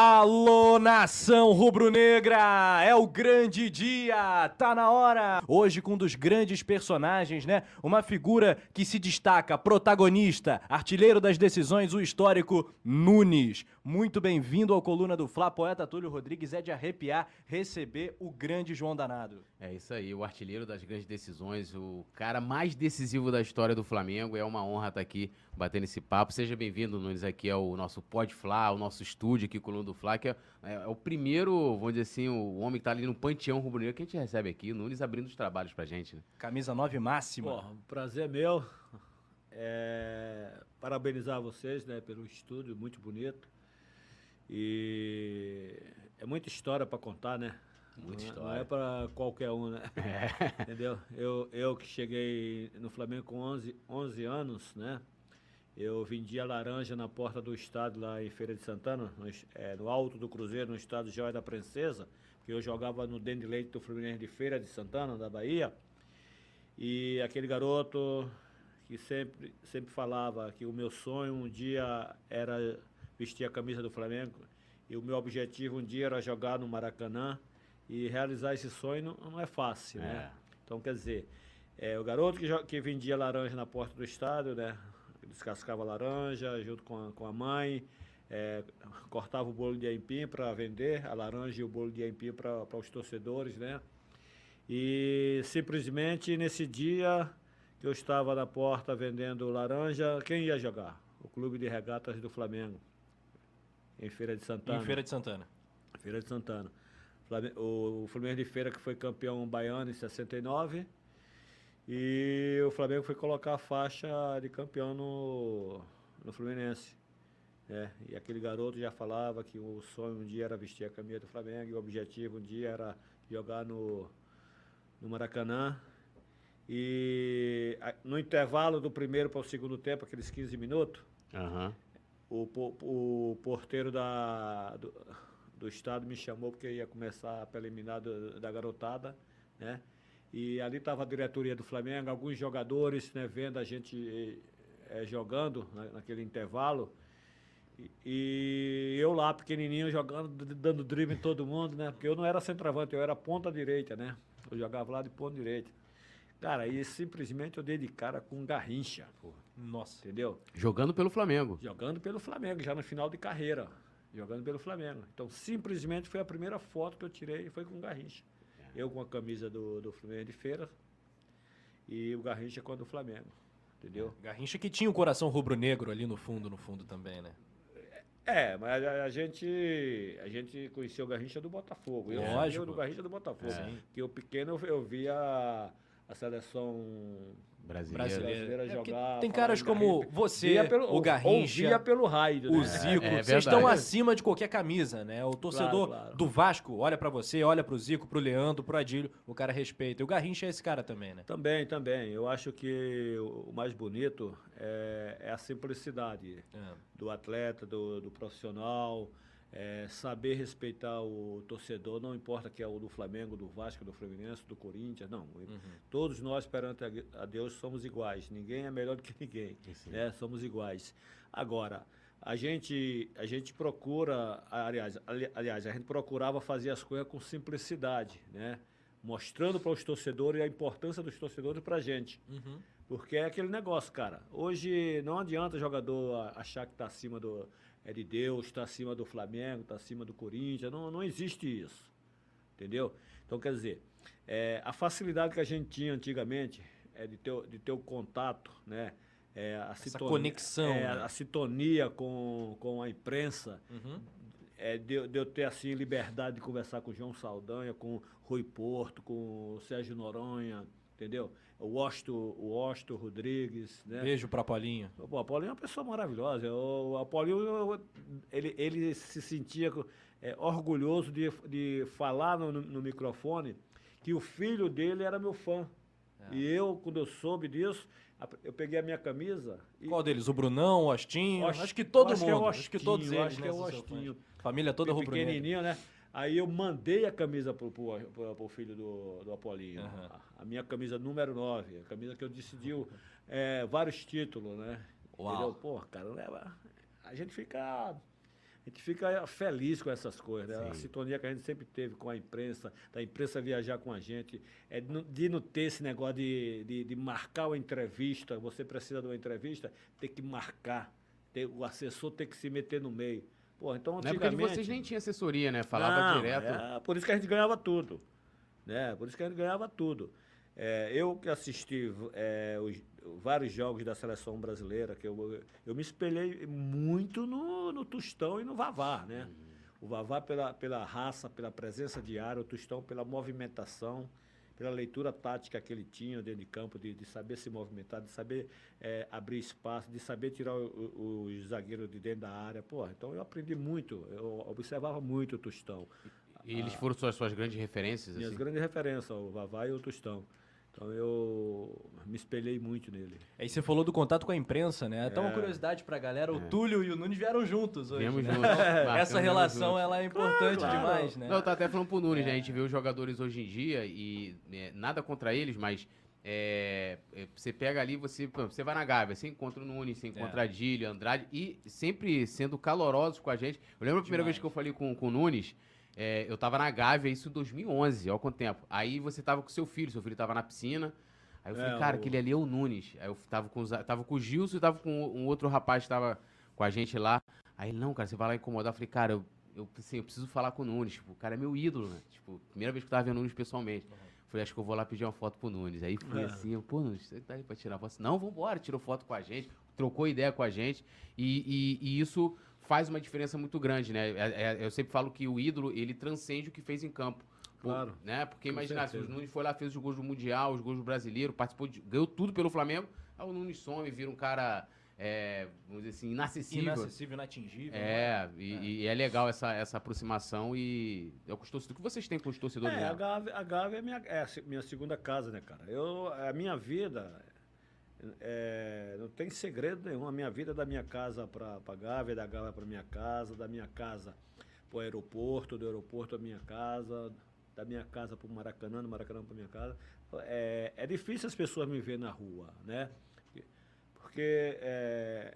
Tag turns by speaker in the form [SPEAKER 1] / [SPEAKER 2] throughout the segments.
[SPEAKER 1] Alô, nação rubro-negra! É o grande dia! Tá na hora! Hoje com um dos grandes personagens, né? Uma figura que se destaca, protagonista, artilheiro das decisões, o histórico Nunes. Muito bem-vindo ao Coluna do Fla, poeta Túlio Rodrigues. É de arrepiar receber o grande João Danado.
[SPEAKER 2] É isso aí, o artilheiro das grandes decisões, o cara mais decisivo da história do Flamengo. É uma honra estar aqui batendo esse papo. Seja bem-vindo, Nunes, aqui ao nosso Pod Fla, o nosso estúdio aqui, Coluna do Fla, que é, é, o primeiro, vamos dizer assim, o homem que tá ali no panteão rubro-negro que a gente recebe aqui, o Nunes abrindo os trabalhos pra gente. Né?
[SPEAKER 1] Camisa 9 máxima.
[SPEAKER 3] Pô, prazer é meu. É, parabenizar vocês né, pelo estúdio, muito bonito. E é muita história para contar, né?
[SPEAKER 2] Muita
[SPEAKER 3] não,
[SPEAKER 2] história.
[SPEAKER 3] Não é para qualquer um, né?
[SPEAKER 2] É.
[SPEAKER 3] Entendeu? Eu, eu que cheguei no Flamengo com 11, 11 anos, né? Eu vendia laranja na porta do estádio lá em Feira de Santana, no, é, no alto do Cruzeiro, no estádio Joia da Princesa, que eu jogava no Dente de Leite do Fluminense de Feira de Santana, da Bahia. E aquele garoto que sempre, sempre falava que o meu sonho um dia era vestir a camisa do Flamengo e o meu objetivo um dia era jogar no Maracanã e realizar esse sonho não, é fácil,
[SPEAKER 2] É.
[SPEAKER 3] né? Então, quer dizer, é, o garoto que, que vendia laranja na porta do estádio, né? Descascava laranja junto com a, com a mãe, é, cortava o bolo de aipim para vender, a laranja e o bolo de aipim para os torcedores, né? E simplesmente nesse dia que eu estava na porta vendendo laranja, quem ia jogar? O Clube de Regatas do Flamengo, em Feira de Santana.
[SPEAKER 1] Em Feira de Santana.
[SPEAKER 3] Feira de Santana. O, o Flamengo de Feira que foi campeão baiano em 69 e o Flamengo foi colocar a faixa de campeão no, no Fluminense. né? E aquele garoto já falava que o sonho um dia era vestir a camisa do Flamengo e o objetivo um dia era jogar no, no Maracanã. E no intervalo do primeiro para o segundo tempo, aqueles 15 minutos,
[SPEAKER 2] Aham.
[SPEAKER 3] o, o porteiro da, do, do estado me chamou porque ia começar a preliminar do- da garotada, né? E ali estava a diretoria do Flamengo, alguns jogadores, né, vendo a gente eh, jogando na- naquele intervalo. E, e eu lá, pequenininho, jogando, dando drible em todo mundo, né? Porque eu não era centroavante, eu era ponta direita, né? Eu jogava lá de ponta direita. Cara, aí simplesmente eu dei de cara com garrincha, pô,
[SPEAKER 1] Nossa.
[SPEAKER 3] entendeu?
[SPEAKER 2] Jogando pelo Flamengo.
[SPEAKER 3] Jogando pelo Flamengo, já no final de carreira. Jogando pelo Flamengo. Então, simplesmente foi a primeira foto que eu tirei e foi com o Garrincha. Eu com a camisa do, do Flamengo de feira e o Garrincha com a do Flamengo. Entendeu?
[SPEAKER 1] Garrincha que tinha o coração rubro-negro ali no fundo, no fundo também, né?
[SPEAKER 3] É, mas a, a gente a gente conheceu o Garrincha do Botafogo. Eu
[SPEAKER 1] Lógico.
[SPEAKER 3] eu do Garrincha do Botafogo.
[SPEAKER 1] Sim.
[SPEAKER 3] Que eu pequeno eu, eu via a, a seleção
[SPEAKER 2] Brasileiro.
[SPEAKER 1] Brasileiro.
[SPEAKER 3] brasileira
[SPEAKER 1] É
[SPEAKER 3] jogar.
[SPEAKER 1] tem caras como
[SPEAKER 3] Garrincha.
[SPEAKER 1] você,
[SPEAKER 3] pelo-
[SPEAKER 1] o Garrincha,
[SPEAKER 3] pelo raio.
[SPEAKER 1] O
[SPEAKER 3] né?
[SPEAKER 1] Zico,
[SPEAKER 2] é
[SPEAKER 1] vocês
[SPEAKER 2] verdade.
[SPEAKER 1] estão acima de qualquer camisa, né? O torcedor
[SPEAKER 3] Claro, claro.
[SPEAKER 1] do Vasco olha pra você, olha pro Zico, pro Leandro, pro Adílio, o cara respeita. E o Garrincha é esse cara também, né?
[SPEAKER 3] Também, também. Eu acho que o o mais bonito é, é a simplicidade
[SPEAKER 1] É.
[SPEAKER 3] do atleta, do, do profissional, é, saber respeitar o torcedor, não importa que é o do Flamengo, do Vasco, do Fluminense, do Corinthians, não. Todos nós perante a- Deus somos iguais. Ninguém é melhor do que ninguém, né? Somos iguais. Agora, a gente, a gente procura, aliás, ali- aliás, a gente procurava fazer as coisas com simplicidade, né? Mostrando para os torcedores a importância dos torcedores para a gente. Porque é aquele negócio, cara. Hoje não adianta jogador achar que está acima do, é de Deus, está acima do Flamengo, está acima do Corinthians. Não, não existe isso. Entendeu? Então, quer dizer, é, a facilidade que a gente tinha antigamente é de ter, o- de ter o contato, né? É, a sintonia-
[SPEAKER 1] conexão,
[SPEAKER 3] é,
[SPEAKER 1] né?
[SPEAKER 3] A sintonia com, com a imprensa.
[SPEAKER 1] Uhum.
[SPEAKER 3] É, de, eu- de eu ter assim liberdade de conversar com o João Saldanha, com o Rui Porto, com o Sérgio Noronha, entendeu? O Osto, o Osto Rodrigues, né?
[SPEAKER 1] Beijo pra Paulinho.
[SPEAKER 3] Pô, o Apolinho é uma pessoa maravilhosa. O Apolinho, eu- ele, ele se sentia é, orgulhoso de, de falar no, no microfone que o filho dele era meu fã. E eu, quando eu soube disso, a- eu peguei a minha camisa
[SPEAKER 1] Qual deles? O Brunão, o Austinho?
[SPEAKER 3] Ost-
[SPEAKER 1] acho que todo
[SPEAKER 3] acho que é
[SPEAKER 1] mundo. acho que todos eles,
[SPEAKER 3] acho
[SPEAKER 1] né?
[SPEAKER 3] que é o
[SPEAKER 1] fãs. Família toda rubro-negra.
[SPEAKER 3] pequenininho, né? Aí eu mandei a camisa pro, pro, pro- pro filho do, do Apolinho.
[SPEAKER 1] Aham.
[SPEAKER 3] A, a minha camisa número 9, a camisa que eu decidiu é, vários títulos, né?
[SPEAKER 1] Uau.
[SPEAKER 3] Entendeu? Pô, cara, leva. A gente fica. A gente fica feliz com essas coisas, né? A sintonia que a gente sempre teve com a imprensa, da imprensa viajar com a gente, é de não, de não ter esse negócio de, de, de marcar uma entrevista, você precisa de uma entrevista, tem que marcar, ter, o assessor tem que se meter no meio. Pô, então
[SPEAKER 2] Na época de vocês nem tinha assessoria, né? Falava
[SPEAKER 3] Não,
[SPEAKER 2] direto.
[SPEAKER 3] é, por isso que a gente ganhava tudo. Né? Por isso que a gente ganhava tudo. É, eu que assisti é, os, vários jogos da seleção brasileira, que eu, eu me espelhei muito no, no Tostão e no Vavá, né? O Vavá pela, pela raça, pela presença diária, o Tostão pela movimentação, pela leitura tática que ele tinha dentro de campo, de, de saber se movimentar, de saber é, abrir espaço, de saber tirar o- o- os zagueiros de dentro da área. Pô, então eu aprendi muito, eu observava muito o Tostão.
[SPEAKER 2] E eles foram suas, suas grandes referências,
[SPEAKER 3] Minhas
[SPEAKER 2] assim?
[SPEAKER 3] grandes referências, o Vavá e o Tostão. Então eu me espelhei muito nele.
[SPEAKER 1] Aí você falou do contato com a imprensa, né? Até uma
[SPEAKER 3] É.
[SPEAKER 1] curiosidade pra galera, o Túlio e o Nunes vieram juntos hoje.
[SPEAKER 2] Viemos
[SPEAKER 1] né?
[SPEAKER 2] juntos,
[SPEAKER 1] Essa relação,
[SPEAKER 2] juntos.
[SPEAKER 1] ela é importante
[SPEAKER 3] Claro.
[SPEAKER 1] demais, né?
[SPEAKER 2] Não, eu tava até falando pro Nunes, né? A gente vê os jogadores hoje em dia e é, nada contra eles, mas é, é, você pega ali, você, você vai na Gávea, você encontra o Nunes, você encontra a Dílio, Andrade, e sempre sendo calorosos com a gente. Eu lembro a primeira
[SPEAKER 1] Demais.
[SPEAKER 2] vez que eu falei com, com o Nunes, é, eu tava na Gávea, isso em 2011, olha quanto tempo. Aí você tava com seu filho, seu filho tava na piscina. Aí eu falei,
[SPEAKER 3] É,
[SPEAKER 2] cara,
[SPEAKER 3] o-
[SPEAKER 2] aquele ali é o Nunes. Aí eu tava com, os- tava com o Gilson e tava com um outro rapaz que tava com a gente lá. Aí ele, não, cara, você vai lá incomodar. Eu falei, cara, eu, eu, assim, eu preciso falar com o Nunes. Tipo, o cara é meu ídolo, né? Tipo, primeira vez que eu tava vendo o Nunes pessoalmente. Falei, acho que eu vou lá pedir uma foto pro Nunes. Aí fui
[SPEAKER 3] É.
[SPEAKER 2] assim, eu, pô, Nunes, você tá aí pra tirar foto? Não, vambora, tirou foto com a gente, trocou ideia com a gente. E, e- e isso faz uma diferença muito grande, né? É- é- eu sempre falo que o ídolo, ele transcende o que fez em campo.
[SPEAKER 3] Claro.
[SPEAKER 2] Né? Porque imagina, se o. Nunes foi lá, fez os gols do Mundial, os gols do Brasileiro, participou de, ganhou tudo pelo Flamengo. Aí o Nunes some, vira um cara, é, vamos dizer assim, inacessível.
[SPEAKER 1] Inacessível, inatingível.
[SPEAKER 2] É, e, e é legal essa, essa aproximação e é com os torcedores. O que vocês têm com os torcedores?
[SPEAKER 3] É, a
[SPEAKER 2] né?
[SPEAKER 3] Gávea, a Gávea é, minha, é a minha segunda casa, né, cara? Eu, a minha vida, é, não tem segredo nenhum. A minha vida é da minha casa para a Gávea, da Gávea para minha casa, da minha casa para o aeroporto, do aeroporto à minha casa, da minha casa para o Maracanã, do Maracanã para minha casa. É, é difícil as pessoas me verem na rua, né? Porque é,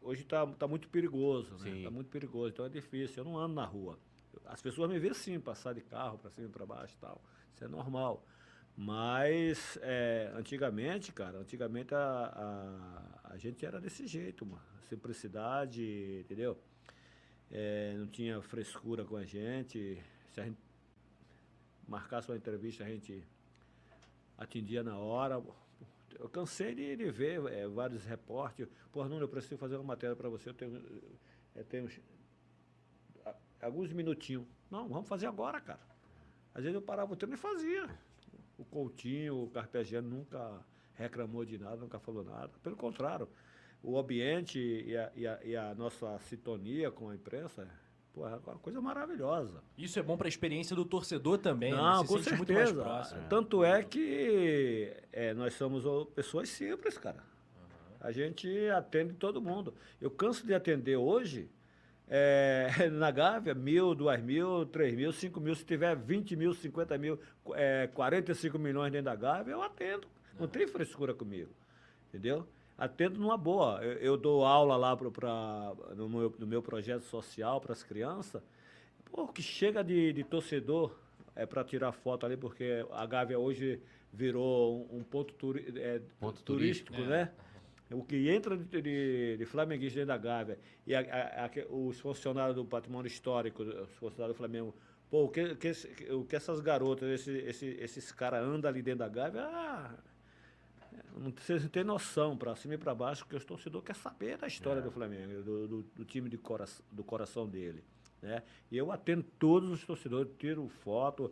[SPEAKER 3] hoje está tá muito perigoso, né?
[SPEAKER 2] Sim.
[SPEAKER 3] Tá muito perigoso, então é difícil. Eu não ando na rua. As pessoas me veem sim, passar de carro para cima e para baixo e tal. Isso é normal. Mas é, antigamente, cara, antigamente a, a, a gente era desse jeito, mano. Simplicidade, entendeu? É, não tinha frescura com a gente. Se a gente marcasse uma entrevista, a gente atendia na hora. Eu cansei de, de ver é, vários repórteres. Pô, Nuno, eu preciso fazer uma matéria para você. Eu tenho, eu tenho alguns minutinhos. Não, vamos fazer agora, cara. Às vezes eu parava o treino e fazia. O Coutinho, o Carpegiani nunca reclamou de nada, nunca falou nada. Pelo contrário, o ambiente e a, e a- e a nossa sintonia com a imprensa, pô, é uma coisa maravilhosa.
[SPEAKER 1] Isso é bom pra experiência do torcedor também,
[SPEAKER 3] Não,
[SPEAKER 1] né?
[SPEAKER 3] com
[SPEAKER 1] sente muito mais
[SPEAKER 3] certeza.
[SPEAKER 1] próximo.
[SPEAKER 3] Tanto é que é, nós somos pessoas simples, cara. A gente atende todo mundo. Eu canso de atender hoje, é, na Gávea, mil, duas mil, três mil, cinco mil. Se tiver 20 mil, 50 mil, é, 45 milhões dentro da Gávea, eu atendo. Não tem frescura comigo. Entendeu? Atendo numa boa. Eu, eu dou aula lá pro, pra, no, meu, no meu projeto social para as crianças. Pô, que chega de, de torcedor é para tirar foto ali, porque a Gávea hoje virou um, um ponto, turi, é,
[SPEAKER 2] Ponto
[SPEAKER 3] turístico,
[SPEAKER 2] turístico,
[SPEAKER 3] né? O que entra de, de, de flamenguista dentro da Gávea e a- a- a- os funcionários do patrimônio histórico, os funcionários do Flamengo, pô, o que, que o que essas garotas, esse, esse, esses caras andam ali dentro da Gávea, ah, não vocês não têm noção, para cima e para baixo, porque os torcedores querem saber da história do Flamengo, do, do, do time de cora, do coração dele. Né? E eu atendo todos os torcedores, tiro foto,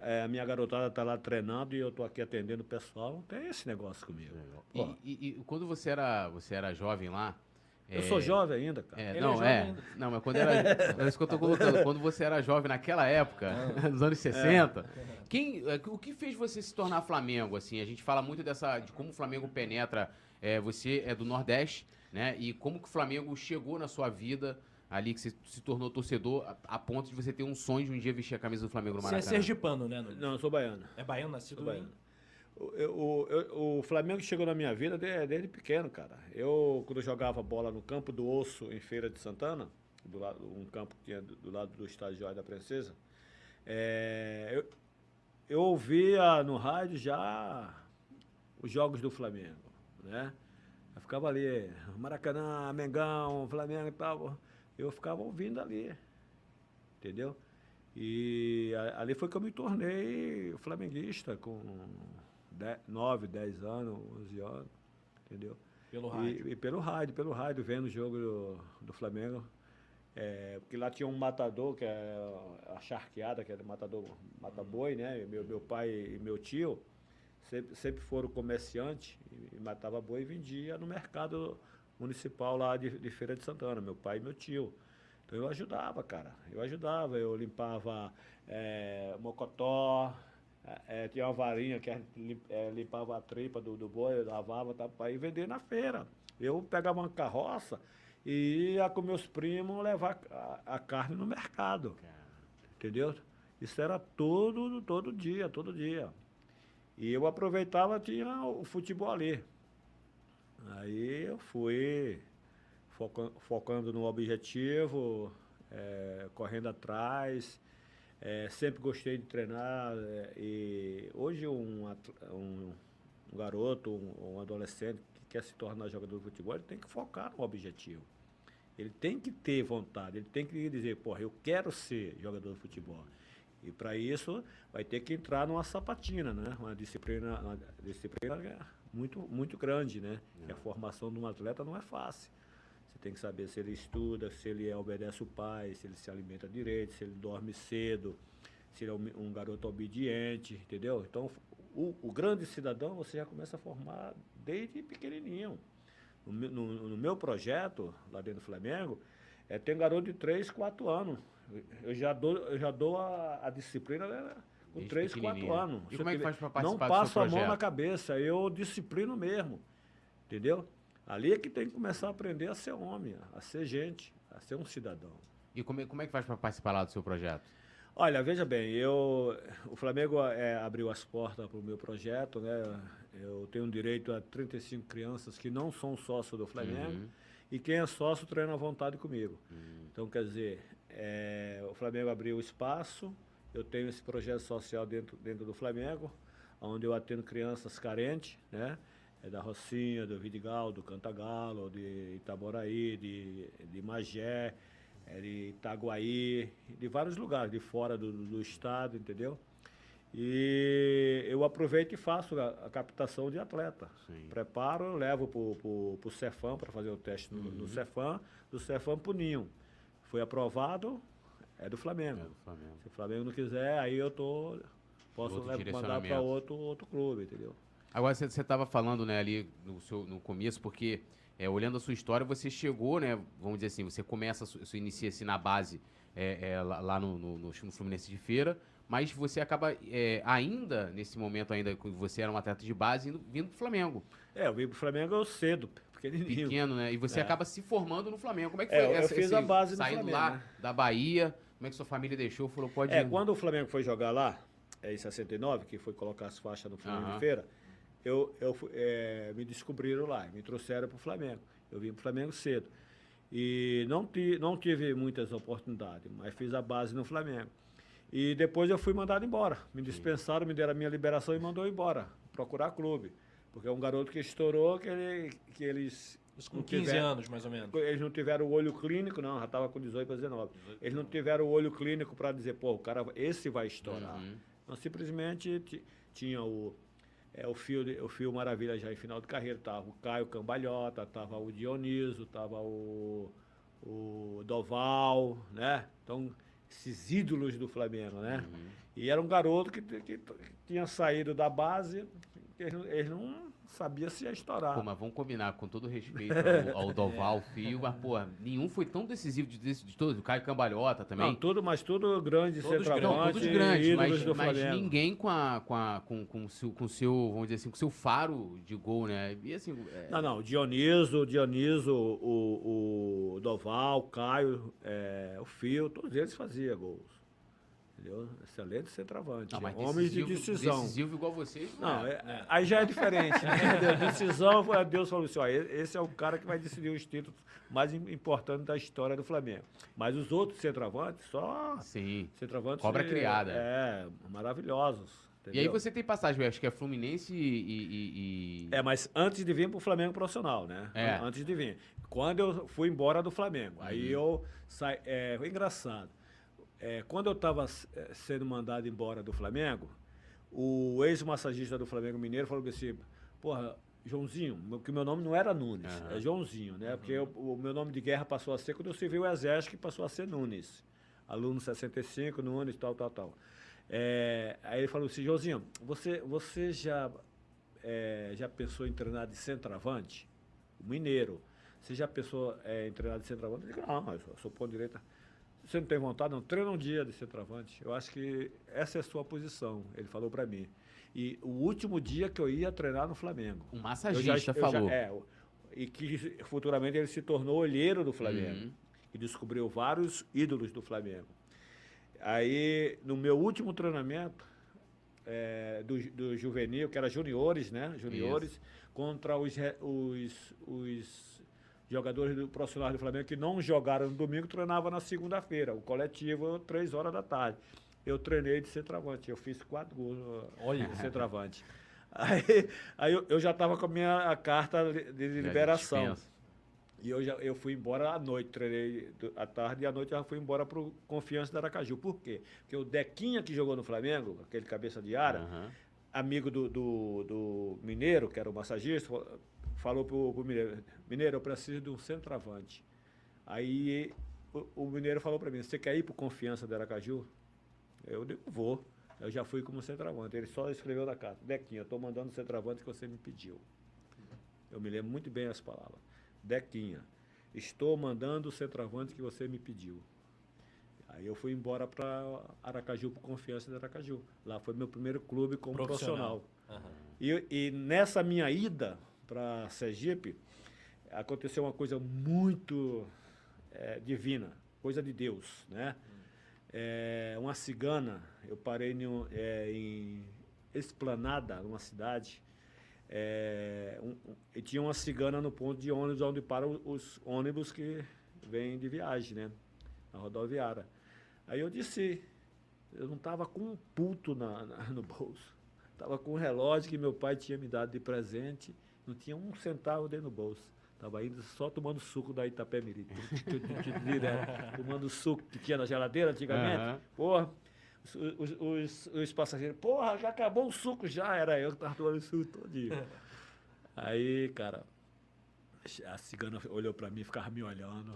[SPEAKER 3] a, é, a minha garotada está lá treinando e eu estou aqui atendendo o pessoal. Não tem esse negócio comigo. Pô,
[SPEAKER 2] E, e- e quando você era, você era jovem lá.
[SPEAKER 3] eu
[SPEAKER 2] é,
[SPEAKER 3] sou jovem ainda, cara.
[SPEAKER 2] É,
[SPEAKER 1] Ele é
[SPEAKER 2] não,
[SPEAKER 1] jovem
[SPEAKER 2] é.
[SPEAKER 1] ainda.
[SPEAKER 2] Não, mas quando era. É isso que eu tô colocando. Quando você era jovem naquela época, nos anos 60, quem, é, o que fez você se tornar Flamengo? Assim, a gente fala muito dessa. de como o Flamengo penetra. é, você é do Nordeste, né? E como que o Flamengo chegou na sua vida ali, que você se tornou torcedor, a, a ponto de você ter um sonho de um dia vestir a camisa do Flamengo no
[SPEAKER 1] Você é
[SPEAKER 2] Maracanã.
[SPEAKER 1] sergipano, né, Nunes?
[SPEAKER 3] Não, eu sou baiano.
[SPEAKER 1] É baiano, nascido
[SPEAKER 3] Sou
[SPEAKER 1] em...
[SPEAKER 3] baiano. O, o, o Flamengo chegou na minha vida desde, desde pequeno, cara. Eu, quando eu jogava bola no campo do Osso, em Feira de Santana, do lado, um campo que tinha do, do lado do estádio Jorge da Princesa. É, eu, eu ouvia no rádio já os jogos do Flamengo, né? Eu ficava ali, Maracanã, Mengão, Flamengo e tal. Eu ficava ouvindo ali, entendeu? E ali foi que eu me tornei flamenguista com 9, 10 anos, 11 anos, entendeu?
[SPEAKER 1] Pelo
[SPEAKER 3] E-
[SPEAKER 1] rádio.
[SPEAKER 3] E, pelo rádio, pelo rádio, vendo o jogo do, do Flamengo. É, porque lá tinha um matador, que é a charqueada, que era matador, mata-boi, né? E Meu, meu pai e meu tio sempre, sempre foram comerciantes e, e matava boi e vendia no mercado municipal lá de, de Feira de Santana, meu pai e meu tio. Então eu ajudava, cara. Eu ajudava, eu limpava é, mocotó, é, tinha uma varinha que limpava a tripa do, do boi, eu lavava tá, para ir vender na feira. Eu pegava uma carroça e ia com meus primos levar a, a carne no mercado. Entendeu? Isso era todo, todo dia, todo dia. E eu aproveitava, tinha o futebol ali. Aí eu fui foca- focando no objetivo, eh, correndo atrás. eh, sempre gostei de treinar. eh, e hoje um, um, um garoto, um, um adolescente que quer se tornar jogador de futebol, ele tem que focar no objetivo. Ele tem que ter vontade, ele tem que dizer, porra, eu quero ser jogador de futebol. E para isso vai ter que entrar numa sapatina, né? Uma disciplina, uma disciplina muito, muito grande, né? Que a formação de um atleta não é fácil. Você tem que saber se ele estuda, se ele obedece o pai, se ele se alimenta direito, se ele dorme cedo, se ele é um, um garoto obediente, entendeu? Então, o, o grande cidadão você já começa a formar desde pequenininho. No, meu- no- no meu projeto, lá dentro do Flamengo, é, tem garoto de 3, 4 anos. Eu- Eu já dou, eu já dou a, a disciplina né, com
[SPEAKER 2] Desde
[SPEAKER 3] 3, 4
[SPEAKER 2] pequenininho.
[SPEAKER 3] anos.
[SPEAKER 2] E como é que faz
[SPEAKER 3] Não
[SPEAKER 2] participar do seu
[SPEAKER 3] passo a mão na cabeça, eu disciplino mesmo. Entendeu? Ali é que tem que começar a aprender a ser homem, a ser gente, a ser um cidadão.
[SPEAKER 2] E como, é- como é que faz para participar lá do seu projeto?
[SPEAKER 3] Olha, veja bem, eu, o Flamengo é, abriu as portas para o meu projeto, né? Eu tenho direito a 35 crianças que não são sócios do Flamengo
[SPEAKER 2] Uhum.
[SPEAKER 3] e quem é sócio treina à vontade comigo. Então, quer dizer, é, o Flamengo abriu espaço, eu tenho esse projeto social dentro, dentro do Flamengo, onde eu atendo crianças carentes, né? É da Rocinha, do Vidigal, do Cantagalo, de Itaboraí, de, de Magé, é de Itaguaí, de vários lugares, de fora do, do estado, entendeu? E eu aproveito e faço a, a captação de atleta.
[SPEAKER 2] Sim.
[SPEAKER 3] Preparo, levo para o Cefam para fazer o teste no,
[SPEAKER 2] Uhum.
[SPEAKER 3] no Cefam, do Cefam para o Ninho. Foi aprovado, é do Flamengo.
[SPEAKER 2] É, do Flamengo.
[SPEAKER 3] Se o Flamengo não quiser, aí eu tô, posso mandar para outro, outro clube, entendeu?
[SPEAKER 2] Agora, você estava falando né, ali no, seu, no começo, porque é, olhando a sua história, você chegou, né? Vamos dizer assim, você começa, você inicia assim na base é, é, lá, no, no, no Fluminense de Feira, mas você acaba é, ainda, nesse momento ainda, que você era um atleta de base, indo, vindo pro Flamengo.
[SPEAKER 3] É, eu vim pro Flamengo cedo, pequenininho.
[SPEAKER 2] Pequeno, né? E você
[SPEAKER 3] É.
[SPEAKER 2] acaba se formando no Flamengo. Como é que
[SPEAKER 3] É,
[SPEAKER 2] foi
[SPEAKER 3] eu
[SPEAKER 2] essa,
[SPEAKER 3] fiz
[SPEAKER 2] esse-
[SPEAKER 3] a base no
[SPEAKER 2] saindo
[SPEAKER 3] Flamengo,
[SPEAKER 2] lá
[SPEAKER 3] né?
[SPEAKER 2] da Bahia? Como é que sua família deixou? Falou, pode
[SPEAKER 3] É,
[SPEAKER 2] ir.
[SPEAKER 3] quando o Flamengo foi jogar lá, é, em 69, que foi colocar as faixas no Flamengo
[SPEAKER 2] Aham.
[SPEAKER 3] de feira, eu, eu é, me descobriram lá, me trouxeram para o Flamengo. Eu vim para o Flamengo cedo. E não, ti, não tive muitas oportunidades, mas fiz a base no Flamengo. E depois eu fui mandado embora. Me dispensaram, me deram a minha liberação e mandou embora, procurar clube. Porque é um garoto que estourou, que, ele, que eles.
[SPEAKER 1] Isso com
[SPEAKER 3] não
[SPEAKER 1] 15
[SPEAKER 3] tiveram-
[SPEAKER 1] anos, mais ou menos.
[SPEAKER 3] eles não tiveram o olho clínico, não, já estava com 18 para 19. Eles não tiveram o olho clínico para dizer, pô, o cara, esse vai estourar.
[SPEAKER 2] Uhum.
[SPEAKER 3] Então, simplesmente ti- tinha o, é, o, fio, o fio Maravilha já em final de carreira, tava o Caio Cambalhota, tava o Dioniso, tava o, o Doval, né? Então, esses ídolos do Flamengo, né?
[SPEAKER 2] Uhum.
[SPEAKER 3] E era um garoto que, que- que tinha saído da base, eles, eles não sabiam se ia estourar.
[SPEAKER 2] Pô, mas vamos combinar, com todo respeito ao, ao Doval, Fio, mas, pô, nenhum foi tão decisivo de, de, de todos. O Caio Cambalhota também.
[SPEAKER 3] Não, tudo, mas tudo grande,
[SPEAKER 1] Todos
[SPEAKER 2] Não,
[SPEAKER 3] centroavante,
[SPEAKER 2] todos grandes, mas, mas ninguém com a, com a com, com, seu, com seu, vamos dizer assim, com seu faro de gol, né? E assim, é,
[SPEAKER 3] Não, não, Dioniso, Dioniso, o, o Doval, o Caio, é, o Fio, todos eles faziam gols. Entendeu? Excelente centroavante.
[SPEAKER 2] Não,
[SPEAKER 3] Homens de
[SPEAKER 2] decisivo-
[SPEAKER 3] decisão.
[SPEAKER 2] Decisivo igual vocês,
[SPEAKER 3] Não,
[SPEAKER 2] é.
[SPEAKER 3] é- aí já é diferente. Né? Decisão, foi- Deus falou assim: ó, esse é o cara que vai decidir os títulos mais im- importantes da história do Flamengo. Mas os outros centroavantes, só
[SPEAKER 2] Sim.
[SPEAKER 3] centroavantes.
[SPEAKER 2] Cobra
[SPEAKER 3] é,
[SPEAKER 2] criada.
[SPEAKER 3] É, maravilhosos.
[SPEAKER 2] E aí
[SPEAKER 3] entendeu?
[SPEAKER 2] você tem passagem, acho que é Fluminense e. e- e-
[SPEAKER 3] É, mas antes de vir pro Flamengo profissional, né?
[SPEAKER 2] É.
[SPEAKER 3] Antes de vir. Quando eu fui embora do Flamengo, aí
[SPEAKER 2] Uhum.
[SPEAKER 3] eu saí. É, foi engraçado. É, quando eu estava sendo mandado embora do Flamengo, o ex-massagista do Flamengo Mineiro falou assim: porra, Joãozinho, meu- que meu nome não era Nunes,
[SPEAKER 2] Aham.
[SPEAKER 3] é Joãozinho, né? Porque eu- o meu nome de guerra passou a ser quando eu servi o Exército, que passou a ser Nunes. Aluno 65, Nunes, tal, tal, tal. É, aí ele falou assim, Joãozinho, você, você já, é, já pensou em treinar de centroavante? O Mineiro. Você já pensou é, em treinar de centroavante? Eu digo, não, eu sou, sou ponto direita. Você não tem vontade? Não, treina um dia de centroavante. Eu acho que essa é a sua posição, ele falou para mim. E o último dia que eu ia treinar no Flamengo.
[SPEAKER 2] Um
[SPEAKER 3] Eu
[SPEAKER 2] massagista
[SPEAKER 3] já- eu já-
[SPEAKER 2] falou.
[SPEAKER 3] é, o- e que futuramente ele se tornou olheiro do Flamengo.
[SPEAKER 2] Uhum.
[SPEAKER 3] E descobriu vários ídolos do Flamengo. Aí, no meu último treinamento é, do, do juvenil, que era juniores, né? Juniores, contra os, os, os jogadores do profissionais do Flamengo que não jogaram no domingo, treinavam na segunda-feira. O coletivo, três horas da tarde. Eu treinei de centroavante. Eu fiz quatro gols
[SPEAKER 1] Olha.
[SPEAKER 3] de centroavante. Aí, aí eu, eu já estava com a minha carta de, liberação. E eu, já, eu fui embora à noite, treinei à tarde e à noite eu já fui embora para o Confiança da Aracaju. Por quê? Porque o Dequinha que jogou no Flamengo, aquele cabeça de área,
[SPEAKER 2] Aham.
[SPEAKER 3] amigo do, do, do Mineiro, que era o massagista, falou pro, pro Mineiro, Mineiro, eu preciso de um centroavante. Aí o, o Mineiro falou para mim, você quer ir pro Confiança da Aracaju? Eu digo, vou. Eu já fui como centroavante. Ele só escreveu na carta, Dequinha, eu estou mandando o centroavante que você me pediu. Eu me lembro muito bem as palavras. Dequinha, estou mandando o centroavante que você me pediu. Aí eu fui embora para Aracaju, por Confiança de Aracaju. Lá foi meu primeiro clube como profissional.
[SPEAKER 1] Aham.
[SPEAKER 3] E, e nessa minha ida para Sergipe, aconteceu uma coisa muito eh, divina, coisa de Deus, né? Eh, uma cigana, eu parei em, eh, em Esplanada, numa cidade, um- um- e tinha uma cigana no ponto de ônibus, onde param os ônibus que vêm de viagem, né? Na rodoviária. Aí eu disse, eu não estava com um puto na- na- no bolso. Estava com um relógio que meu pai tinha me dado de presente, não tinha um centavo dentro do bolso. Estava indo só tomando suco da Itapemirim. direto, tomando suco que tinha na geladeira antigamente.
[SPEAKER 2] Aham.
[SPEAKER 3] Porra, os, os, os, os passageiros, porra, já acabou o suco já. Era eu que estava tomando suco todo dia. Aí, cara, a cigana olhou para mim, ficava me olhando.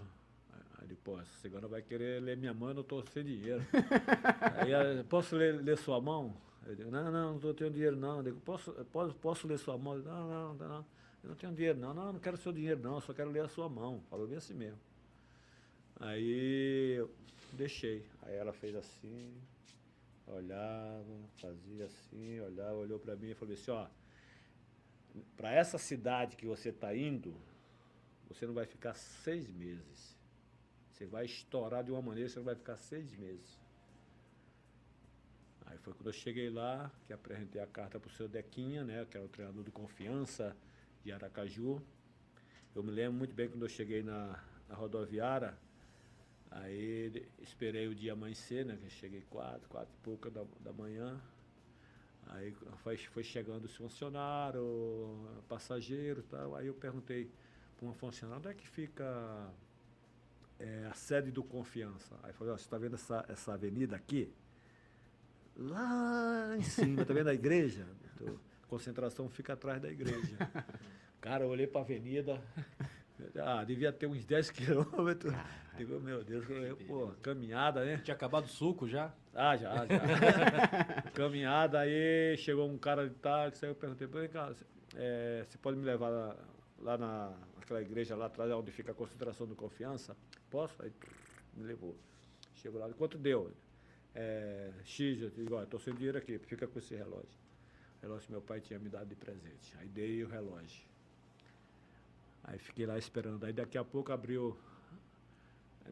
[SPEAKER 3] Aí, pô, essa cigana vai querer ler minha mão, eu tô sem dinheiro. Aí, posso ler, ler sua mão? Eu digo, não, não, não tô tendo dinheiro não. Eu digo, posso, posso, posso ler sua mão? Eu digo, não, não, não, não, eu não tenho dinheiro não. Não, não quero seu dinheiro não, eu só quero ler a sua mão. Falou bem assim mesmo. Aí eu deixei. Aí ela fez assim, olhava, fazia assim, olhava, olhou para mim e falou assim, ó, para essa cidade que você está indo, você não vai ficar seis meses. Você vai estourar de uma maneira, você não vai ficar seis meses. Aí foi quando eu cheguei lá, que apresentei a carta para o seu Dequinha, né, que era o treinador de confiança de Aracaju. Eu me lembro muito bem quando eu cheguei na, na rodoviária, aí esperei o dia amanhecer, né, que eu cheguei quatro, quatro e pouca da, da manhã. Aí foi, foi chegando os funcionários, passageiros e tal. Aí eu perguntei para uma funcionária, onde é que fica é, a sede do Confiança? Aí falou, ó, você está vendo essa, essa avenida aqui? Lá em cima, tá vendo a igreja? A concentração fica atrás da igreja. Cara, eu olhei para a avenida, ah, devia ter uns 10 quilômetros. Digo, meu Deus, eu, pô, caminhada, né?
[SPEAKER 1] Tinha acabado o suco já?
[SPEAKER 3] Ah, já, já. Caminhada, aí chegou um cara de táxi, aí eu perguntei, "Vem cá, você é, você pode me levar lá, lá na, naquela igreja lá atrás, onde fica a concentração do confiança? Posso? Aí me levou. Chegou lá, quanto deu? É, X, eu digo, ó, estou sem dinheiro aqui, fica com esse relógio. O relógio que meu pai tinha me dado de presente. Aí dei o relógio. Aí fiquei lá esperando. Aí daqui a pouco abriu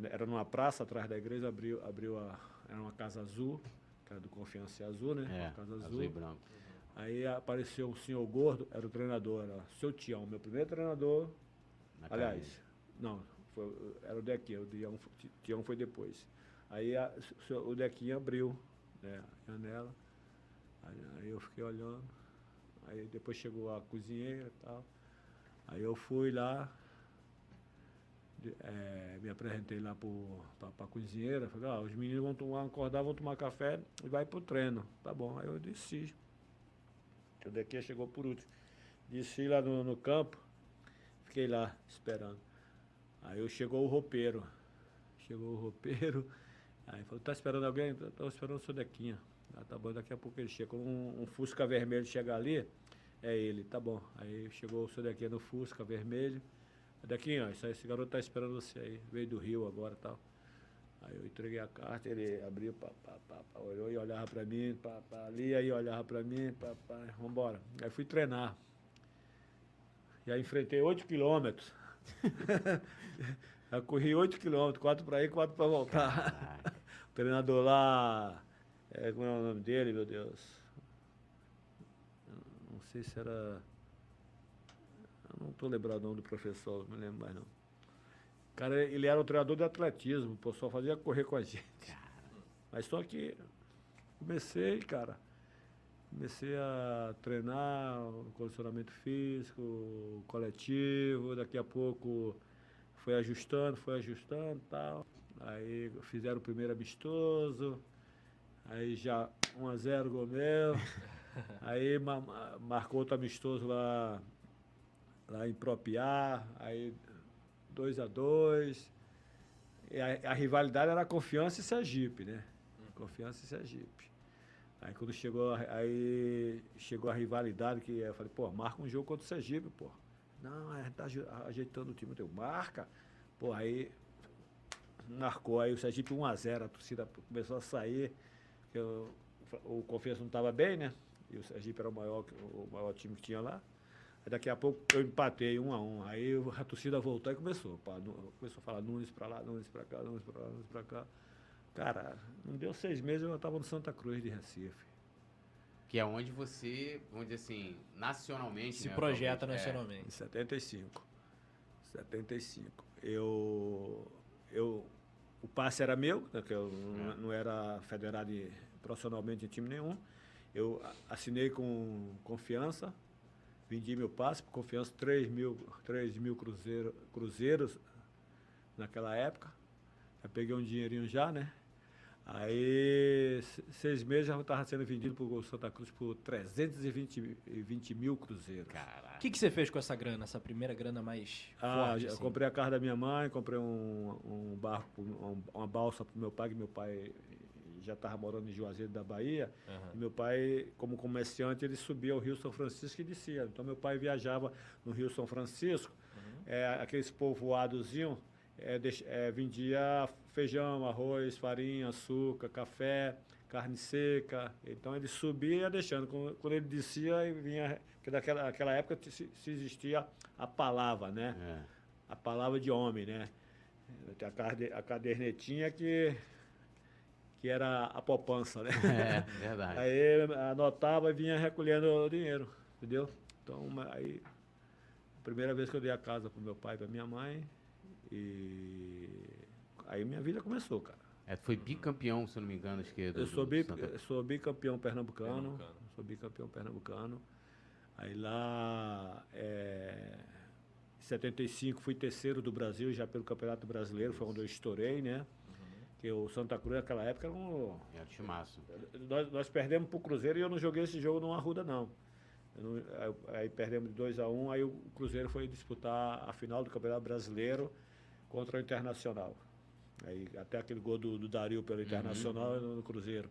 [SPEAKER 3] era numa praça atrás da igreja, abriu, abriu a, era uma casa azul, que era do Confiança Azul, né?
[SPEAKER 2] É,
[SPEAKER 3] casa
[SPEAKER 2] azul.
[SPEAKER 3] azul.
[SPEAKER 2] e branco.
[SPEAKER 3] Aí apareceu um senhor gordo, era o treinador, era seu Tião, meu primeiro treinador.
[SPEAKER 2] na
[SPEAKER 3] aliás,
[SPEAKER 2] camisa.
[SPEAKER 3] não, foi- era o Dequinha, o Tião foi depois. Aí a- o Dequinha abriu né, a janela, aí, eu fiquei olhando, aí depois chegou a cozinheira e tal. Aí eu fui lá, eh, me apresentei lá para a cozinheira, falei, ah, os meninos vão tomar, acordar, vão tomar café e vai pro treino. Tá bom, aí eu desci. O Dequinha chegou por último. Desci lá no, no campo, fiquei lá esperando. Aí eu chegou o roupeiro. Chegou o roupeiro. Aí falou, tá esperando alguém? Estou esperando o seu Dequinha. Ah, tá bom, daqui a pouco ele chega. Quando um, um Fusca vermelho chega ali, é ele, tá bom. Aí chegou o seu Dequinha no Fusca vermelho. Aí, esse garoto tá esperando você aí. Veio do Rio agora e tal. Aí eu entreguei a carta, ele abriu, pá, pá, pá, pá, olhou e olhava pra mim, pá, pá, ali, aí olhava pra mim, pá, pá, vambora. Aí fui treinar. E aí enfrentei 8 quilômetros. corri 8 quilômetros, 4 pra ir, 4 pra voltar. O treinador lá, é, como é o nome dele, meu Deus? Eu Não sei se era. Eu não tô lembrado o nome do professor, não me lembro mais não. Cara, ele era o treinador de atletismo, pô, só fazia correr com a gente. Mas só que comecei, cara. Comecei a treinar o condicionamento físico, coletivo, daqui a pouco foi ajustando, foi ajustando e tal. Aí fizeram o primeiro amistoso, aí já 1 a 0 gol meu. Aí ma- ma- marcou outro amistoso lá, lá em Propiá, aí 2 a 2 a, a rivalidade era Confiança e Sergipe, né? Confiança e Sergipe. Aí quando chegou, a- aí chegou a rivalidade, que eu falei, pô, marca um jogo contra o Sergipe, pô. Não, a gente tá ajeitando o time, eu marca. Pô, aí marcou aí o Sergipe 1x0, a torcida começou a sair, porque o, Confiança não estava bem, né? E o Sergipe era o maior, o maior time que tinha lá. Aí daqui a pouco eu empatei um a um. Aí o- a torcida voltou e começou. Pá, começou a falar Nunes pra lá, Nunes pra cá, Nunes pra lá, Nunes pra cá. Cara, não deu seis meses, eu estava no Santa Cruz de Recife.
[SPEAKER 2] Que é onde você, vamos dizer assim, nacionalmente.
[SPEAKER 1] Se
[SPEAKER 2] né,
[SPEAKER 1] projeta
[SPEAKER 2] talvez, é,
[SPEAKER 3] Em
[SPEAKER 1] nacionalmente.
[SPEAKER 3] 75. 75. Eu, eu, o passe era meu, né, que eu não, não era federado profissionalmente em time nenhum. Eu assinei com confiança, vendi meu passe por confiança, 3 mil, 3 mil cruzeiro, cruzeiros naquela época. Já peguei um dinheirinho já, né? Aí, se- seis meses já estava sendo vendido para o Santa Cruz por 320 e 20 mil cruzeiros.
[SPEAKER 1] O
[SPEAKER 2] Caraca.
[SPEAKER 1] que, que você fez com essa grana, essa primeira grana mais
[SPEAKER 3] Ah,
[SPEAKER 1] forte? assim?
[SPEAKER 3] comprei a casa da minha mãe, comprei um, um barco, um- uma balsa para meu pai, que meu pai já estava morando em Juazeiro da Bahia. E meu pai, como comerciante, ele subia ao Rio São Francisco e descia. Então meu pai viajava no Rio São Francisco, é, aqueles povoadozinhos, é, é, vendia feijão, arroz, farinha, açúcar, café, carne seca. Então ele subia e ia deixando. Quando, quando ele descia, ele vinha. Porque naquela aquela época se, se existia a palavra, né?
[SPEAKER 2] É.
[SPEAKER 3] a palavra de homem, né? A, cade- a cadernetinha que, que era a poupança, né?
[SPEAKER 2] É, verdade.
[SPEAKER 3] Aí anotava e vinha recolhendo o dinheiro, entendeu? Então, aí, a primeira vez que eu dei a casa pro meu pai e pra minha mãe, e aí minha vida começou, cara.
[SPEAKER 2] É, tu foi bicampeão, se não me engano, que. do-
[SPEAKER 3] Eu sou, bi,
[SPEAKER 2] Santa-
[SPEAKER 3] eu sou bicampeão pernambucano,
[SPEAKER 1] Pernambucano.
[SPEAKER 3] sou bicampeão pernambucano. Aí lá, é, em 75, fui terceiro do Brasil, já pelo Campeonato Brasileiro, foi onde eu estourei, né? Que o Santa Cruz naquela época era um,
[SPEAKER 2] É o timaço.
[SPEAKER 3] nós, nós perdemos pro Cruzeiro e eu não joguei esse jogo no Arruda, não. Não- aí, aí perdemos de 2 a 1 um, aí o Cruzeiro foi disputar a final do Campeonato Brasileiro contra o Internacional. Aí até aquele gol do, do Dario pelo Internacional no, no Cruzeiro.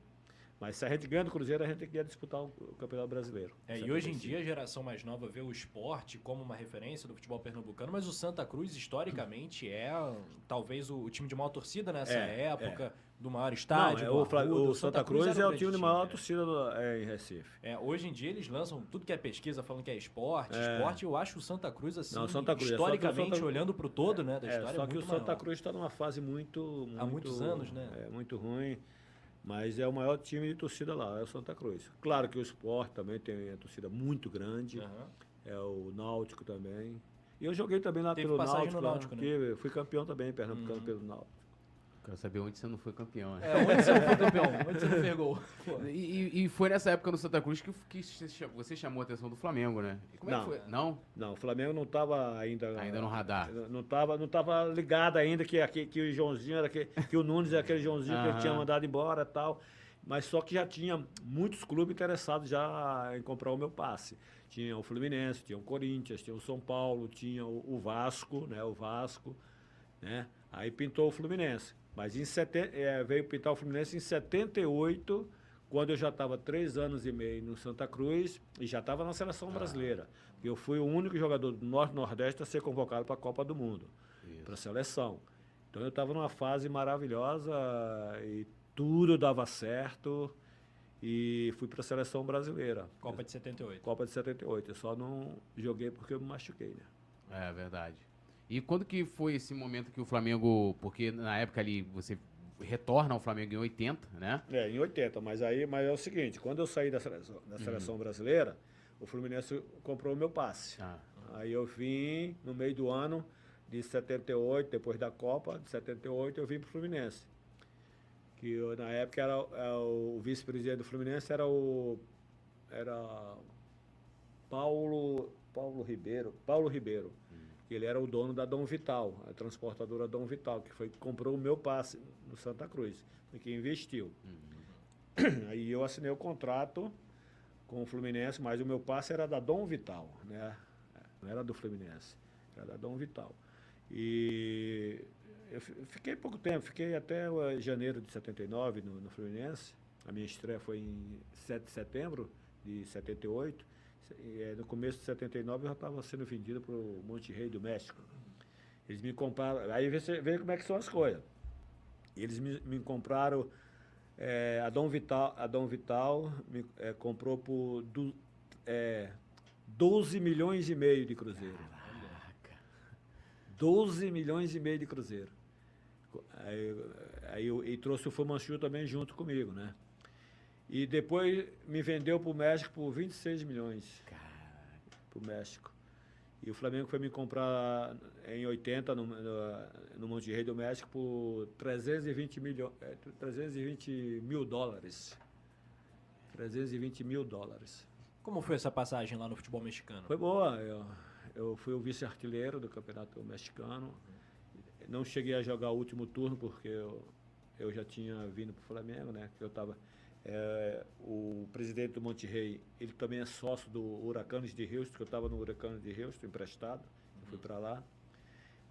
[SPEAKER 3] Mas se a gente ganha do Cruzeiro, a gente quer disputar o, o Campeonato Brasileiro.
[SPEAKER 1] É, e hoje em
[SPEAKER 3] 75.
[SPEAKER 1] dia a geração mais nova vê o esporte como uma referência do futebol pernambucano, mas o Santa Cruz, historicamente, é talvez o, o time de maior torcida nessa
[SPEAKER 3] É,
[SPEAKER 1] época, do maior
[SPEAKER 3] Não,
[SPEAKER 1] estádio.
[SPEAKER 3] é,
[SPEAKER 1] do
[SPEAKER 3] o,
[SPEAKER 1] Arruda,
[SPEAKER 3] o Santa Cruz,
[SPEAKER 1] era
[SPEAKER 3] é o time de maior
[SPEAKER 1] né?
[SPEAKER 3] torcida do- é, em Recife.
[SPEAKER 1] É, hoje em dia eles lançam tudo que é pesquisa falando que é esporte.
[SPEAKER 3] É.
[SPEAKER 1] Esporte, eu acho o Santa Cruz assim,
[SPEAKER 3] Não, Santa Cruz, é o
[SPEAKER 1] historicamente,
[SPEAKER 3] Santa-
[SPEAKER 1] olhando pro todo, né, da
[SPEAKER 3] É,
[SPEAKER 1] história,
[SPEAKER 3] só
[SPEAKER 1] é
[SPEAKER 3] que o Santa
[SPEAKER 1] maior.
[SPEAKER 3] Cruz está numa fase muito, muito.
[SPEAKER 1] Há muitos anos, né?
[SPEAKER 3] É, muito ruim. Mas é o maior time de torcida lá, é o Santa Cruz. Claro que o Sport também tem a torcida muito grande,
[SPEAKER 1] Aham.
[SPEAKER 3] é o Náutico também. E eu joguei também lá
[SPEAKER 1] Teve
[SPEAKER 3] pelo Náutico, lá,
[SPEAKER 1] Náutico, né?
[SPEAKER 3] fui campeão também, pernambucano
[SPEAKER 1] Uhum.
[SPEAKER 3] pelo Náutico.
[SPEAKER 2] Quero saber onde você não foi campeão. né?
[SPEAKER 1] É, onde você não foi campeão? Onde você não? Pô.
[SPEAKER 2] E, e- foi nessa época no Santa Cruz que, que você cha- você chamou a atenção do Flamengo, né? E como é
[SPEAKER 3] Não.
[SPEAKER 2] que foi? Não?
[SPEAKER 3] Não, o Flamengo não estava ainda.
[SPEAKER 2] Ainda no radar.
[SPEAKER 3] Não estava não tava ligado ainda que, aqui, que o Joãozinho era aquele, que o Nunes era aquele Joãozinho que ele
[SPEAKER 2] Aham.
[SPEAKER 3] tinha mandado embora e tal. Mas só que já tinha muitos clubes interessados já em comprar o meu passe. Tinha o Fluminense, tinha o Corinthians, tinha o São Paulo, tinha o, o Vasco, né? O Vasco, né? Aí pintou o Fluminense. Mas em seten, eh, veio pintar o Fluminense em 78, quando eu já estava três anos e meio no Santa Cruz e já estava na seleção brasileira. Eu fui o único jogador do Norte e Nordeste a ser convocado para a Copa do Mundo, para a seleção. Então eu estava numa fase maravilhosa e tudo dava certo e fui para a seleção brasileira.
[SPEAKER 1] Copa de 78.
[SPEAKER 3] Copa de 78. Eu só não joguei porque eu me machuquei, né?
[SPEAKER 2] É verdade. E quando que foi esse momento que o Flamengo. Porque na época ali você retorna ao Flamengo em 80, né?
[SPEAKER 3] É, em 80, mas aí mas é o seguinte, quando eu saí da seleção, da seleção brasileira, o Fluminense comprou o meu passe.
[SPEAKER 2] Ah,
[SPEAKER 3] Aí eu vim no meio do ano de 78, depois da Copa de 78, eu vim para o Fluminense. Que eu, na época era, era o vice-presidente do Fluminense era o era Paulo Paulo Ribeiro, Paulo Ribeiro. Que Ele era o dono da Dom Vital, a transportadora Dom Vital, que foi que comprou o meu passe no Santa Cruz, foi que investiu. Aí eu assinei o contrato com o Fluminense, mas o meu passe era da Dom Vital, né? Não era do Fluminense, era da Dom Vital. E eu fi- fiquei pouco tempo, fiquei até eh, janeiro de 79 no, no Fluminense. A minha estreia foi em 7 de setembro de 78. Eh, no começo de 79 eu já estava sendo vendido para o Monte Rei do México. Eles me compraram. Aí você vê como é que são as coisas. Eles me, me compraram. eh, a Dom Vital, a Dom Vital me eh, comprou por du, eh, 12 milhões e meio de cruzeiro. 12 milhões e meio de cruzeiro. Aí, aí eu, e trouxe o Fumanchu também junto comigo, né? E depois me vendeu para o México por 26 milhões. Para o México. E o Flamengo foi me comprar em 80 no, no, no Monte Rei do México por 320, milho, é, 320 mil dólares. 320 mil dólares.
[SPEAKER 1] Como foi essa passagem lá no futebol mexicano?
[SPEAKER 3] Foi boa. Eu, eu fui o vice-artilheiro do campeonato mexicano. Não cheguei a jogar o último turno porque eu, eu já tinha vindo para o Flamengo, né? Que eu tava, é, o presidente do Monte Rei, ele também é sócio do Huracanes de Houston, que eu estava no Huracanes de Houston, emprestado. Eu fui para lá.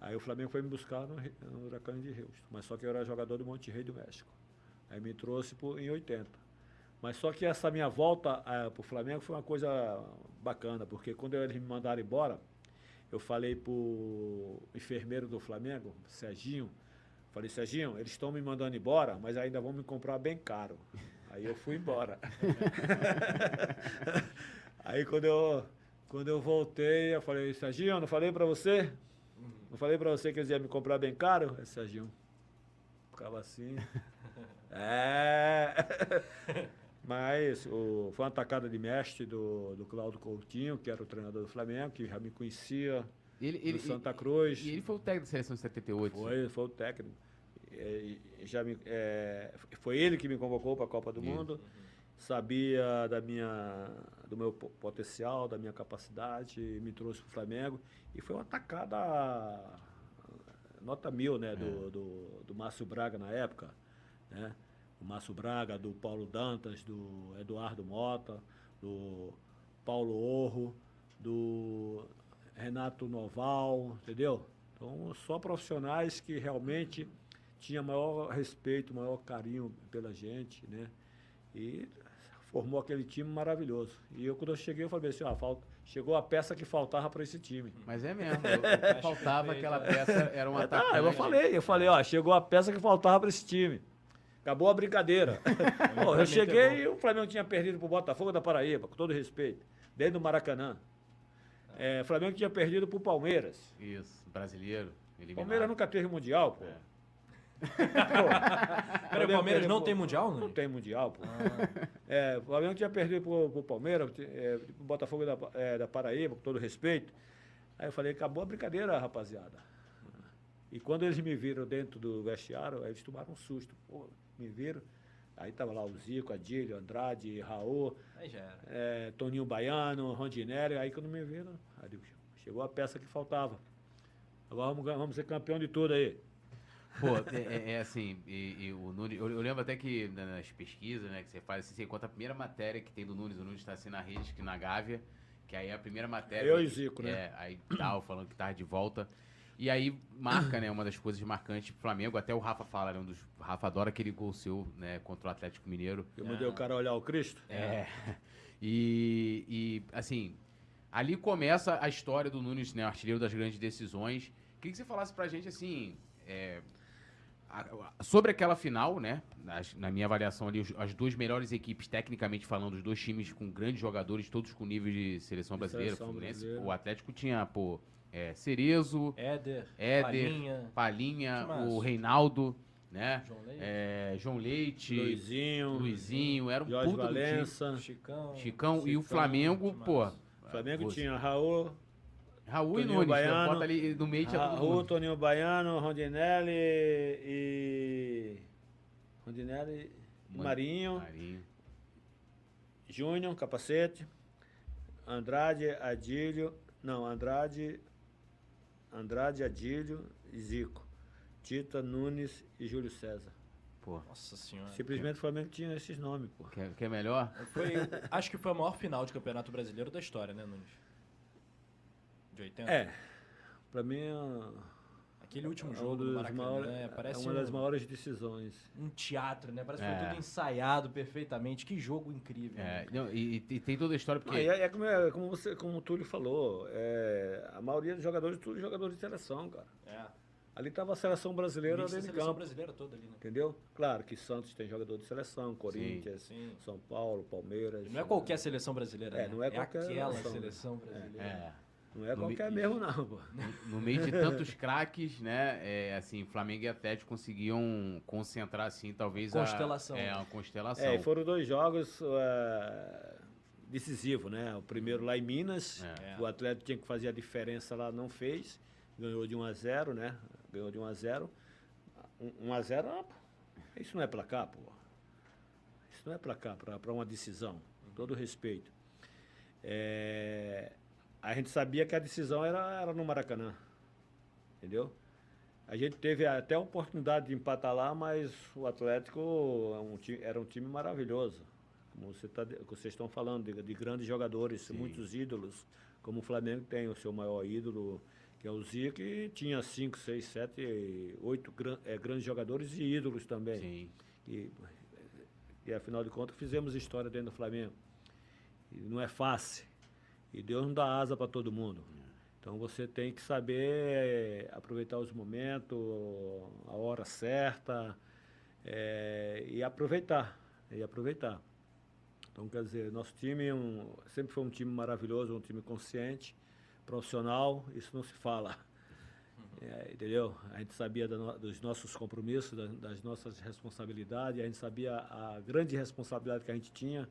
[SPEAKER 3] Aí o Flamengo foi me buscar no, no Huracanes de Houston. Mas só que eu era jogador do Monte Rei do México. Aí me trouxe por, em 80. Mas só que essa minha volta para o Flamengo foi uma coisa bacana, porque quando eles me mandaram embora, eu falei pro enfermeiro do Flamengo, Serginho, falei, Serginho, eles estão me mandando embora, mas ainda vão me comprar bem caro. Aí eu fui embora. Aí quando eu, quando eu voltei, eu falei, Serginho, não falei para você? Não falei para você que eles iam me comprar bem caro? Aí, Serginho, ficava assim. é. Mas o, foi uma atacada de mestre do, do Claudio Coutinho, que era o treinador do Flamengo, que já me conhecia
[SPEAKER 2] Ele,
[SPEAKER 3] do
[SPEAKER 2] ele,
[SPEAKER 3] Santa Cruz.
[SPEAKER 2] E ele foi o técnico da seleção de 78.
[SPEAKER 3] Foi, foi o técnico. É, já me, é, foi ele que me convocou para a Copa do. Mundo. Sabia da minha, do meu po- potencial, da minha capacidade, me trouxe para o Flamengo. E foi uma atacada nota mil, né? Do, do, do Márcio Braga na época. Né? O Márcio Braga, do Paulo Dantas, do Eduardo Mota, do Paulo Orro, do Renato Noval, entendeu? Então, só profissionais que realmente tinham maior respeito, maior carinho pela gente, né? E formou aquele time maravilhoso. E eu, quando eu cheguei, eu falei assim, ah, falta, chegou a peça que faltava para esse time.
[SPEAKER 2] Mas é mesmo. eu- faltava aquela peça, era um
[SPEAKER 3] Ah,
[SPEAKER 2] atacante.
[SPEAKER 3] eu falei, eu falei, ó, chegou a peça que faltava para esse time. Acabou a brincadeira. Pô, eu cheguei e o Flamengo tinha perdido pro Botafogo da Paraíba, com todo respeito, dentro do Maracanã. É, o Flamengo tinha perdido pro Palmeiras.
[SPEAKER 2] Isso, brasileiro. Eliminado.
[SPEAKER 3] Palmeiras nunca teve mundial, pô.
[SPEAKER 2] É.
[SPEAKER 1] Peraí, o Palmeiras não tem Mundial,
[SPEAKER 3] Não
[SPEAKER 1] Nunes?
[SPEAKER 3] tem Mundial, pô.
[SPEAKER 1] Ah,
[SPEAKER 3] É, o Flamengo tinha perdido pro, pro Palmeiras, é, pro Botafogo da, é, da Paraíba, com todo respeito. Aí eu falei, acabou a brincadeira, rapaziada. E quando eles me viram dentro do vestiário, aí eles tomaram um susto. Pô, me viram. Aí tava lá o Zico, Adílio, Andrade, Raul, é, Toninho Baiano, Rondinelli. Aí quando me viram, aí chegou a peça que faltava. Agora vamos, vamos ser campeão de tudo aí.
[SPEAKER 2] Pô, é, é- é assim, e, e o Nunes, eu, eu lembro até que na- nas pesquisas, né, que você faz, assim, você conta a primeira matéria que tem do Nunes, o Nunes está assim na rede, que na Gávea, que aí é a primeira matéria.
[SPEAKER 3] Eu e Zico, né?
[SPEAKER 2] É, aí tal, falando que tava de volta. E aí marca, né, uma das coisas marcantes pro Flamengo, até o Rafa fala, né, um dos, o Rafa adora aquele gol seu, né, contra o Atlético Mineiro.
[SPEAKER 3] Eu mandei o cara olhar o Cristo.
[SPEAKER 2] É. E, e, assim, ali começa a história do Nunes, né, artilheiro das grandes decisões. Queria que você falasse pra gente, assim, é, sobre aquela final, né, na minha avaliação ali, os- as duas melhores equipes, tecnicamente falando, os dois times com grandes jogadores, todos com nível de seleção brasileira,
[SPEAKER 3] seleção
[SPEAKER 2] Fluminense.
[SPEAKER 3] brasileira.
[SPEAKER 2] O Atlético tinha, pô, é, Cerezo,
[SPEAKER 1] Éder,
[SPEAKER 2] Éder,
[SPEAKER 1] Palinha,
[SPEAKER 2] Palinha, o Reinaldo, né,
[SPEAKER 1] João Leite,
[SPEAKER 2] é, João Leite,
[SPEAKER 3] Luizinho,
[SPEAKER 2] Luizinho, era um
[SPEAKER 3] Jorge
[SPEAKER 2] puta do time.
[SPEAKER 3] Valença.
[SPEAKER 1] Chicão.
[SPEAKER 2] Chicão, e o
[SPEAKER 1] Chicão,
[SPEAKER 2] Flamengo, pô.
[SPEAKER 3] O Flamengo
[SPEAKER 2] você-
[SPEAKER 3] tinha Raul,
[SPEAKER 2] Raul e
[SPEAKER 3] Toninho
[SPEAKER 2] Nunes, né?
[SPEAKER 3] Baiano.
[SPEAKER 2] bota ali no meio todo
[SPEAKER 3] Raul,
[SPEAKER 2] mundo.
[SPEAKER 3] Toninho Baiano, Rondinelli e. Rondinelli e
[SPEAKER 2] Mano-
[SPEAKER 3] Marinho,
[SPEAKER 2] Marinho.
[SPEAKER 3] Júnior, capacete, Andrade, Adílio. Não, Andrade. Andrade, Adílio e Zico. Tita, Nunes e Júlio César.
[SPEAKER 2] Pô,
[SPEAKER 1] Nossa senhora.
[SPEAKER 3] Simplesmente o Flamengo tinha esses nomes, pô.
[SPEAKER 2] quer, quer melhor?
[SPEAKER 1] Foi, acho que foi a maior final de campeonato brasileiro da história, né, Nunes? De 80?
[SPEAKER 3] É. Pra mim é,
[SPEAKER 1] Aquele último
[SPEAKER 3] é
[SPEAKER 1] jogo do Maracanã,
[SPEAKER 3] maiores-
[SPEAKER 1] né?
[SPEAKER 3] é
[SPEAKER 1] Parece
[SPEAKER 3] uma das
[SPEAKER 1] um,
[SPEAKER 3] maiores decisões.
[SPEAKER 1] um teatro, né? Parece que
[SPEAKER 2] É.
[SPEAKER 1] foi tudo ensaiado perfeitamente. Que jogo incrível.
[SPEAKER 2] É,
[SPEAKER 1] né?
[SPEAKER 2] não, e, e tem toda a história, porque...
[SPEAKER 3] Ah, é, é como, é como você, como o Túlio falou, é, a maioria dos jogadores, tudo jogadores de seleção, cara.
[SPEAKER 1] É.
[SPEAKER 3] Ali estava a seleção brasileira dentro de
[SPEAKER 1] seleção
[SPEAKER 3] campo,
[SPEAKER 1] brasileira toda ali, né?
[SPEAKER 3] entendeu? Claro que Santos tem jogador de seleção, Corinthians,
[SPEAKER 1] Sim.
[SPEAKER 3] São Paulo, Palmeiras.
[SPEAKER 1] Não é qualquer seleção brasileira,
[SPEAKER 3] É,
[SPEAKER 1] né?
[SPEAKER 3] não é qualquer
[SPEAKER 1] aquela
[SPEAKER 3] né?
[SPEAKER 1] seleção brasileira.
[SPEAKER 2] É,
[SPEAKER 3] Não é qualquer
[SPEAKER 2] mi-
[SPEAKER 3] mesmo, não, pô.
[SPEAKER 2] no meio de tantos craques, né, é, assim, Flamengo e Atlético conseguiam concentrar, assim, talvez
[SPEAKER 1] Constelação.
[SPEAKER 2] a... É, uma constelação.
[SPEAKER 3] É, e foram dois jogos é, decisivos, né? O primeiro lá em Minas,
[SPEAKER 2] É.
[SPEAKER 3] o Atlético tinha que fazer a diferença lá, não fez. Ganhou de 1 a 0 né? Ganhou de 1 a 0 1 a 0 ah, pô, isso não é placar, pô. Isso não é placar para uma decisão, com todo respeito. É, a gente sabia que a decisão era, era no Maracanã, entendeu? A gente teve até a oportunidade de empatar lá, mas o Atlético é um ti- era um time maravilhoso. Como você tá, vocês estão falando, de, de grandes jogadores, muitos ídolos, como o Flamengo tem o seu maior ídolo, que é o Zico, e tinha cinco, seis, sete, oito gran- eh, grandes jogadores e ídolos também.
[SPEAKER 2] Sim.
[SPEAKER 3] E, e afinal de contas fizemos história dentro do Flamengo. E não é fácil. E Deus não dá asa para todo mundo. Então você tem que saber eh, aproveitar os momentos, a hora certa eh, e aproveitar. E aproveitar. Então, quer dizer, nosso time é um- sempre foi um time maravilhoso, um time consciente, profissional, isso não se fala. É, entendeu? A gente sabia no- dos nossos compromissos, da- das nossas responsabilidades, a gente sabia a grande responsabilidade que a gente tinha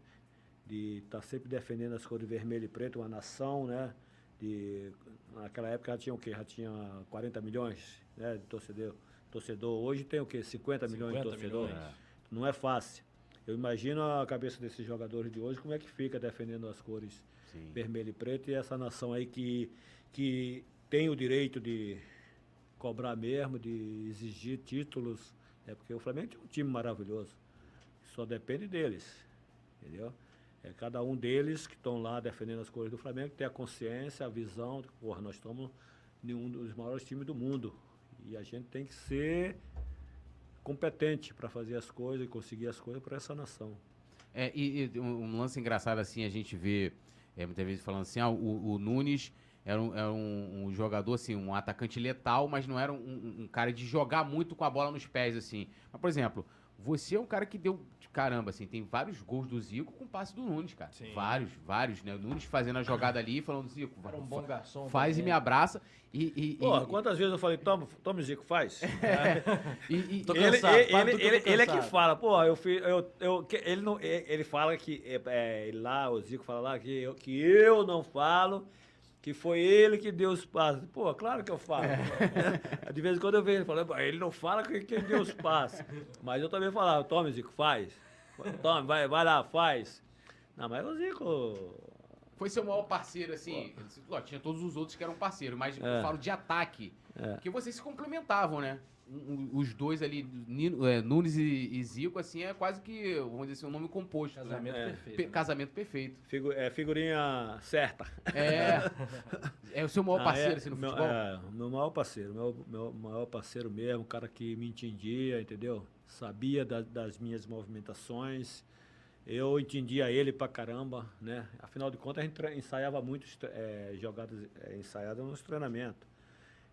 [SPEAKER 3] de estar sempre defendendo as cores vermelho e preto, uma nação, né? De, naquela época já tinha o quê? Já tinha 40 milhões né, de torcedor. torcedor. Hoje tem o quê? 50 milhões de
[SPEAKER 1] 50
[SPEAKER 3] torcedores.
[SPEAKER 1] milhões.
[SPEAKER 3] Não é fácil. Eu imagino a cabeça desses jogadores de hoje, como é que fica defendendo as cores
[SPEAKER 2] Sim.
[SPEAKER 3] vermelho e preto e essa nação aí que, que tem o direito de cobrar mesmo, de exigir títulos, é porque o Flamengo tem um time maravilhoso. Só depende deles, entendeu? É cada um deles que estão lá defendendo as cores do Flamengo tem a consciência, a visão de que, porra, nós estamos em um dos maiores times do mundo. E a gente tem que ser competente para fazer as coisas e conseguir as coisas para essa nação.
[SPEAKER 2] É, e, e um, lance engraçado assim, a gente vê é, muitas vezes falando assim, ah, o, o Nunes era, um, era um, um jogador, assim, um atacante letal, mas não era um- um cara de jogar muito com a bola nos pés, assim. Mas, por exemplo, você é um cara que deu, caramba, assim, tem vários gols do Zico com passe do Nunes, cara.
[SPEAKER 1] Sim.
[SPEAKER 2] Vários, vários, né? O Nunes fazendo a jogada ali, falando, Zico,
[SPEAKER 1] Era um bom garçom.
[SPEAKER 2] faz e
[SPEAKER 1] também.
[SPEAKER 2] me abraça. E, e,
[SPEAKER 3] Porra,
[SPEAKER 2] e-
[SPEAKER 3] quantas vezes eu falei, toma, toma Zico, faz?
[SPEAKER 2] e- e-
[SPEAKER 1] Tô
[SPEAKER 3] ele,
[SPEAKER 1] cansado,
[SPEAKER 3] ele,
[SPEAKER 1] tô
[SPEAKER 3] é que fala, pô, eu, fi- eu, eu, que- ele, não, ele fala que é, é, lá, o Zico fala lá que eu, que eu não falo, que foi ele que deu os passos. Pô, claro que eu falo. De vez em quando eu vejo ele falando, "Pô, ele não fala que quem deu os passos. Mas eu também falava, toma, Zico, faz. Toma, vai, vai lá, faz. Não, mas o Zico.
[SPEAKER 2] Foi seu maior parceiro, assim. Ó, tinha todos os outros que eram parceiros, mas eu
[SPEAKER 3] É.
[SPEAKER 2] falo de ataque.
[SPEAKER 3] É.
[SPEAKER 2] Porque vocês se complementavam, né? Um- Os dois ali, Nino- é, Nunes e, e Zico, assim, é quase que, vamos dizer assim, um nome composto. né?
[SPEAKER 1] Casamento
[SPEAKER 3] É.
[SPEAKER 1] perfeito.
[SPEAKER 2] Pe-
[SPEAKER 1] né?
[SPEAKER 2] casamento perfeito.
[SPEAKER 3] Figu, é figurinha certa.
[SPEAKER 2] É. é o seu maior
[SPEAKER 3] Ah,
[SPEAKER 2] parceiro,
[SPEAKER 3] é,
[SPEAKER 2] assim, no
[SPEAKER 3] meu,
[SPEAKER 2] futebol?
[SPEAKER 3] É, meu maior parceiro, meu, meu maior parceiro mesmo, um cara que me entendia, entendeu? Sabia da- das minhas movimentações. Eu entendia ele pra caramba, né? Afinal de contas, a gente ensaiava muito é, jogadas é, ensaiadas nos treinamentos,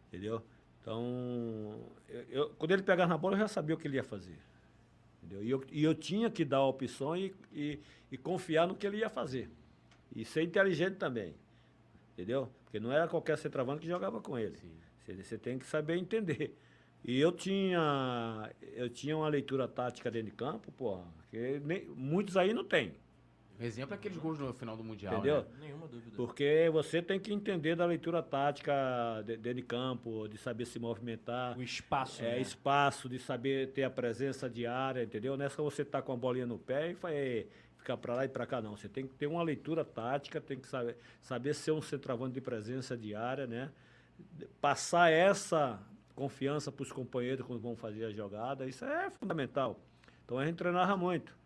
[SPEAKER 3] entendeu? Então, eu, eu- quando ele pegava na bola, eu já sabia o que ele ia fazer. Entendeu? E, eu, e eu tinha que dar a opção e, e, e confiar no que ele ia fazer. E ser inteligente também. Entendeu? Porque não era qualquer centroavante que jogava com ele. Você, você tem que saber entender. E eu tinha, eu tinha uma leitura tática dentro de campo, porra, que nem, muitos aí não tem.
[SPEAKER 2] Exemplo é aqueles gols no final do Mundial,
[SPEAKER 3] Entendeu?
[SPEAKER 2] né?
[SPEAKER 1] Nenhuma dúvida.
[SPEAKER 3] Porque você tem que entender da leitura tática de- dentro de campo, de saber se movimentar.
[SPEAKER 1] O espaço.
[SPEAKER 3] É,
[SPEAKER 1] né?
[SPEAKER 3] espaço, de saber ter a presença diária, entendeu? Não é só você estar com a bolinha no pé e é, ficar para lá e para cá, não. Você tem que ter uma leitura tática, tem que saber, saber ser um centroavante de presença diária, né? Passar essa confiança para os companheiros quando vão fazer a jogada, isso é fundamental. Então a gente treinava muito.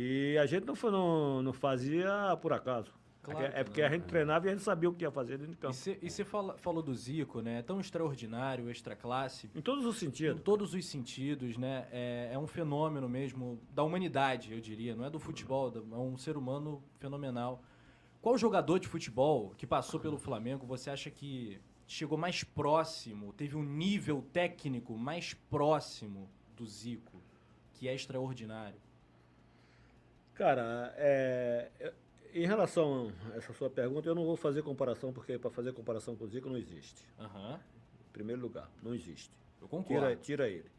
[SPEAKER 3] E a gente não, fa- não, não fazia por acaso.
[SPEAKER 1] Claro
[SPEAKER 3] é
[SPEAKER 1] que
[SPEAKER 3] porque
[SPEAKER 1] não,
[SPEAKER 3] a gente treinava e a gente sabia o que ia fazer dentro de campo.
[SPEAKER 1] E você falou do Zico, né? É tão extraordinário, extra classe.
[SPEAKER 3] Em todos os
[SPEAKER 1] Em
[SPEAKER 3] sentidos.
[SPEAKER 1] todos os sentidos, né? É, é um fenômeno mesmo da humanidade, eu diria. Não é do futebol, é um ser humano fenomenal. Qual jogador de futebol que passou pelo Flamengo você acha que chegou mais próximo, teve um nível técnico mais próximo do Zico, que é extraordinário?
[SPEAKER 3] Cara, é, em relação a essa sua pergunta, eu não vou fazer comparação, porque para fazer comparação com o Zico não existe.
[SPEAKER 1] Aham,
[SPEAKER 3] Em primeiro lugar, não existe.
[SPEAKER 1] eu concordo.
[SPEAKER 3] Tira, tira ele.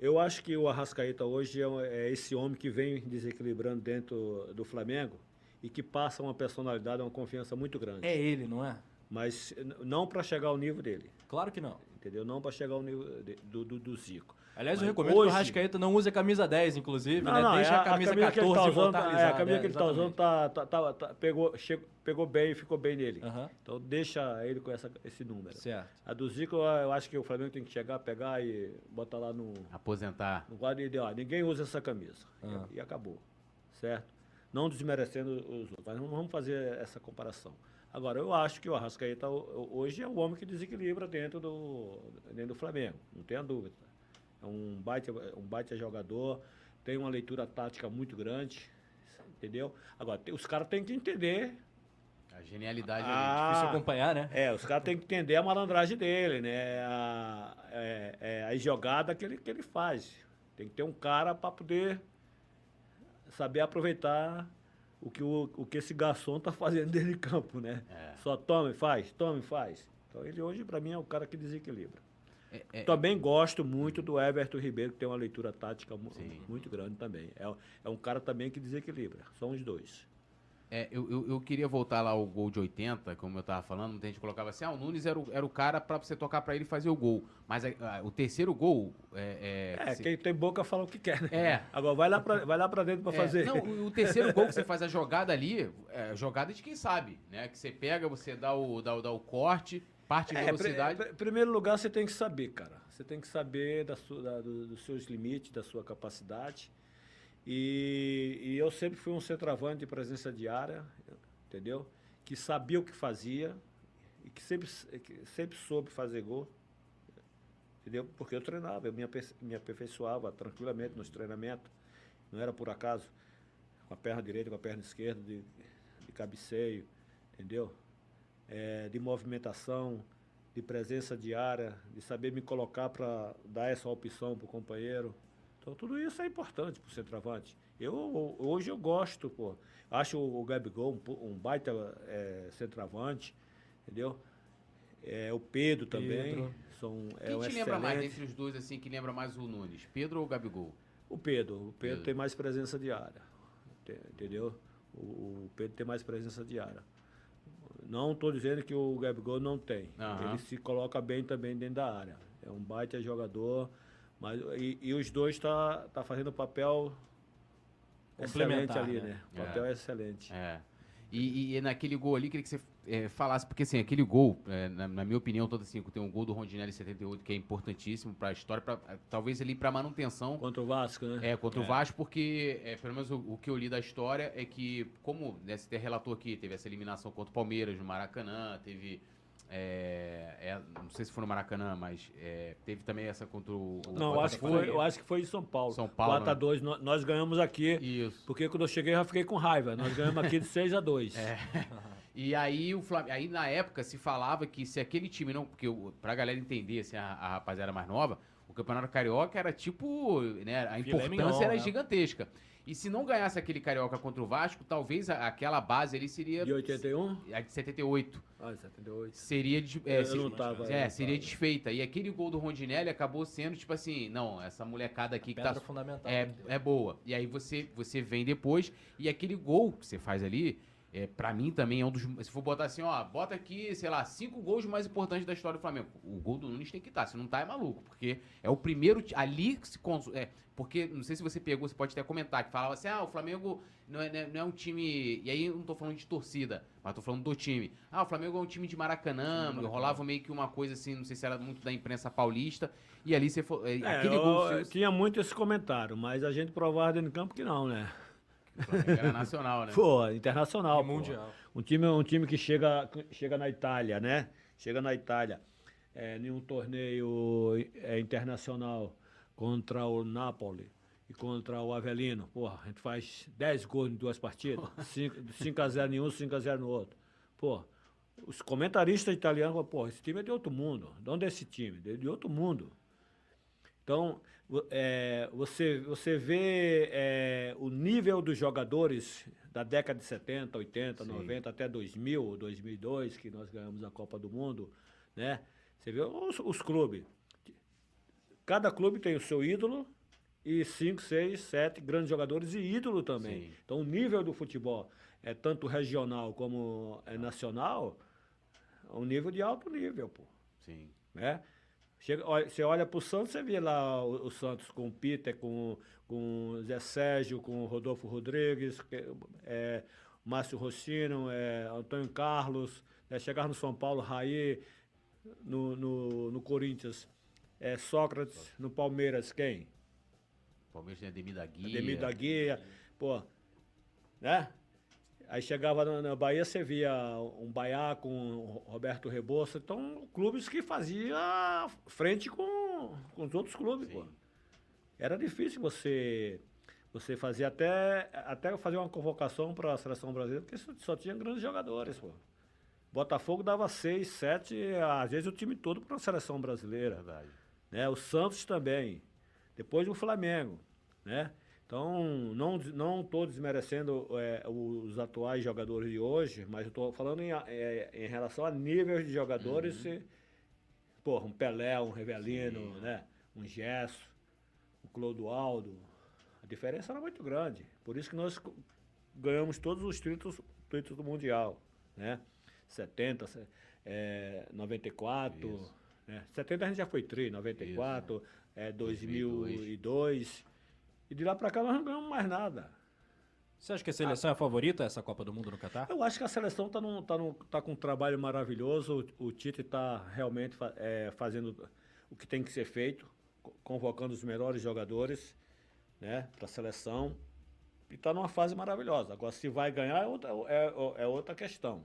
[SPEAKER 3] Eu acho que o Arrascaeta hoje é, é esse homem que vem desequilibrando dentro do Flamengo e que passa uma personalidade, uma confiança muito grande.
[SPEAKER 1] É ele, não é?
[SPEAKER 3] Mas não para chegar ao nível dele,
[SPEAKER 1] Claro que não.
[SPEAKER 3] entendeu? Não para chegar ao nível de- do, do, do Zico.
[SPEAKER 1] Aliás, eu recomendo que
[SPEAKER 3] hoje-
[SPEAKER 1] o Rascaeta não use a camisa 10, inclusive, né?
[SPEAKER 3] é
[SPEAKER 1] Deixa a camisa 14
[SPEAKER 3] que ele tá usando, é, a camisa que ele tá
[SPEAKER 1] exatamente.
[SPEAKER 3] usando tá, tá- tá- tá- pegou, chegou- pegou bem e ficou bem nele.
[SPEAKER 1] Aham,
[SPEAKER 3] Então deixa ele com essa, esse número.
[SPEAKER 1] certo.
[SPEAKER 3] A do Zico, eu acho que o Flamengo tem que chegar, pegar e botar lá no,
[SPEAKER 2] Aposentar.
[SPEAKER 3] no quadro ideal. Ninguém usa essa camisa. E-
[SPEAKER 1] Ah.
[SPEAKER 3] E, acabou. Certo? Não desmerecendo os outros. Mas não vamos fazer essa comparação. Agora, eu acho que o Arrascaeta ho- hoje é o homem que desequilibra dentro do, dentro do Flamengo. Não tenha dúvida. É um baita, um baita jogador, tem uma leitura tática muito grande. Entendeu? Agora, os caras têm que entender
[SPEAKER 2] A genialidade
[SPEAKER 3] Ah,
[SPEAKER 1] Difícil acompanhar, né?
[SPEAKER 3] é, os caras têm que entender a malandragem dele, né? A, é, é, a jogada que ele, que ele faz. Tem que ter um cara para poder saber aproveitar o que, o, o que esse garçom tá fazendo dentro de campo, né?
[SPEAKER 2] É.
[SPEAKER 3] Só toma e faz, toma e faz. Então ele hoje, para mim, é o cara que desequilibra.
[SPEAKER 2] É, é,
[SPEAKER 3] Também gosto muito do Everton Ribeiro, que tem uma leitura tática
[SPEAKER 2] Sim.
[SPEAKER 3] muito grande também. É, é um cara também que desequilibra. São os dois.
[SPEAKER 2] É, eu, eu, eu queria voltar lá ao gol de 80, como eu tava falando, muita gente colocava assim, ah, o Nunes era o, era o cara pra você tocar pra ele e fazer o gol. Mas é, ah, o terceiro gol é...
[SPEAKER 3] É,
[SPEAKER 2] se-
[SPEAKER 3] quem tem boca fala o que quer, né?
[SPEAKER 2] É.
[SPEAKER 3] Agora vai lá pra, vai lá pra dentro pra
[SPEAKER 2] é,
[SPEAKER 3] fazer.
[SPEAKER 2] Não, o, o terceiro gol que você faz a jogada ali, é jogada de quem sabe, né? Que você pega, você dá o, dá, dá o corte, parte em
[SPEAKER 3] É,
[SPEAKER 2] velocidade.
[SPEAKER 3] pri- pri- primeiro lugar, você tem que saber, cara. Você tem que saber da sua- da- do- dos seus limites, da sua capacidade. E, e eu sempre fui um centroavante de presença diária, entendeu? Que sabia o que fazia e que sempre, que sempre soube fazer gol. Entendeu? Porque eu treinava, eu me, me aperfeiçoava tranquilamente nos treinamentos. Não era por acaso. Com a perna direita, com a perna esquerda, de, de cabeceio, entendeu? É, de movimentação, de presença diária, de saber me colocar para dar essa opção para o companheiro, Então tudo isso é importante para o centroavante. Eu, hoje eu gosto, pô. Acho o Gabigol um, um baita é, centroavante, entendeu? É, o Pedro, Pedro. também. São,
[SPEAKER 2] é Quem
[SPEAKER 3] te
[SPEAKER 2] excelente. lembra mais entre os dois, assim, que lembra mais o Nunes? Pedro ou o Gabigol?
[SPEAKER 3] O Pedro. O Pedro, Pedro. tem mais presença de área. Entendeu? O, o Pedro tem mais presença de área. Não estou dizendo que o Gabigol não tem. Uhum. Ele se coloca bem também dentro da área. É um baita jogador. Mas, e, e os dois tá, tá fazendo papel excelente ali, né? né? O papel é, é excelente.
[SPEAKER 2] É. E, e, naquele gol ali, queria que você é, falasse, porque assim, aquele gol, é, na, na, minha opinião, todo assim, tem um gol do Rondinelli 78 que é importantíssimo para a história, pra, é, talvez ali para manutenção.
[SPEAKER 3] Contra o Vasco, né?
[SPEAKER 2] É, contra é. o Vasco, porque é, pelo menos o, o, que eu li da história é que, como né, você relatou aqui, teve essa eliminação contra o Palmeiras no Maracanã, teve é, é, não sei se foi no Maracanã, mas é, teve também essa contra o.
[SPEAKER 3] o não, acho que foi, eu acho que foi em São Paulo.
[SPEAKER 2] São Paulo.
[SPEAKER 3] 4x2, né? nós, ganhamos aqui.
[SPEAKER 2] Isso.
[SPEAKER 3] Porque quando eu cheguei eu já fiquei com raiva. Nós ganhamos aqui de 6x2.
[SPEAKER 2] É. E aí, o Flam... aí na época se falava que se aquele time não. Porque pra galera entender, assim, a, a rapaziada mais nova, o Campeonato Carioca era tipo. Né, a importância era né? gigantesca. E se não ganhasse aquele Carioca contra o Vasco, talvez a, aquela base ali seria.
[SPEAKER 3] De 81?
[SPEAKER 2] A de 78.
[SPEAKER 3] Ah, de 78.
[SPEAKER 2] Seria. De, é, eu não tava. É, seria tava. desfeita. E aquele gol do Rondinelli acabou sendo tipo assim: não, essa molecada aqui que tá.
[SPEAKER 1] Fundamental,
[SPEAKER 2] é, é boa. E aí você, você vem depois. E aquele gol que você faz ali. É, para mim também é um dos. Se for botar assim, ó, bota aqui, sei lá, cinco gols mais importantes da história do Flamengo. O gol do Nunes tem que estar. Se não tá, é maluco. Porque é o primeiro. Ali que se. É, porque, não sei se você pegou, você pode até comentar, que falava assim: ah, o Flamengo não é, não é um time. E aí eu não tô falando de torcida, mas tô falando do time. Ah, o Flamengo é um time de Maracanã, Maracanã. rolava meio que uma coisa assim, não sei se era muito da imprensa paulista. E ali você foi.
[SPEAKER 3] É, aquele eu, gol. Tinha muito esse comentário, mas a gente provava dentro do campo que não, né?
[SPEAKER 2] Era nacional, né?
[SPEAKER 3] Pô, internacional. E mundial. Um time, um time que chega, chega na Itália, né? Chega na Itália. É, em um torneio é, internacional contra o Napoli e contra o Avelino. Porra, a gente faz 10 gols em duas partidas. 5x0 em um, 5x0 no outro. Pô, os comentaristas italianos falam, pô, esse time é de outro mundo. De onde é esse time? De outro mundo. Então, é, você, você vê é, o nível dos jogadores da década de 70, 80, Sim. 90 até 2000, 2002, que nós ganhamos a Copa do Mundo, né? Você vê os, os clubes. Cada clube tem o seu ídolo e cinco, seis, sete grandes jogadores e ídolo também. Sim. Então o nível do futebol é tanto regional como é nacional, é um nível de alto nível, pô.
[SPEAKER 2] Sim.
[SPEAKER 3] Né? Chega, você olha para o Santos, você vê lá o, o, Santos com o Peter, com, com o Zé Sérgio, com o Rodolfo Rodrigues, é, Márcio Rossino, é, Antônio Carlos, né, chegar no São Paulo, Raí, no, no, no Corinthians, é, Sócrates, no Palmeiras, quem?
[SPEAKER 2] Palmeiras tem Ademir da Guia.
[SPEAKER 3] Ademir da Guia, pô, né? Aí chegava na, na Bahia, você via um Baiá com Roberto Rebouça. Então, clubes que faziam frente com, com os outros clubes, Sim. pô. Era difícil você você fazer até, até fazer uma convocação para a seleção brasileira, porque só tinha grandes jogadores, pô. Botafogo dava seis, sete, às vezes o time todo para a seleção brasileira.
[SPEAKER 2] Verdade.
[SPEAKER 3] Né? O Santos também. Depois o Flamengo, né? Então, não não estou desmerecendo é, os atuais jogadores de hoje, mas estou falando em, é, em relação a níveis de jogadores. Uhum. porra, um Pelé, um Revelino, Sim. né? um Gesso, um Clodoaldo. A diferença era muito grande. Por isso que nós ganhamos todos os títulos, títulos do Mundial. Né? 70, é, 94. Né? 70 a gente já foi tri, 94, isso, né? é, 2002. 2002 e de lá para cá nós não ganhamos mais nada.
[SPEAKER 1] Você acha que a seleção é a favorita, essa Copa do Mundo no Catar?
[SPEAKER 3] Eu acho que a seleção está tá tá com um trabalho maravilhoso. O, o Tite está realmente é, fazendo o que tem que ser feito, convocando os melhores jogadores né, para a seleção. E está numa fase maravilhosa. Agora, se vai ganhar é outra, é, é outra questão.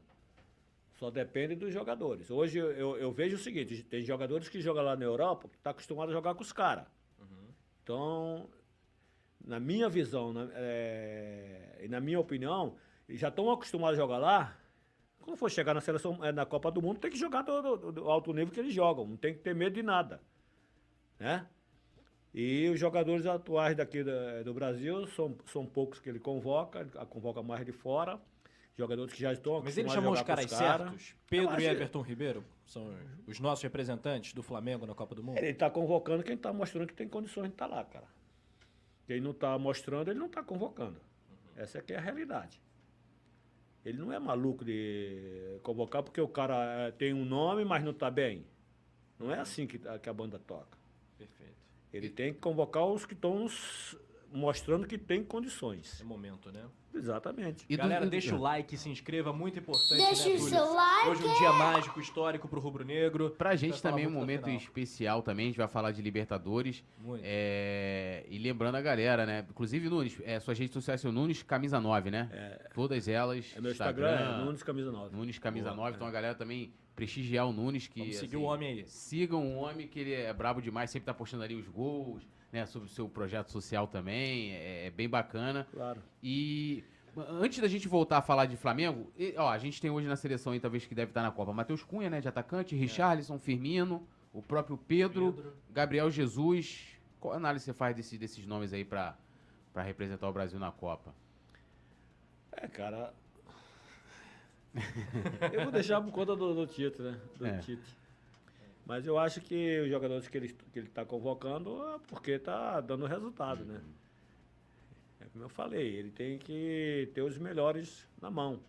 [SPEAKER 3] Só depende dos jogadores. Hoje eu, eu, eu, vejo o seguinte: tem jogadores que jogam lá na Europa que estão tá acostumados a jogar com os caras. Uhum. Então, na minha visão na, é, e na minha opinião, já estão acostumados a jogar lá. Quando for chegar na seleção, é, na Copa do Mundo, tem que jogar do, do, do, alto nível que eles jogam. Não tem que ter medo de nada. Né? E os jogadores atuais daqui do, do Brasil são, são poucos que ele convoca, ele convoca mais de fora. Jogadores que já estão
[SPEAKER 1] Mas ele chamou os caras
[SPEAKER 3] cara.
[SPEAKER 1] certos? Pedro
[SPEAKER 3] acho
[SPEAKER 1] e Everton Ribeiro são os nossos representantes do Flamengo na Copa do Mundo?
[SPEAKER 3] Ele está convocando quem está mostrando que tem condições de estar lá, cara. Quem não está mostrando, ele não está convocando. Essa aqui é a realidade. Ele não é maluco de convocar porque o cara eh, tem um nome, mas não está bem. Não é assim que, a- que a banda toca.
[SPEAKER 1] Perfeito.
[SPEAKER 3] Ele tem que convocar os que estão mostrando que tem condições.
[SPEAKER 1] É momento, né?
[SPEAKER 3] Exatamente.
[SPEAKER 2] E do-
[SPEAKER 1] Galera, deixa o like, se inscreva, muito importante.
[SPEAKER 4] Deixa
[SPEAKER 1] né,
[SPEAKER 4] o seu like.
[SPEAKER 1] Hoje um dia mágico, histórico pro Rubro Negro.
[SPEAKER 2] Pra gente
[SPEAKER 1] falar
[SPEAKER 2] também um
[SPEAKER 1] muito da
[SPEAKER 2] momento especial também, a gente vai falar de Libertadores.
[SPEAKER 1] Muito.
[SPEAKER 2] É, e lembrando a galera, né? Inclusive, Nunes, é, suas redes sociais são Nunes Camisa 9, né? Todas elas.
[SPEAKER 3] É meu Instagram, é Nunes Camisa 9.
[SPEAKER 2] Nunes Camisa
[SPEAKER 1] Boa,
[SPEAKER 2] 9. Então a galera também prestigiar o Nunes. Que,
[SPEAKER 1] Vamos seguir
[SPEAKER 2] assim,
[SPEAKER 1] o homem aí.
[SPEAKER 2] Sigam o homem, que ele é brabo demais, sempre tá postando ali os gols, né? Sobre o seu projeto social também. É, é bem bacana.
[SPEAKER 3] Claro.
[SPEAKER 2] E antes da gente voltar a falar de Flamengo, e, ó, a gente tem hoje na seleção aí, talvez que deve estar na Copa, Matheus Cunha, né, de atacante, Richarlison, Firmino, o próprio Pedro,
[SPEAKER 1] Pedro.
[SPEAKER 2] Gabriel Jesus. Qual análise você faz desse- desses nomes aí pra pra representar o Brasil na Copa?
[SPEAKER 3] É, cara. eu vou deixar por conta do, do Tite, né? Do
[SPEAKER 2] É.
[SPEAKER 3] Tite. Mas eu acho que os jogadores que ele que ele está convocando é porque está dando resultado, né? É como eu falei, ele tem que ter os melhores na mão.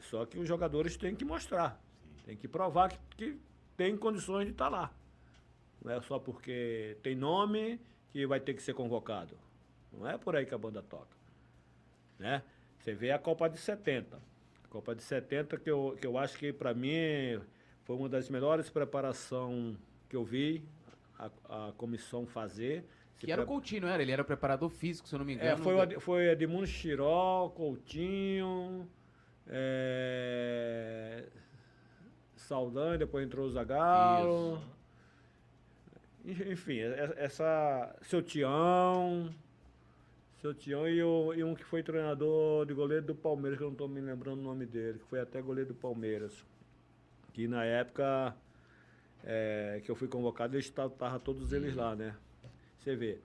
[SPEAKER 3] Só que os jogadores têm que mostrar, tem que provar que, que tem condições de estar lá. Não é só porque tem nome que vai ter que ser convocado. Não é por aí que a banda toca né? Você vê a Copa de 70. A Copa de 70 que eu, que eu acho que para mim foi uma das melhores preparações que eu vi a, a comissão fazer. Se
[SPEAKER 2] Que era o
[SPEAKER 3] pre-
[SPEAKER 2] Coutinho, não era? Ele era preparador físico, se eu não me engano.
[SPEAKER 3] é, foi, o Ad- foi Edmundo Chiró, Coutinho, é, Saldanha, depois entrou o Zagallo. Enfim, essa. Seu Tião. Seu Tião e, o- e um que foi treinador de goleiro do Palmeiras, que eu não estou me lembrando o nome dele, que foi até goleiro do Palmeiras. Que na época é, que eu fui convocado, eles estavam todos eles lá, né? Você vê.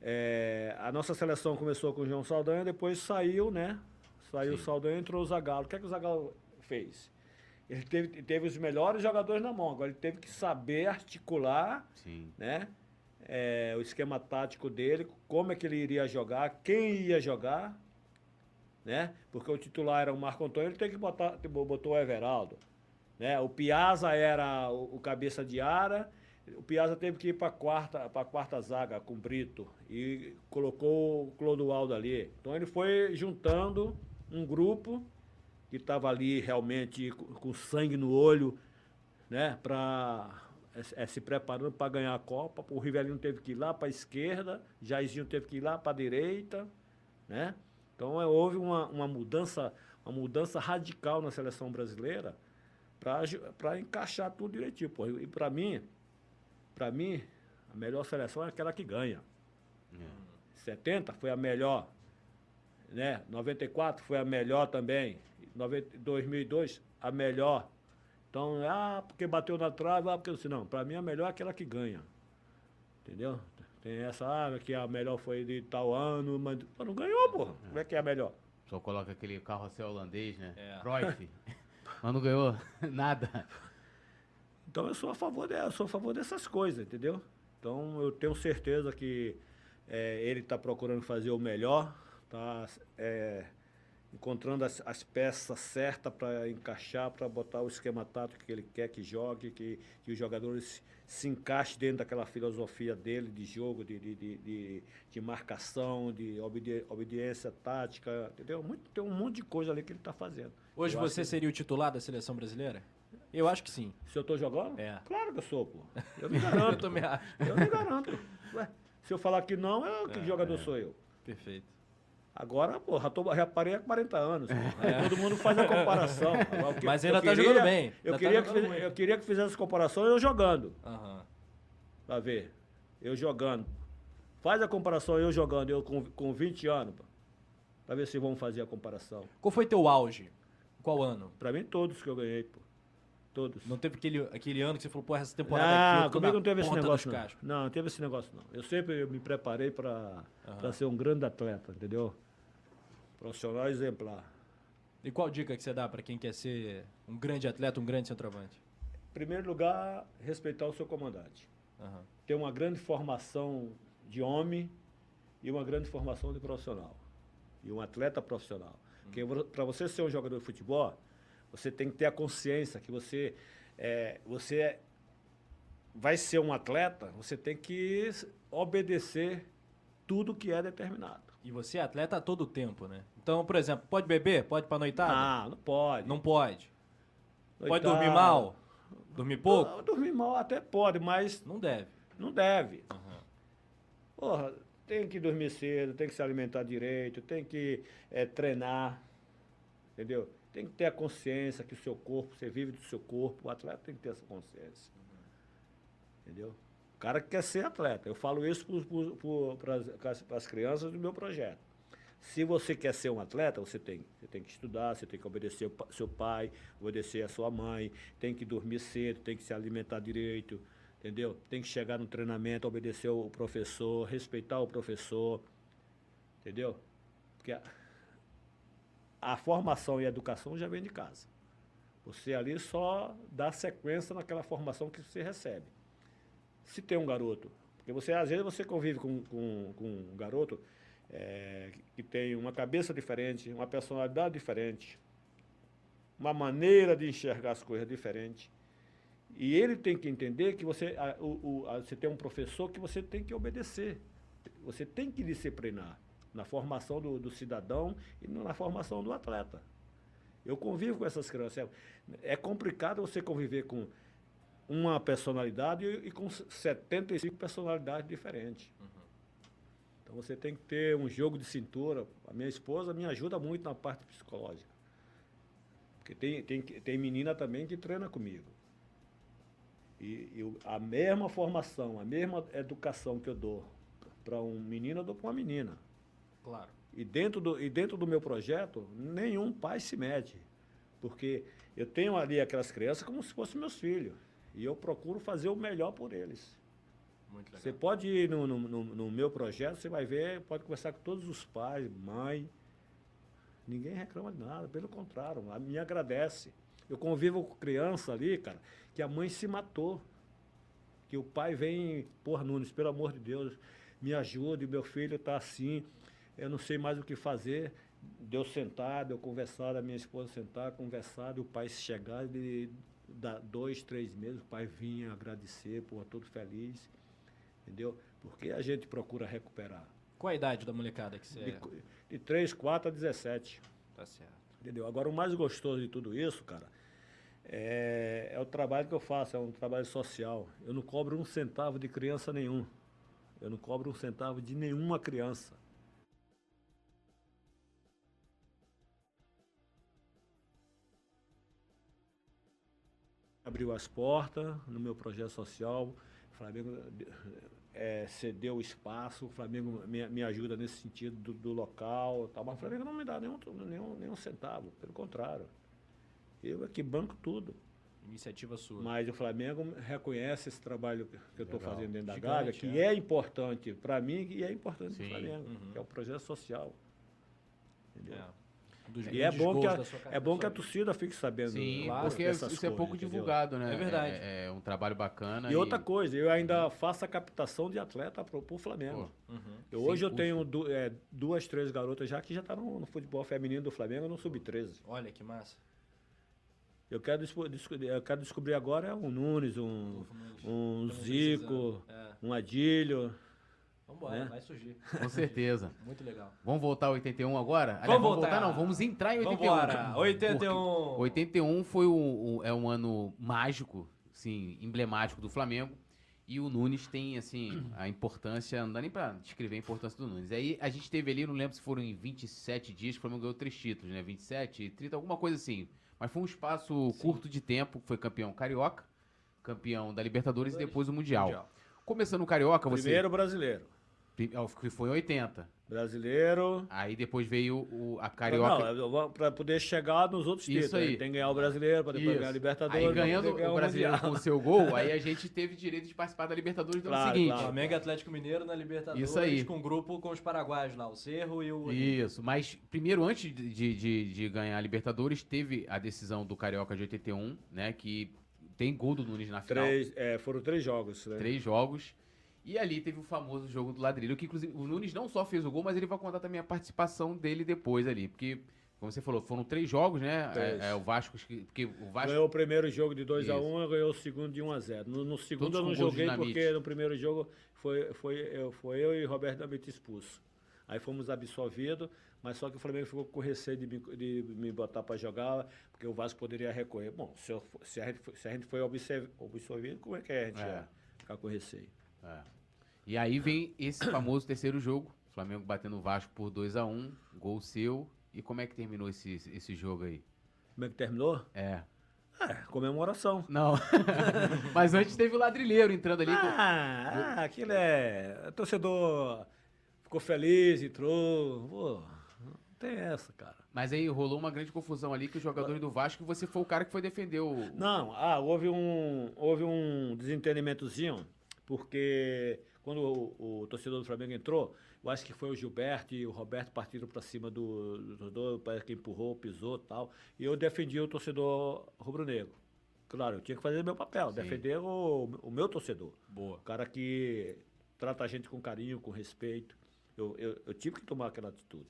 [SPEAKER 3] É, a nossa seleção começou com o João Saldanha, depois saiu, né? Saiu o. Saldanha, entrou o Zagallo. O que é que o Zagallo fez? Ele teve, teve os melhores jogadores na mão, agora ele teve que saber articular
[SPEAKER 2] Sim.
[SPEAKER 3] né? É, o esquema tático dele, como é que ele iria jogar, quem ia jogar, né? Porque o titular era o Marco Antônio, ele tem que botar, botou o Everaldo, né? O Piazza era o, o cabeça de área, o Piazza teve que ir para quarta, para quarta zaga com o Brito e colocou o Clodoaldo ali. Então ele foi juntando um grupo que estava ali realmente com, com sangue no olho, né, para se preparando para ganhar a Copa. O Rivelino teve que ir lá para a esquerda, Jairzinho teve que ir lá para a direita, né? Então é, houve uma, uma mudança, uma mudança radical na seleção brasileira para encaixar tudo direitinho, pô. E para mim, para mim, a melhor seleção é aquela que ganha. 70 foi a melhor, né? 94 foi a melhor também. 90 2002 a melhor. Então, ah, porque bateu na trave, ah, porque eu disse, não, para mim a melhor é aquela que ganha. Entendeu? Tem essa, ah, que a melhor foi de tal ano, mas não ganhou, porra. Como é que é a melhor?
[SPEAKER 2] Só coloca aquele carrossel holandês, né?
[SPEAKER 1] É.
[SPEAKER 2] Cruyff. Mas não ganhou nada.
[SPEAKER 3] Então eu sou a favor sou a favor dessas coisas, entendeu? Então eu tenho certeza que eh, ele está procurando fazer o melhor, está encontrando as, as peças certas para encaixar, para botar o esquema tático que ele quer que jogue, que, que os jogadores se encaixem dentro daquela filosofia dele de jogo, de, de, de, de, marcação, de obedi obediência tática, entendeu? Muito, tem um monte de coisa ali que ele está fazendo.
[SPEAKER 1] Hoje
[SPEAKER 3] Eu
[SPEAKER 1] você
[SPEAKER 3] que-
[SPEAKER 1] seria o titular da seleção brasileira? Eu acho que sim.
[SPEAKER 3] Se eu tô jogando?
[SPEAKER 1] É.
[SPEAKER 3] Claro que eu sou, pô. Eu me
[SPEAKER 1] Eu
[SPEAKER 3] garanto.
[SPEAKER 1] também acho.
[SPEAKER 3] Eu me garanto. Ué, se eu falar que não, eu, que jogador sou eu?
[SPEAKER 1] Perfeito.
[SPEAKER 3] Agora, pô, já, tô, já parei há 40 anos. Aí todo mundo faz a comparação. Que-
[SPEAKER 1] É. Mas
[SPEAKER 3] eu
[SPEAKER 1] ainda tá
[SPEAKER 3] queria-
[SPEAKER 1] jogando bem.
[SPEAKER 3] Eu
[SPEAKER 1] tá
[SPEAKER 3] queria, que,
[SPEAKER 1] jogando
[SPEAKER 3] fiz-
[SPEAKER 1] muito.
[SPEAKER 3] eu queria que fizesse comparação eu jogando.
[SPEAKER 1] Aham.
[SPEAKER 3] Pra ver. Eu jogando. Faz a comparação eu jogando, eu com, com 20 anos. pô. Pra ver se vamos fazer a comparação.
[SPEAKER 1] Qual foi teu auge? Qual ano?
[SPEAKER 3] Pra mim, todos que eu ganhei, pô. Todos.
[SPEAKER 1] Não teve aquele, aquele ano que você falou, pô, essa temporada
[SPEAKER 3] não,
[SPEAKER 1] aqui tô
[SPEAKER 3] comigo não teve esse negócio não.
[SPEAKER 1] cascos.
[SPEAKER 3] Não, não teve esse negócio não. Eu sempre me preparei para
[SPEAKER 1] Aham.
[SPEAKER 3] ser um grande atleta, entendeu? Profissional exemplar.
[SPEAKER 1] E qual dica que você dá pra quem quer ser um grande atleta, um grande centroavante?
[SPEAKER 3] Em primeiro lugar, respeitar o seu comandante.
[SPEAKER 1] Aham.
[SPEAKER 3] Ter uma grande formação de homem e uma grande formação de profissional. E um atleta profissional. Porque para você ser um jogador de futebol, você tem que ter a consciência que você, é, você vai ser um atleta, você tem que obedecer tudo que é determinado.
[SPEAKER 1] E você é atleta a todo tempo, né? Então, por exemplo, pode beber? Pode pra noitada?
[SPEAKER 3] Ah, não pode.
[SPEAKER 1] Não pode. Pode dormir mal? Dormir pouco?
[SPEAKER 3] Dormir mal até pode, mas
[SPEAKER 1] Não deve.
[SPEAKER 3] não deve.
[SPEAKER 1] Aham.
[SPEAKER 3] Porra, tem que dormir cedo, tem que se alimentar direito, tem que eh, treinar, entendeu? Tem que ter a consciência que o seu corpo, você vive do seu corpo, o atleta tem que ter essa consciência. Entendeu? O cara que quer ser atleta. Eu falo isso para as crianças do meu projeto. Se você quer ser um atleta, você tem, você tem que estudar, você tem que obedecer o pa- seu pai, obedecer a sua mãe, tem que dormir cedo, tem que se alimentar direito, entendeu? Tem que chegar no treinamento, obedecer o professor, respeitar o professor, entendeu? Porque a, formação e a educação já vem de casa. Você ali só dá sequência naquela formação que você recebe. Se tem um garoto, porque você às vezes você convive com, com, com um garoto é, que tem uma cabeça diferente, uma personalidade diferente, uma maneira de enxergar as coisas diferente. E ele tem que entender que você, a- o- a- você tem um professor que você tem que obedecer. Você tem que disciplinar na formação do, do cidadão e na formação do atleta. Eu convivo com essas crianças. É é complicado você conviver com uma personalidade e, e com 75 personalidades diferentes. Então você tem que ter um jogo de cintura. A minha esposa me ajuda muito na parte psicológica. Porque tem, tem, tem menina também que treina comigo. E, e o- a mesma formação, a mesma educação que eu dou para um menino, eu dou para uma menina.
[SPEAKER 1] Claro.
[SPEAKER 3] E dentro, do, e dentro do meu projeto, nenhum pai se mede. Porque eu tenho ali aquelas crianças como se fossem meus filhos. E eu procuro fazer o melhor por eles. Você pode ir no, no, no- no meu projeto, você vai ver, pode conversar com todos os pais, mãe. Ninguém reclama de nada, pelo contrário, me agradece. Eu convivo com criança ali, cara, que a mãe se matou. Que o pai vem, porra, Nunes, pelo amor de Deus, me ajude, meu filho está assim, eu não sei mais o que fazer. Deu sentar, deu conversar, a minha esposa sentar, conversar, e o pai chegar de dois, três meses, o pai vinha agradecer, porra, todo feliz. Entendeu? Porque a gente procura recuperar.
[SPEAKER 1] Qual a idade da molecada que você
[SPEAKER 3] De,
[SPEAKER 1] é?
[SPEAKER 3] de 3, 4 a 17.
[SPEAKER 1] Tá certo.
[SPEAKER 3] Entendeu? Agora, o mais gostoso de tudo isso, cara, é, é o trabalho que eu faço, é um trabalho social. Eu não cobro um centavo de criança nenhum. Eu não cobro um centavo de nenhuma criança. Abriu as portas no meu projeto social. O Flamengo eh, cedeu o espaço, o Flamengo me, me ajuda nesse sentido do, do local. Tal, mas o Flamengo não me dá nenhum, nenhum, nenhum centavo, pelo contrário. Eu é que banco tudo.
[SPEAKER 1] Iniciativa sua.
[SPEAKER 3] Mas o Flamengo reconhece esse trabalho que eu estou fazendo dentro da
[SPEAKER 1] Gigante,
[SPEAKER 3] Gávea, que
[SPEAKER 1] é.
[SPEAKER 3] é, importante para mim e é importante para o. Flamengo,
[SPEAKER 1] Uhum.
[SPEAKER 3] que é um projeto social. Entendeu?
[SPEAKER 1] É. Dos
[SPEAKER 3] E é bom, que a,
[SPEAKER 1] da sua
[SPEAKER 3] é bom que a torcida fique sabendo
[SPEAKER 2] Sim,
[SPEAKER 1] Claro.
[SPEAKER 2] porque
[SPEAKER 3] dessas
[SPEAKER 2] isso é pouco
[SPEAKER 3] coisas, entendeu?
[SPEAKER 2] divulgado, né?
[SPEAKER 1] É verdade.
[SPEAKER 2] É, é um trabalho bacana.
[SPEAKER 3] E outra coisa, eu ainda faço a captação de atleta para o Flamengo.
[SPEAKER 2] Pô,
[SPEAKER 1] Uhum.
[SPEAKER 3] Eu, hoje eu tenho du- é, duas, três garotas já que já estão no, no futebol feminino do Flamengo no Sub-13.
[SPEAKER 1] Olha que massa.
[SPEAKER 3] Eu quero, eu quero descobrir agora um Nunes, um, um Zico.
[SPEAKER 1] É.
[SPEAKER 3] um Adílio.
[SPEAKER 1] Vambora,
[SPEAKER 3] Né?
[SPEAKER 1] vai surgir.
[SPEAKER 2] com certeza.
[SPEAKER 1] Muito legal.
[SPEAKER 2] Vamos voltar ao 81 agora? Aliás,
[SPEAKER 1] Vamos
[SPEAKER 2] vamos
[SPEAKER 1] voltar.
[SPEAKER 2] não. Vamos entrar em 81.
[SPEAKER 1] Vambora. 81.
[SPEAKER 2] Porque 81 foi um, um- é um ano mágico, assim, emblemático do Flamengo. E o Nunes tem, assim, a importância, não dá nem pra descrever a importância do Nunes. Aí a gente teve ali, não lembro se foram em 27 dias, que o Flamengo ganhou três títulos, né? 27, 30, alguma coisa assim. Mas foi um espaço curto de tempo, foi campeão carioca, campeão da Libertadores e depois o Mundial.
[SPEAKER 1] Mundial.
[SPEAKER 2] Começando o Carioca, você...
[SPEAKER 3] Primeiro brasileiro.
[SPEAKER 2] Que foi em 80.
[SPEAKER 3] Brasileiro.
[SPEAKER 2] Aí depois veio o, a Carioca.
[SPEAKER 3] Não, pra poder chegar nos outros
[SPEAKER 2] Isso
[SPEAKER 3] títulos.
[SPEAKER 2] aí.
[SPEAKER 3] Tem que ganhar o Brasileiro, pra depois
[SPEAKER 2] Isso.
[SPEAKER 3] ganhar a Libertadores.
[SPEAKER 2] Aí ganhando
[SPEAKER 3] ganhar
[SPEAKER 2] o brasileiro
[SPEAKER 3] Mundial.
[SPEAKER 2] com o seu gol, aí a gente teve direito de participar da Libertadores do ano
[SPEAKER 3] Claro,
[SPEAKER 2] seguinte.
[SPEAKER 3] claro.
[SPEAKER 1] Flamengo Atlético Mineiro na Libertadores
[SPEAKER 2] Isso aí.
[SPEAKER 1] com o grupo com os paraguaios lá, o Cerro e o...
[SPEAKER 2] Isso, mas primeiro, antes de, de, de- de ganhar a Libertadores, teve a decisão do Carioca de 81, né? Que tem gol do Nunes na final.
[SPEAKER 3] Três, é, foram três jogos, né?
[SPEAKER 2] Três jogos. E ali teve o famoso jogo do ladrilho, que inclusive o Nunes não só fez o gol, mas ele vai contar também a participação dele depois ali. Porque, como você falou, foram três jogos, né? É, é, o Vasco. que- Porque o Vasco.
[SPEAKER 3] Ganhou o primeiro jogo de 2x1
[SPEAKER 2] Isso.
[SPEAKER 3] e ganhou o segundo de 1x0. No, no segundo
[SPEAKER 2] Todos
[SPEAKER 3] eu não joguei porque no primeiro jogo foi, foi, eu, foi eu e Roberto Dinamite expulso. Aí fomos absolvidos, mas só que o Flamengo ficou com receio de me, de me botar para jogar, porque o Vasco poderia recorrer. Bom, se, eu se a, gente, foi- se a gente foi absolvido, como é que a gente
[SPEAKER 2] É.
[SPEAKER 3] ia ficar com receio?
[SPEAKER 2] É. E aí vem esse famoso terceiro jogo. Flamengo batendo o Vasco por 2 a 1 gol seu. E como é que terminou esse, esse jogo aí?
[SPEAKER 3] Como é que terminou?
[SPEAKER 2] É.
[SPEAKER 3] É, comemoração.
[SPEAKER 2] Não. Mas antes teve o ladrilheiro entrando ali. com-
[SPEAKER 3] Ah, ah, aquilo é. o Torcedor ficou feliz, entrou. Pô, tem essa, cara.
[SPEAKER 2] Mas aí rolou uma grande confusão ali que os jogadores do Vasco, você foi o cara que foi defender o.
[SPEAKER 3] Não, ah, houve um, houve um desentendimentozinho, porque quando o, o torcedor do Flamengo entrou, eu acho que foi o Gilberto e o Roberto partiram para cima do, do torcedor, parece que empurrou, pisou e tal, e eu defendi o torcedor rubro-negro. Claro, eu tinha que fazer meu papel,
[SPEAKER 2] Sim.
[SPEAKER 3] defender o, o meu torcedor.
[SPEAKER 1] Boa.
[SPEAKER 3] O cara que trata a gente com carinho, com respeito. Eu, eu, eu tive que tomar aquela atitude.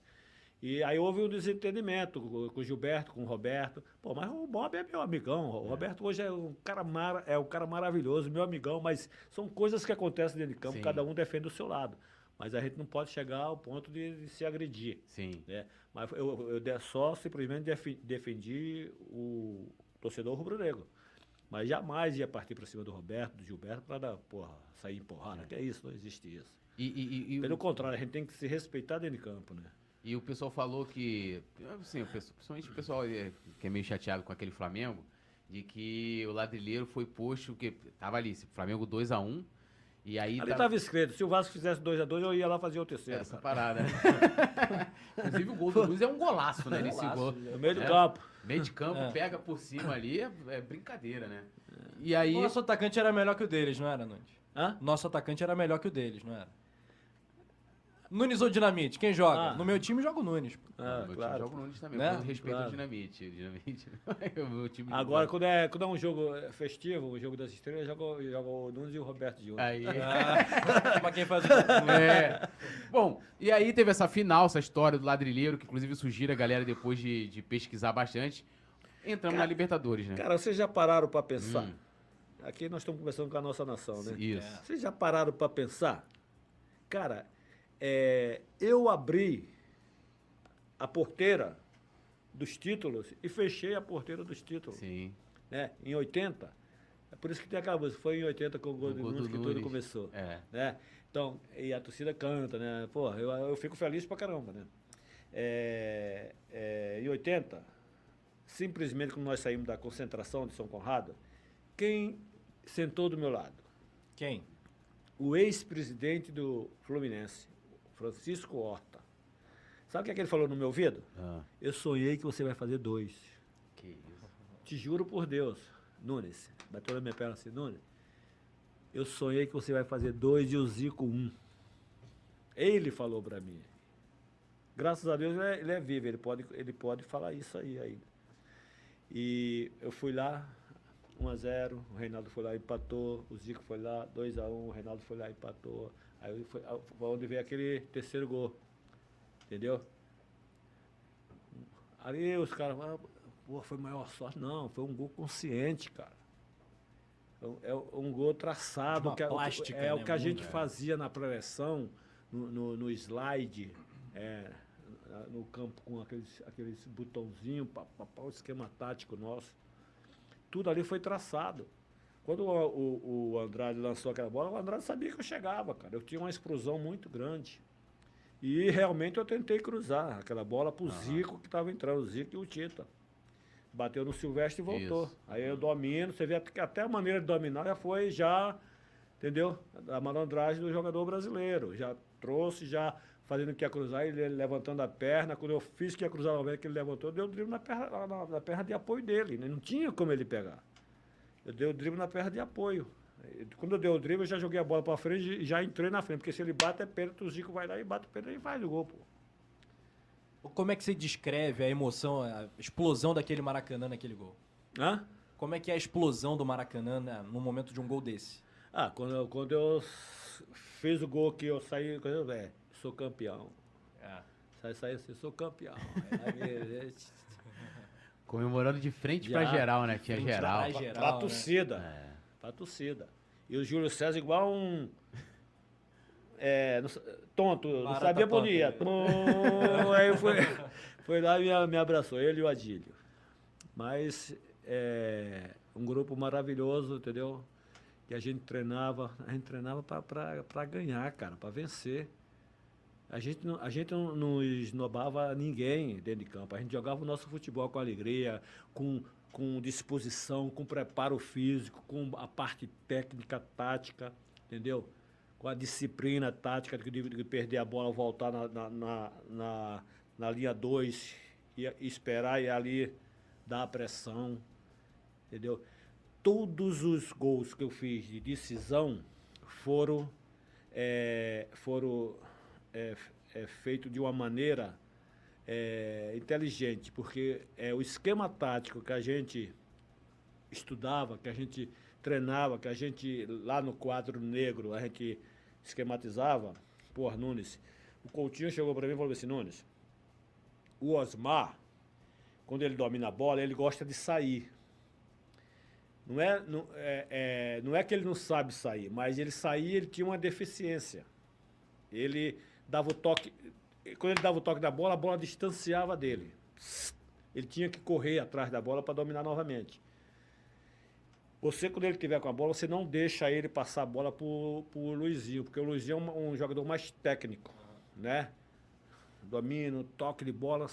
[SPEAKER 3] E aí houve um desentendimento com, o Gilberto, com o Roberto. Pô, mas o Bob é meu amigão. O Roberto hoje é um cara, mara, é um cara maravilhoso, meu amigão, mas são coisas que acontecem dentro de campo,
[SPEAKER 2] Sim.
[SPEAKER 3] cada um defende o seu lado. Mas a gente não pode chegar ao ponto de, de se agredir.
[SPEAKER 2] Sim.
[SPEAKER 3] Né? Mas eu, eu só simplesmente defendi o torcedor rubro-negro. Mas jamais ia partir para cima do Roberto, do Gilberto, para sair empurrada. Que é isso, não existe isso.
[SPEAKER 2] E, e- e- o-
[SPEAKER 3] Pelo contrário, a gente tem que se respeitar dentro de campo, né?
[SPEAKER 2] E o pessoal falou que, assim, o pessoal- principalmente o pessoal é, que é meio chateado com aquele Flamengo, de que o ladrilheiro foi posto, que tava ali, Flamengo 2 a 1 e aí
[SPEAKER 3] Ali
[SPEAKER 2] tava-
[SPEAKER 3] estava escrito, se o Vasco fizesse 2x2, eu ia lá fazer o terceiro.
[SPEAKER 2] essa
[SPEAKER 3] cara.
[SPEAKER 2] parada. Inclusive o gol do Luiz é um golaço, né? Nesse
[SPEAKER 1] Golaço,
[SPEAKER 2] gol.
[SPEAKER 3] No meio do
[SPEAKER 2] É.
[SPEAKER 3] campo.
[SPEAKER 2] Meio de campo,
[SPEAKER 1] É.
[SPEAKER 2] pega por cima ali, é, é brincadeira, né? E aí.
[SPEAKER 1] O nosso atacante era melhor que o deles, não era, Nunes?
[SPEAKER 3] Hã?
[SPEAKER 1] Nosso atacante era melhor que o deles, não era? Nunes ou Dinamite? Quem joga?
[SPEAKER 3] Ah.
[SPEAKER 1] No meu time joga o Nunes. pô.
[SPEAKER 3] Ah,
[SPEAKER 2] meu time
[SPEAKER 3] claro.
[SPEAKER 2] joga o Nunes também,
[SPEAKER 1] Né?
[SPEAKER 2] com respeito
[SPEAKER 3] Claro.
[SPEAKER 2] ao Dinamite. o Dinamite. o meu time
[SPEAKER 3] Agora, quando é, quando é um jogo eh, festivo, o jogo das estrelas, joga, joga o Nunes e o Roberto Júnior.
[SPEAKER 2] Aí.
[SPEAKER 1] Ah, pra quem faz o gol.
[SPEAKER 2] É. Bom, e aí teve essa final, essa história do ladrilheiro, que inclusive sugiro a galera depois de, de pesquisar bastante. Entramos na Libertadores, né?
[SPEAKER 3] Cara, vocês já pararam para pensar?
[SPEAKER 2] Hum.
[SPEAKER 3] Aqui nós estamos conversando com a nossa nação, né?
[SPEAKER 2] Isso.
[SPEAKER 3] Vocês já pararam para pensar? Cara, é, eu abri a porteira dos títulos e fechei a porteira dos títulos.
[SPEAKER 2] Sim.
[SPEAKER 3] Né? Em 80. É por isso que tem aquela música. Foi em 80 com o gol do Nunes que tudo começou.
[SPEAKER 2] É.
[SPEAKER 3] Né? Então, e a torcida canta, né? Pô, eu, eu fico feliz pra caramba, né? É, é, em 80, simplesmente quando nós saímos da concentração de São Conrado, quem sentou do meu lado?
[SPEAKER 1] Quem?
[SPEAKER 3] O ex-presidente do Fluminense, Francisco Horta. Sabe o que, é que ele falou no meu ouvido?
[SPEAKER 2] Ah,
[SPEAKER 3] Eu sonhei que você vai fazer dois.
[SPEAKER 2] que isso.
[SPEAKER 3] Te juro por Deus, Nunes, bateu na minha perna assim, Nunes, eu sonhei que você vai fazer dois e o Zico um. Ele falou pra mim. Graças a Deus ele é, ele é vivo, ele pode, ele pode falar isso aí ainda. E eu fui lá, 1 a 0 o Reinaldo foi lá e empatou, o Zico foi lá, 2 a 1 o Reinaldo foi lá e empatou. Aí foi, foi onde veio aquele terceiro gol. Entendeu? Ali os caras falaram, pô, foi maior sorte. Não, foi um gol consciente, cara. É um- É gol traçado, que é, o que-
[SPEAKER 1] plástica,
[SPEAKER 3] é o
[SPEAKER 1] né,
[SPEAKER 3] que a gente
[SPEAKER 1] é.
[SPEAKER 3] fazia na preleção, no, no, no slide, é, no campo com aqueles, aqueles botãozinhos, o esquema tático nosso. Tudo ali foi traçado. Quando o, o- o Andrade lançou aquela bola, o Andrade sabia que eu chegava, cara. Eu tinha uma explosão muito grande. E realmente eu tentei cruzar aquela bola pro Zico que estava entrando, o Zico e o Tita. Bateu no Silvestre e voltou.
[SPEAKER 2] Isso.
[SPEAKER 3] Aí eu domino, você vê que até a maneira de dominar já foi já, entendeu? A malandragem do jogador brasileiro. Já trouxe, já fazendo que ia cruzar, ele levantando a perna. Quando eu fiz que ia cruzar o que ele levantou, eu dei o drible na perna, na, na perna de apoio dele. Né? Não tinha como ele pegar. Eu dei o drible na perna de apoio. Quando eu dei o drible, eu já joguei a bola para frente e já entrei na frente. Porque se ele bate, é pênalti, o Zico vai lá e bate o pênalti e faz o gol, pô.
[SPEAKER 1] Como é que você descreve a emoção, a explosão daquele Maracanã naquele gol?
[SPEAKER 3] Hã?
[SPEAKER 1] Como é que é a explosão do Maracanã né, no momento de um gol desse?
[SPEAKER 3] Ah, quando eu, quando eu fiz o gol que eu saí, eu, é, sou campeão. É. Sai, sai assim, sou campeão.
[SPEAKER 2] Comemorando de frente para geral, né? Tinha geral.
[SPEAKER 3] Pra, geral, pra, pra né? torcida. É. Pra torcida. E o Júlio César igual um. É, não, tonto, Barata não sabia bonita. Aí foi, foi lá e me, me abraçou, ele e o Adílio. Mas é um grupo maravilhoso, entendeu? Que a gente treinava, a gente treinava para ganhar, cara, para vencer. A gente, não, a gente não, esnobava ninguém dentro de campo. A gente jogava o nosso futebol com alegria, com, com disposição, com preparo físico, com a parte técnica, tática, entendeu? Com a disciplina tática de, de perder a bola, voltar na, na, na, na, na linha 2 e, e esperar e ali dar a pressão, entendeu? Todos os gols que eu fiz de decisão foram, é, foram é, é feito de uma maneira é, inteligente, porque é o esquema tático que a gente estudava, que a gente treinava, que a gente lá no quadro negro a gente esquematizava. Pô, Nunes, o Coutinho chegou para mim e falou assim: Nunes, o Osmar, quando ele domina a bola, ele gosta de sair. Não é, não, é, é, não é que ele não sabe sair, mas ele sair, ele tinha uma deficiência. Ele dava o toque. Quando ele dava o toque da bola, a bola distanciava dele. Ele tinha que correr atrás da bola para dominar novamente. Você, quando ele tiver com a bola, você não deixa ele passar a bola para o Luizinho, porque o Luizinho é um, um, jogador mais técnico, né? Domina, toque de bola,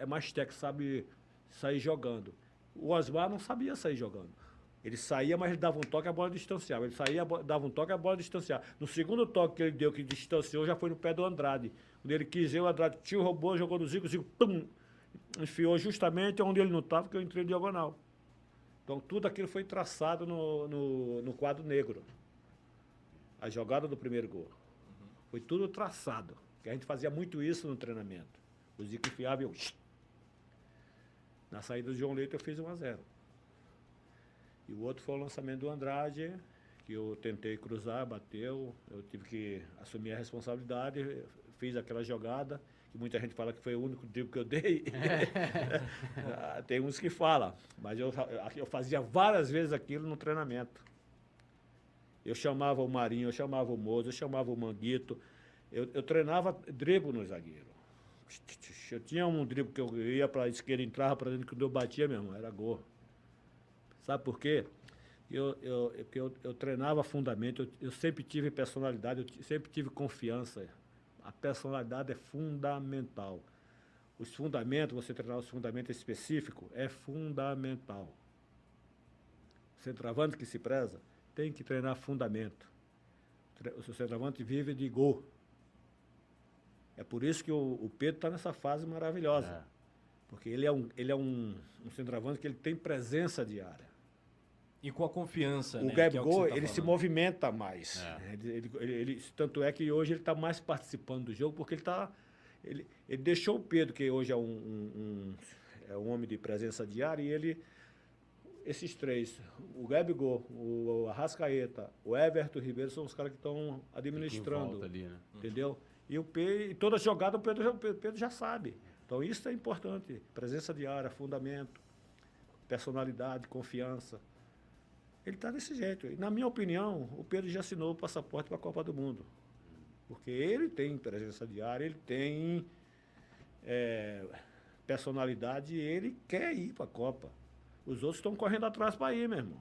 [SPEAKER 3] é mais técnico, sabe sair jogando. O Osmar não sabia sair jogando. Ele saía, mas ele dava um toque, a bola distanciava. Ele saía, dava um toque, a bola distanciava. No segundo toque que ele deu, que distanciou, já foi no pé do Andrade. Quando ele quis, o Andrade tio roubou, jogou no Zico, o Zico, pum, enfiou justamente onde ele não estava, que eu entrei diagonal. Então tudo aquilo foi traçado no, no, no, quadro negro. A jogada do primeiro gol. Foi tudo traçado. Que a gente fazia muito isso no treinamento. O Zico enfiava e eu. Na saída do João Leite eu fiz 1 a 0 e o outro foi o lançamento do Andrade, que eu tentei cruzar, bateu, eu tive que assumir a responsabilidade, fiz aquela jogada, que muita gente fala que foi o único drible que eu dei. Tem uns que falam, mas eu, eu fazia várias vezes aquilo no treinamento. Eu chamava o Marinho, eu chamava o Mozo, eu chamava o Manguito. Eu, eu treinava drible no zagueiro. Eu tinha um drible que eu ia para a esquerda, entrava para dentro, que eu batia, meu irmão, era gol. Sabe por quê? Eu, eu, eu, eu treinava fundamento, eu, eu, sempre tive personalidade, eu sempre tive confiança. A personalidade é fundamental. Os fundamentos, você treinar os fundamentos específicos, é fundamental. O centroavante que se preza tem que treinar fundamento. O centroavante vive de gol. É por isso que o, o Pedro está nessa fase maravilhosa. É. Porque ele é, um, ele é um, um centroavante que ele tem presença diária.
[SPEAKER 1] E com a confiança.
[SPEAKER 3] O né, Gabigol, é tá ele se movimenta mais. É. Ele, ele, ele, tanto é que hoje ele está mais participando do jogo, porque ele está. Ele, ele deixou o Pedro, que hoje é um, um, um, é um homem de presença diária, e ele. Esses três, o Gabigol, o Arrascaeta, o Everton Ribeiro, são os caras que estão administrando. Ali, né? Entendeu? E o Pedro, e toda jogada o Pedro, o Pedro já sabe. Então isso é importante. Presença diária, fundamento, personalidade, confiança. Ele está desse jeito. E, na minha opinião, o Pedro já assinou o passaporte para a Copa do Mundo. Porque ele tem presença diária, ele tem é, personalidade e ele quer ir para a Copa. Os outros estão correndo atrás para ir, meu irmão.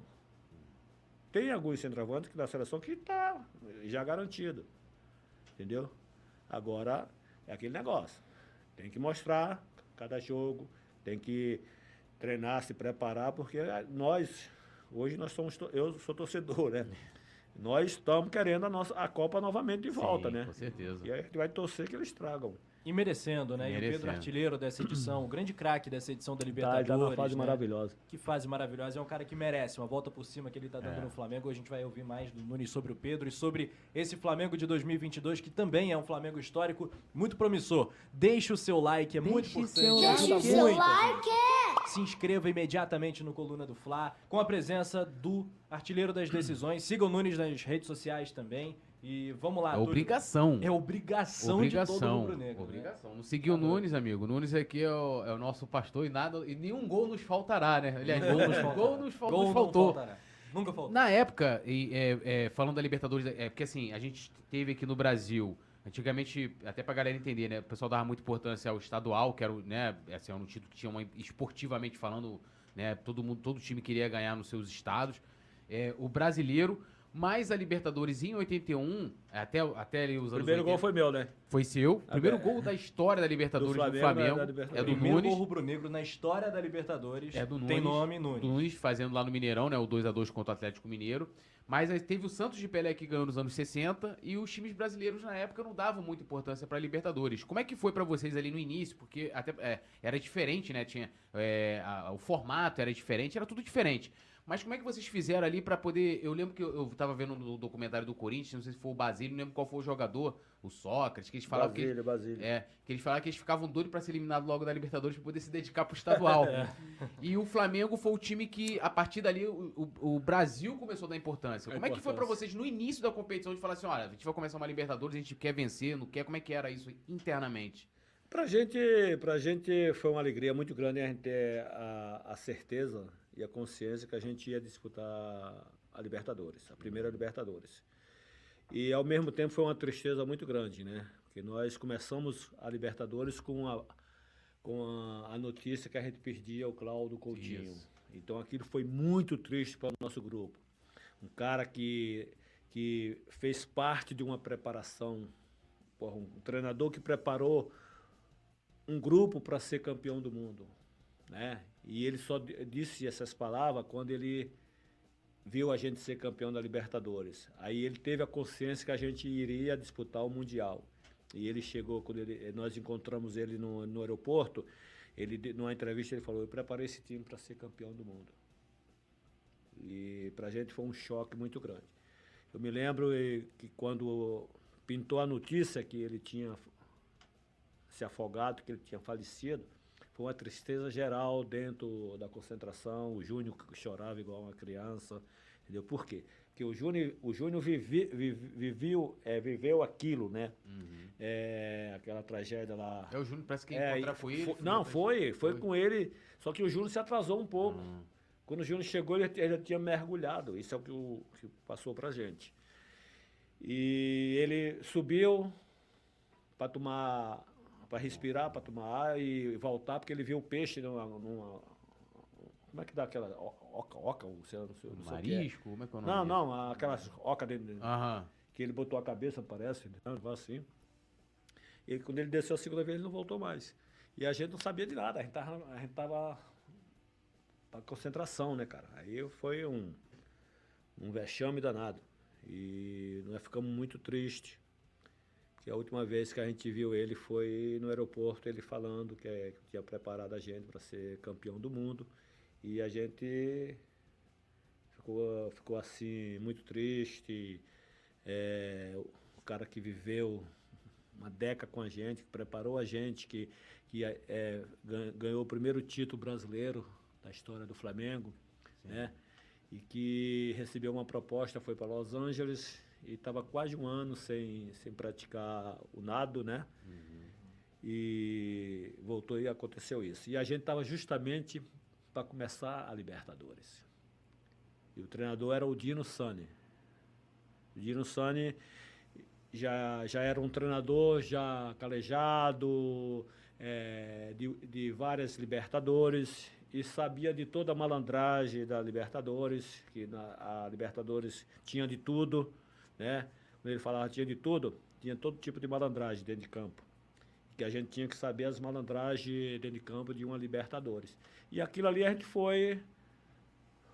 [SPEAKER 3] Tem alguns centroavantes que da seleção que está já garantido. Entendeu? Agora é aquele negócio. Tem que mostrar cada jogo, tem que treinar, se preparar, porque nós Hoje nós somos, eu sou torcedor, né? nós estamos querendo a, nossa, a Copa novamente de volta,
[SPEAKER 2] Sim,
[SPEAKER 3] né?
[SPEAKER 2] Com certeza.
[SPEAKER 3] E aí a gente vai torcer que eles tragam.
[SPEAKER 1] E merecendo, né? E o Pedro
[SPEAKER 2] Merecendo.
[SPEAKER 1] Artilheiro dessa edição, o grande craque dessa edição da
[SPEAKER 3] Tá,
[SPEAKER 1] Libertadores.
[SPEAKER 3] ele tá numa fase
[SPEAKER 1] né?
[SPEAKER 3] maravilhosa.
[SPEAKER 1] Que fase maravilhosa. É um cara que merece uma volta por cima que ele tá dando
[SPEAKER 2] É.
[SPEAKER 1] no Flamengo. A gente vai ouvir mais do Nunes sobre o Pedro e sobre esse Flamengo de 2022, que também é um Flamengo histórico muito promissor. Deixe o seu like, é muito
[SPEAKER 2] Deixe
[SPEAKER 1] importante.
[SPEAKER 2] seu like.
[SPEAKER 1] Se inscreva imediatamente no Coluna do Fla, com a presença do Artilheiro das Decisões. Siga o Nunes nas redes sociais também. E vamos lá.
[SPEAKER 2] É obrigação.
[SPEAKER 1] É obrigação, de todo
[SPEAKER 2] Obrigação.
[SPEAKER 1] rubro-negro. né?
[SPEAKER 2] Obrigação. Não seguiu o Nunes, amigo. O Nunes aqui é o, é o nosso pastor e nada. E nenhum gol nos faltará, né? Aliás, gol nos, gol nos,
[SPEAKER 1] Gol
[SPEAKER 2] nos faltou.
[SPEAKER 1] faltará. Nunca faltou.
[SPEAKER 2] Na época, e, é, é, falando da Libertadores, é porque assim, a gente teve aqui no Brasil, antigamente, até pra galera entender, né? O pessoal dava muita importância ao estadual, que era, né? Assim, era um título que tinha uma, esportivamente falando, né? Todo mundo, todo time queria ganhar nos seus estados. É, o brasileiro, mais a Libertadores em 81, até, até ali os
[SPEAKER 3] primeiro
[SPEAKER 2] 80,
[SPEAKER 3] gol foi meu, né?
[SPEAKER 2] foi seu. Primeiro
[SPEAKER 3] é.
[SPEAKER 2] gol da história da Libertadores do
[SPEAKER 3] Do
[SPEAKER 2] Flamengo,
[SPEAKER 3] Flamengo, da
[SPEAKER 2] é
[SPEAKER 3] Libertadores.
[SPEAKER 2] do
[SPEAKER 1] Primeiro
[SPEAKER 2] Nunes.
[SPEAKER 1] gol rubro-negro na história da Libertadores.
[SPEAKER 2] É do
[SPEAKER 1] Tem
[SPEAKER 2] Nunes.
[SPEAKER 1] nome Nunes.
[SPEAKER 2] do Nunes fazendo lá no Mineirão, né? O 2x2 contra o Atlético Mineiro. Mas aí teve o Santos de Pelé que ganhou nos anos 60 e os times brasileiros na época não davam muita importância pra Libertadores. Como é que foi pra vocês ali no início? Porque até é, era diferente, né? Tinha é, a- o formato era diferente, era tudo diferente. Mas como é que vocês fizeram ali pra poder. Eu lembro que eu, eu tava vendo no documentário do Corinthians, não sei se foi o Basílio, não lembro qual foi o jogador, o Sócrates, que eles falavam que
[SPEAKER 3] Basílio, Basílio.
[SPEAKER 2] é, que eles falaram que eles ficavam doidos pra ser eliminado logo da Libertadores pra poder se dedicar pro estadual. E o Flamengo foi o time que, a partir dali, o, o- o Brasil começou a dar importância.
[SPEAKER 3] A
[SPEAKER 2] Como é que foi pra
[SPEAKER 3] importância.
[SPEAKER 2] vocês no início da competição de falar assim, olha, a gente vai começar uma Libertadores, a gente quer vencer, não quer? Como é que era isso internamente?
[SPEAKER 3] Pra gente, pra gente foi uma alegria muito grande a gente ter a, a certeza e a consciência que a gente ia disputar a Libertadores, a primeira Libertadores. E ao mesmo tempo foi uma tristeza muito grande, né? Porque nós começamos a Libertadores com a, com a, a notícia que a gente perdia o Cláudio Coutinho.
[SPEAKER 2] Isso.
[SPEAKER 3] Então aquilo foi muito triste para o nosso grupo. Um cara que, que fez parte de uma preparação, porra, um treinador que preparou um grupo para ser campeão do mundo, né? E ele só di- disse essas palavras quando ele viu a gente ser campeão da Libertadores. Aí ele teve a consciência que a gente iria disputar o mundial. E ele chegou quando ele, nós encontramos ele no, no aeroporto. Ele numa entrevista ele falou: "Eu preparei esse time para ser campeão do mundo". E para a gente foi um choque muito grande. Eu me lembro eh, que quando pintou a notícia que ele tinha se afogado, que ele tinha falecido, foi uma tristeza geral dentro da concentração. O Júnior chorava igual uma criança, entendeu? Por quê? Porque o Júnior, o Júnior vivi, vivi- viveu, é, viveu aquilo, né? É, aquela tragédia lá.
[SPEAKER 2] É o Júnior, parece que
[SPEAKER 3] É,
[SPEAKER 2] encontrar foi ele.
[SPEAKER 3] não, foi, foi com ele. Só que o Júnior se atrasou um pouco.
[SPEAKER 2] Hum.
[SPEAKER 3] Quando o Júnior chegou, ele, ele já tinha mergulhado. Isso é o que, o, que passou pra gente. E ele subiu para tomar, para respirar, para tomar ar e voltar, porque ele viu o peixe numa. numa- como é que dá aquela o- oca, oca, ou sei lá, não sei, não sei o que é.
[SPEAKER 2] Marisco? Como é que é o nome
[SPEAKER 3] Não, não, aquelas oca dentro, dele,
[SPEAKER 2] Aham.
[SPEAKER 3] que ele botou a cabeça, parece, né, assim. E quando ele desceu a segunda vez, ele não voltou mais. E a gente não sabia de nada, a gente tava, a gente tava pra concentração, né, cara? Aí foi um, um vexame danado. E nós ficamos muito tristes. Que a última vez que a gente viu ele foi no aeroporto, ele falando que, é, que tinha preparado a gente para ser campeão do mundo. E a gente ficou, ficou assim, muito triste. É, o cara que viveu uma década com a gente, que preparou a gente, que, que é, gan- ganhou o primeiro título brasileiro da história do Flamengo, né? E que recebeu uma proposta, foi para Los Angeles e estava quase um ano sem, sem praticar o nado, né? E voltou e aconteceu isso. E a gente estava justamente para começar a Libertadores. E o treinador era o Dino Sani. O Dino Sani já, já era um treinador já calejado, eh, de, de várias Libertadores, e sabia de toda a malandragem da Libertadores, que na, a Libertadores tinha de tudo, né? Quando ele falava tinha de tudo, tinha todo tipo de malandragem dentro de campo. Que a gente tinha que saber as malandragens dentro de campo de uma Libertadores. E aquilo ali a gente foi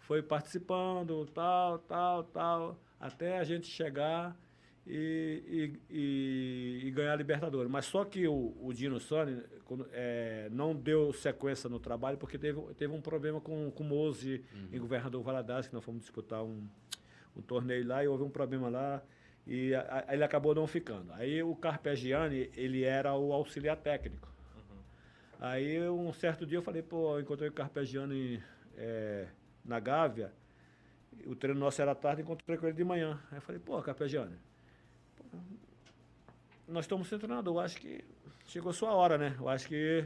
[SPEAKER 3] foi participando, tal, tal, tal, até a gente chegar e, e, e, ganhar a Libertadores. Mas só que o, o Dino Sani é, não deu sequência no trabalho porque teve, teve um problema com, com o Mose uhum. em Governador Valadares, que nós fomos disputar um, um torneio lá e houve um problema lá e a, ele acabou não ficando. Aí o Carpegiani, ele era o auxiliar técnico. Uhum. Aí um certo dia eu falei, pô, eu encontrei o Carpegiani é, na Gávea, o treino nosso era tarde, encontrei com ele de manhã. Aí eu falei, pô, Carpegiani, nós estamos sem treinador. Eu acho que chegou a sua hora, né? Eu acho que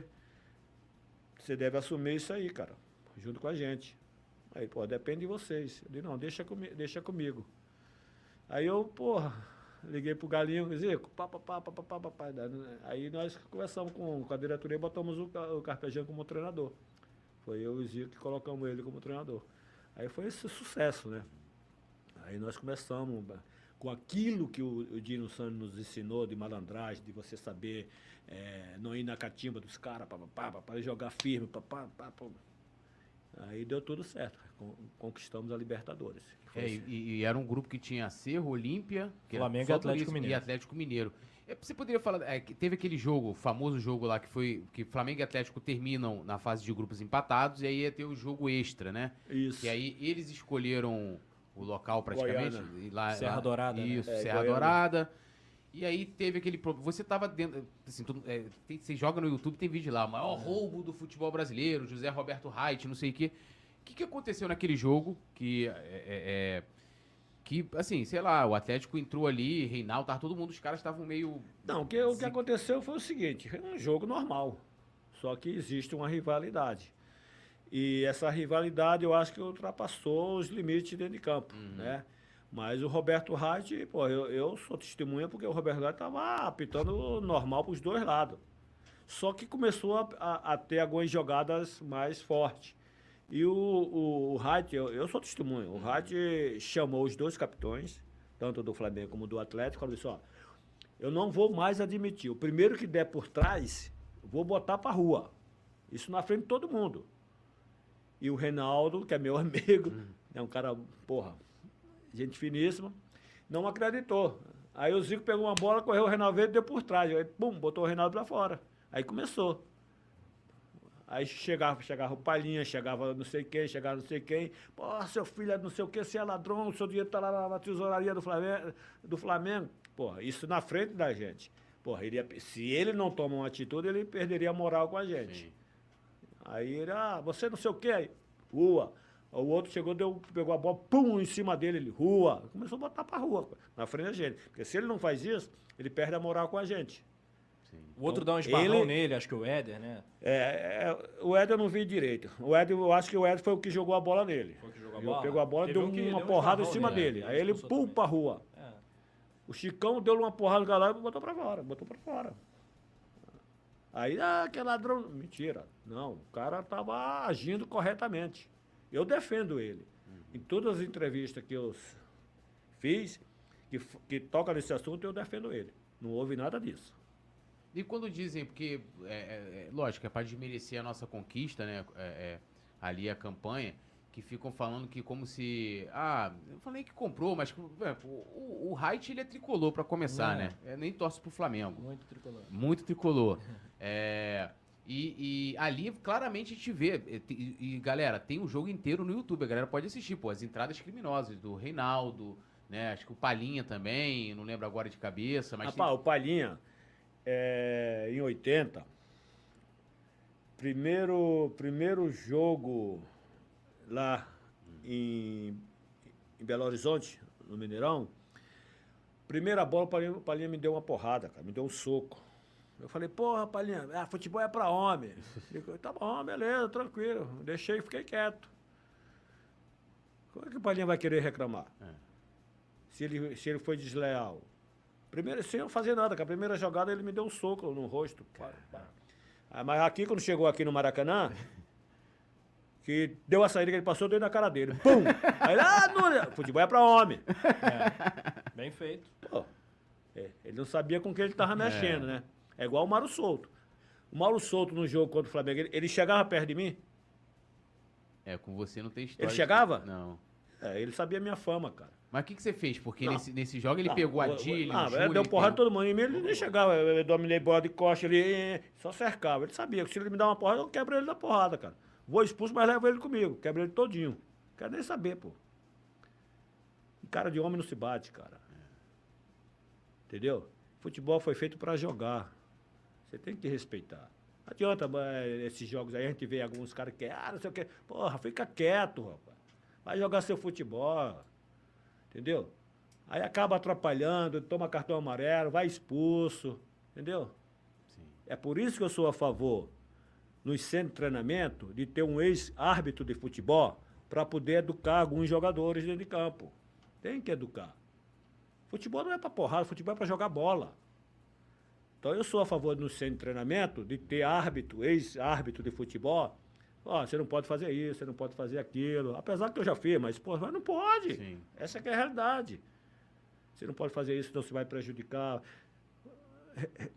[SPEAKER 3] você deve assumir isso aí, cara, junto com a gente. Aí, pô, depende de vocês. Eu disse, não, deixa, comi deixa comigo. Aí eu, porra, liguei pro Galinho, Zico, pá, pá, pá, pá, pá, pá, pá, Aí nós conversamos com, com a diretoria e botamos o, o Carpegiani como treinador. Foi eu e o Zico que colocamos ele como treinador. Aí foi esse sucesso, né? Aí nós começamos com aquilo que o, o Dino Santos nos ensinou de malandragem, de você saber é, não ir na catimba dos caras, para jogar firme, pá, pá, pá, pá. Aí deu tudo certo. Conquistamos a Libertadores.
[SPEAKER 2] É, assim. e, e, era um grupo que tinha Cerro, Olímpia,
[SPEAKER 1] Flamengo e Atlético Mineiro.
[SPEAKER 2] E Atlético Mineiro. É, você poderia falar, é, teve aquele jogo, famoso jogo lá, que foi que Flamengo e Atlético terminam na fase de grupos empatados, e aí ia ter o jogo extra, né?
[SPEAKER 3] Isso.
[SPEAKER 2] E aí eles escolheram o local praticamente.
[SPEAKER 1] Lá, Serra
[SPEAKER 2] Dourada.
[SPEAKER 1] Né?
[SPEAKER 2] Isso, né? Serra Dourada. E aí teve aquele problema. Você tava dentro. Assim, tudo, é, tem, você joga no YouTube, tem vídeo lá. O maior roubo do futebol brasileiro, José Roberto Reit, não sei o quê. O que, que aconteceu naquele jogo que. É, é, é, que, assim, sei lá, o Atlético entrou ali, Reinaldo, tava todo mundo, os caras estavam meio.
[SPEAKER 3] Não, o que, o que aconteceu foi o seguinte: um jogo normal. Só que existe uma rivalidade. E essa rivalidade eu acho que ultrapassou os limites dentro de campo, uhum. né? Mas o Roberto Reit, pô, eu, eu sou testemunha porque o Roberto Reit estava apitando normal para os dois lados. Só que começou a, a, a, ter algumas jogadas mais fortes. E o, o, o eu, eu sou testemunha, o Reit chamou os dois capitões, tanto do Flamengo como do Atlético, falou assim, ó, eu não vou mais admitir, o primeiro que der por trás, vou botar para rua. Isso na frente de todo mundo. E o Reinaldo, que é meu amigo, uhum. é um cara, porra, gente finíssima, não acreditou. Aí o Zico pegou uma bola, correu o Reinaldo e deu por trás. Aí, pum, botou o Reinaldo pra fora. Aí começou. Aí chegava, chegava o Palhinha, chegava não sei quem, chegava não sei quem. Pô, seu filho é não sei o que, você é ladrão, o seu dinheiro tá lá na, tesouraria do Flamengo. Do Flamengo. Pô, isso na frente da gente. Porra, ele ia, se ele não toma uma atitude, ele perderia a moral com a gente. Sim. Aí ele, ah, você não sei o quê, rua. O outro chegou, deu, pegou a bola, pum, em cima dele, ele, rua. Começou a botar pra rua, na frente da gente. Porque se ele não faz isso, ele perde a moral com a gente.
[SPEAKER 1] Sim. O outro então, dá um esbarrão ele, nele, acho que o Éder, né?
[SPEAKER 3] É, é, o Éder eu não vi direito. O Éder, eu acho que o Éder foi o que jogou a bola nele. Foi o que jogou a bola? Pegou a bola, deu uma deu porrada um em cima dele. Aí ele, pum, pra rua. É. O Chicão deu uma porrada no galera e botou pra fora, botou pra fora. Aí, ah, que ladrão. Mentira. Não, o cara estava agindo corretamente. Eu defendo ele. Uhum. Em todas as entrevistas que eu fiz, que, que toca nesse assunto, eu defendo ele. Não houve nada disso.
[SPEAKER 2] E quando dizem, porque, é, é, é lógico, é para desmerecer a nossa conquista, né? É, é, ali a campanha, que ficam falando que como se. Ah, eu falei que comprou, mas é, o, o Height ele é tricolor para começar, né? É, nem torce pro Flamengo.
[SPEAKER 1] Muito tricolor.
[SPEAKER 2] Muito tricolor. é. E, e, ali, claramente, a gente vê. E, e, galera, tem o jogo inteiro no YouTube. A galera pode assistir, pô, as entradas criminosas do Reinaldo, né? Acho que o Palhinha também, não lembro agora de cabeça, mas.
[SPEAKER 3] Rapaz, tem... o Palhinha, é, em 80, primeiro, primeiro jogo lá em, em Belo Horizonte, no Mineirão, primeira bola, o Palhinha, o Palhinha me deu uma porrada, cara, me deu um soco. Eu falei, porra, Palhinha, ah, futebol é pra homem. Ele falou, tá bom, beleza, tranquilo. Deixei e fiquei quieto. Como é que o Palhinha vai querer reclamar? É. Se, ele, se ele foi desleal. Primeiro, sem eu fazer nada, com a primeira jogada ele me deu um soco no rosto. Ah, mas aqui, quando chegou aqui no Maracanã, que deu a saída que ele passou, deu na cara dele. Pum! Aí, ah, não, futebol é pra homem.
[SPEAKER 1] É. Bem feito. Pô,
[SPEAKER 3] é, ele não sabia com que ele tava mexendo, é. né? É igual o Mauro Souto. O Mauro Souto no jogo contra o Flamengo, ele, ele chegava perto de mim?
[SPEAKER 2] É, com você não tem história.
[SPEAKER 3] Ele chegava?
[SPEAKER 2] Não.
[SPEAKER 3] É, ele sabia a minha fama, cara.
[SPEAKER 2] Mas o que, que você fez? Porque
[SPEAKER 3] Não.
[SPEAKER 2] nesse, nesse jogo ele
[SPEAKER 3] Não,
[SPEAKER 2] pegou a Dilly,
[SPEAKER 3] ele
[SPEAKER 2] Júlio,
[SPEAKER 3] deu porrada em
[SPEAKER 2] pegou-
[SPEAKER 3] todo mundo. Em mim ele nem chegava. Eu dominei bola de costa, ele eh, só cercava. Ele sabia que se ele me dar uma porrada, eu quebro ele da porrada, cara. Vou expulso, mas levo ele comigo. Quebro ele todinho. Quero nem saber, pô. Cara de homem não se bate, cara. Entendeu? Futebol foi feito pra jogar. Você tem que respeitar. Não adianta esses jogos aí, a gente vê alguns caras que, ah, não sei o quê. Porra, fica quieto, rapaz. Vai jogar seu futebol. Entendeu? Aí acaba atrapalhando, toma cartão amarelo, vai expulso. Entendeu?
[SPEAKER 2] Sim.
[SPEAKER 3] É por isso que eu sou a favor, nos centros de treinamento, de ter um ex-árbitro de futebol para poder educar alguns jogadores dentro de campo. Tem que educar. Futebol não é para porrada, futebol é para jogar bola. Então eu sou a favor no centro de treinamento de ter árbitro, ex-árbitro de futebol. Ó, você não pode fazer isso, você não pode fazer aquilo. Apesar que eu já fiz, mas, pô, mas não pode.
[SPEAKER 2] Sim.
[SPEAKER 3] Essa que é a realidade. Você não pode fazer isso, senão você vai prejudicar.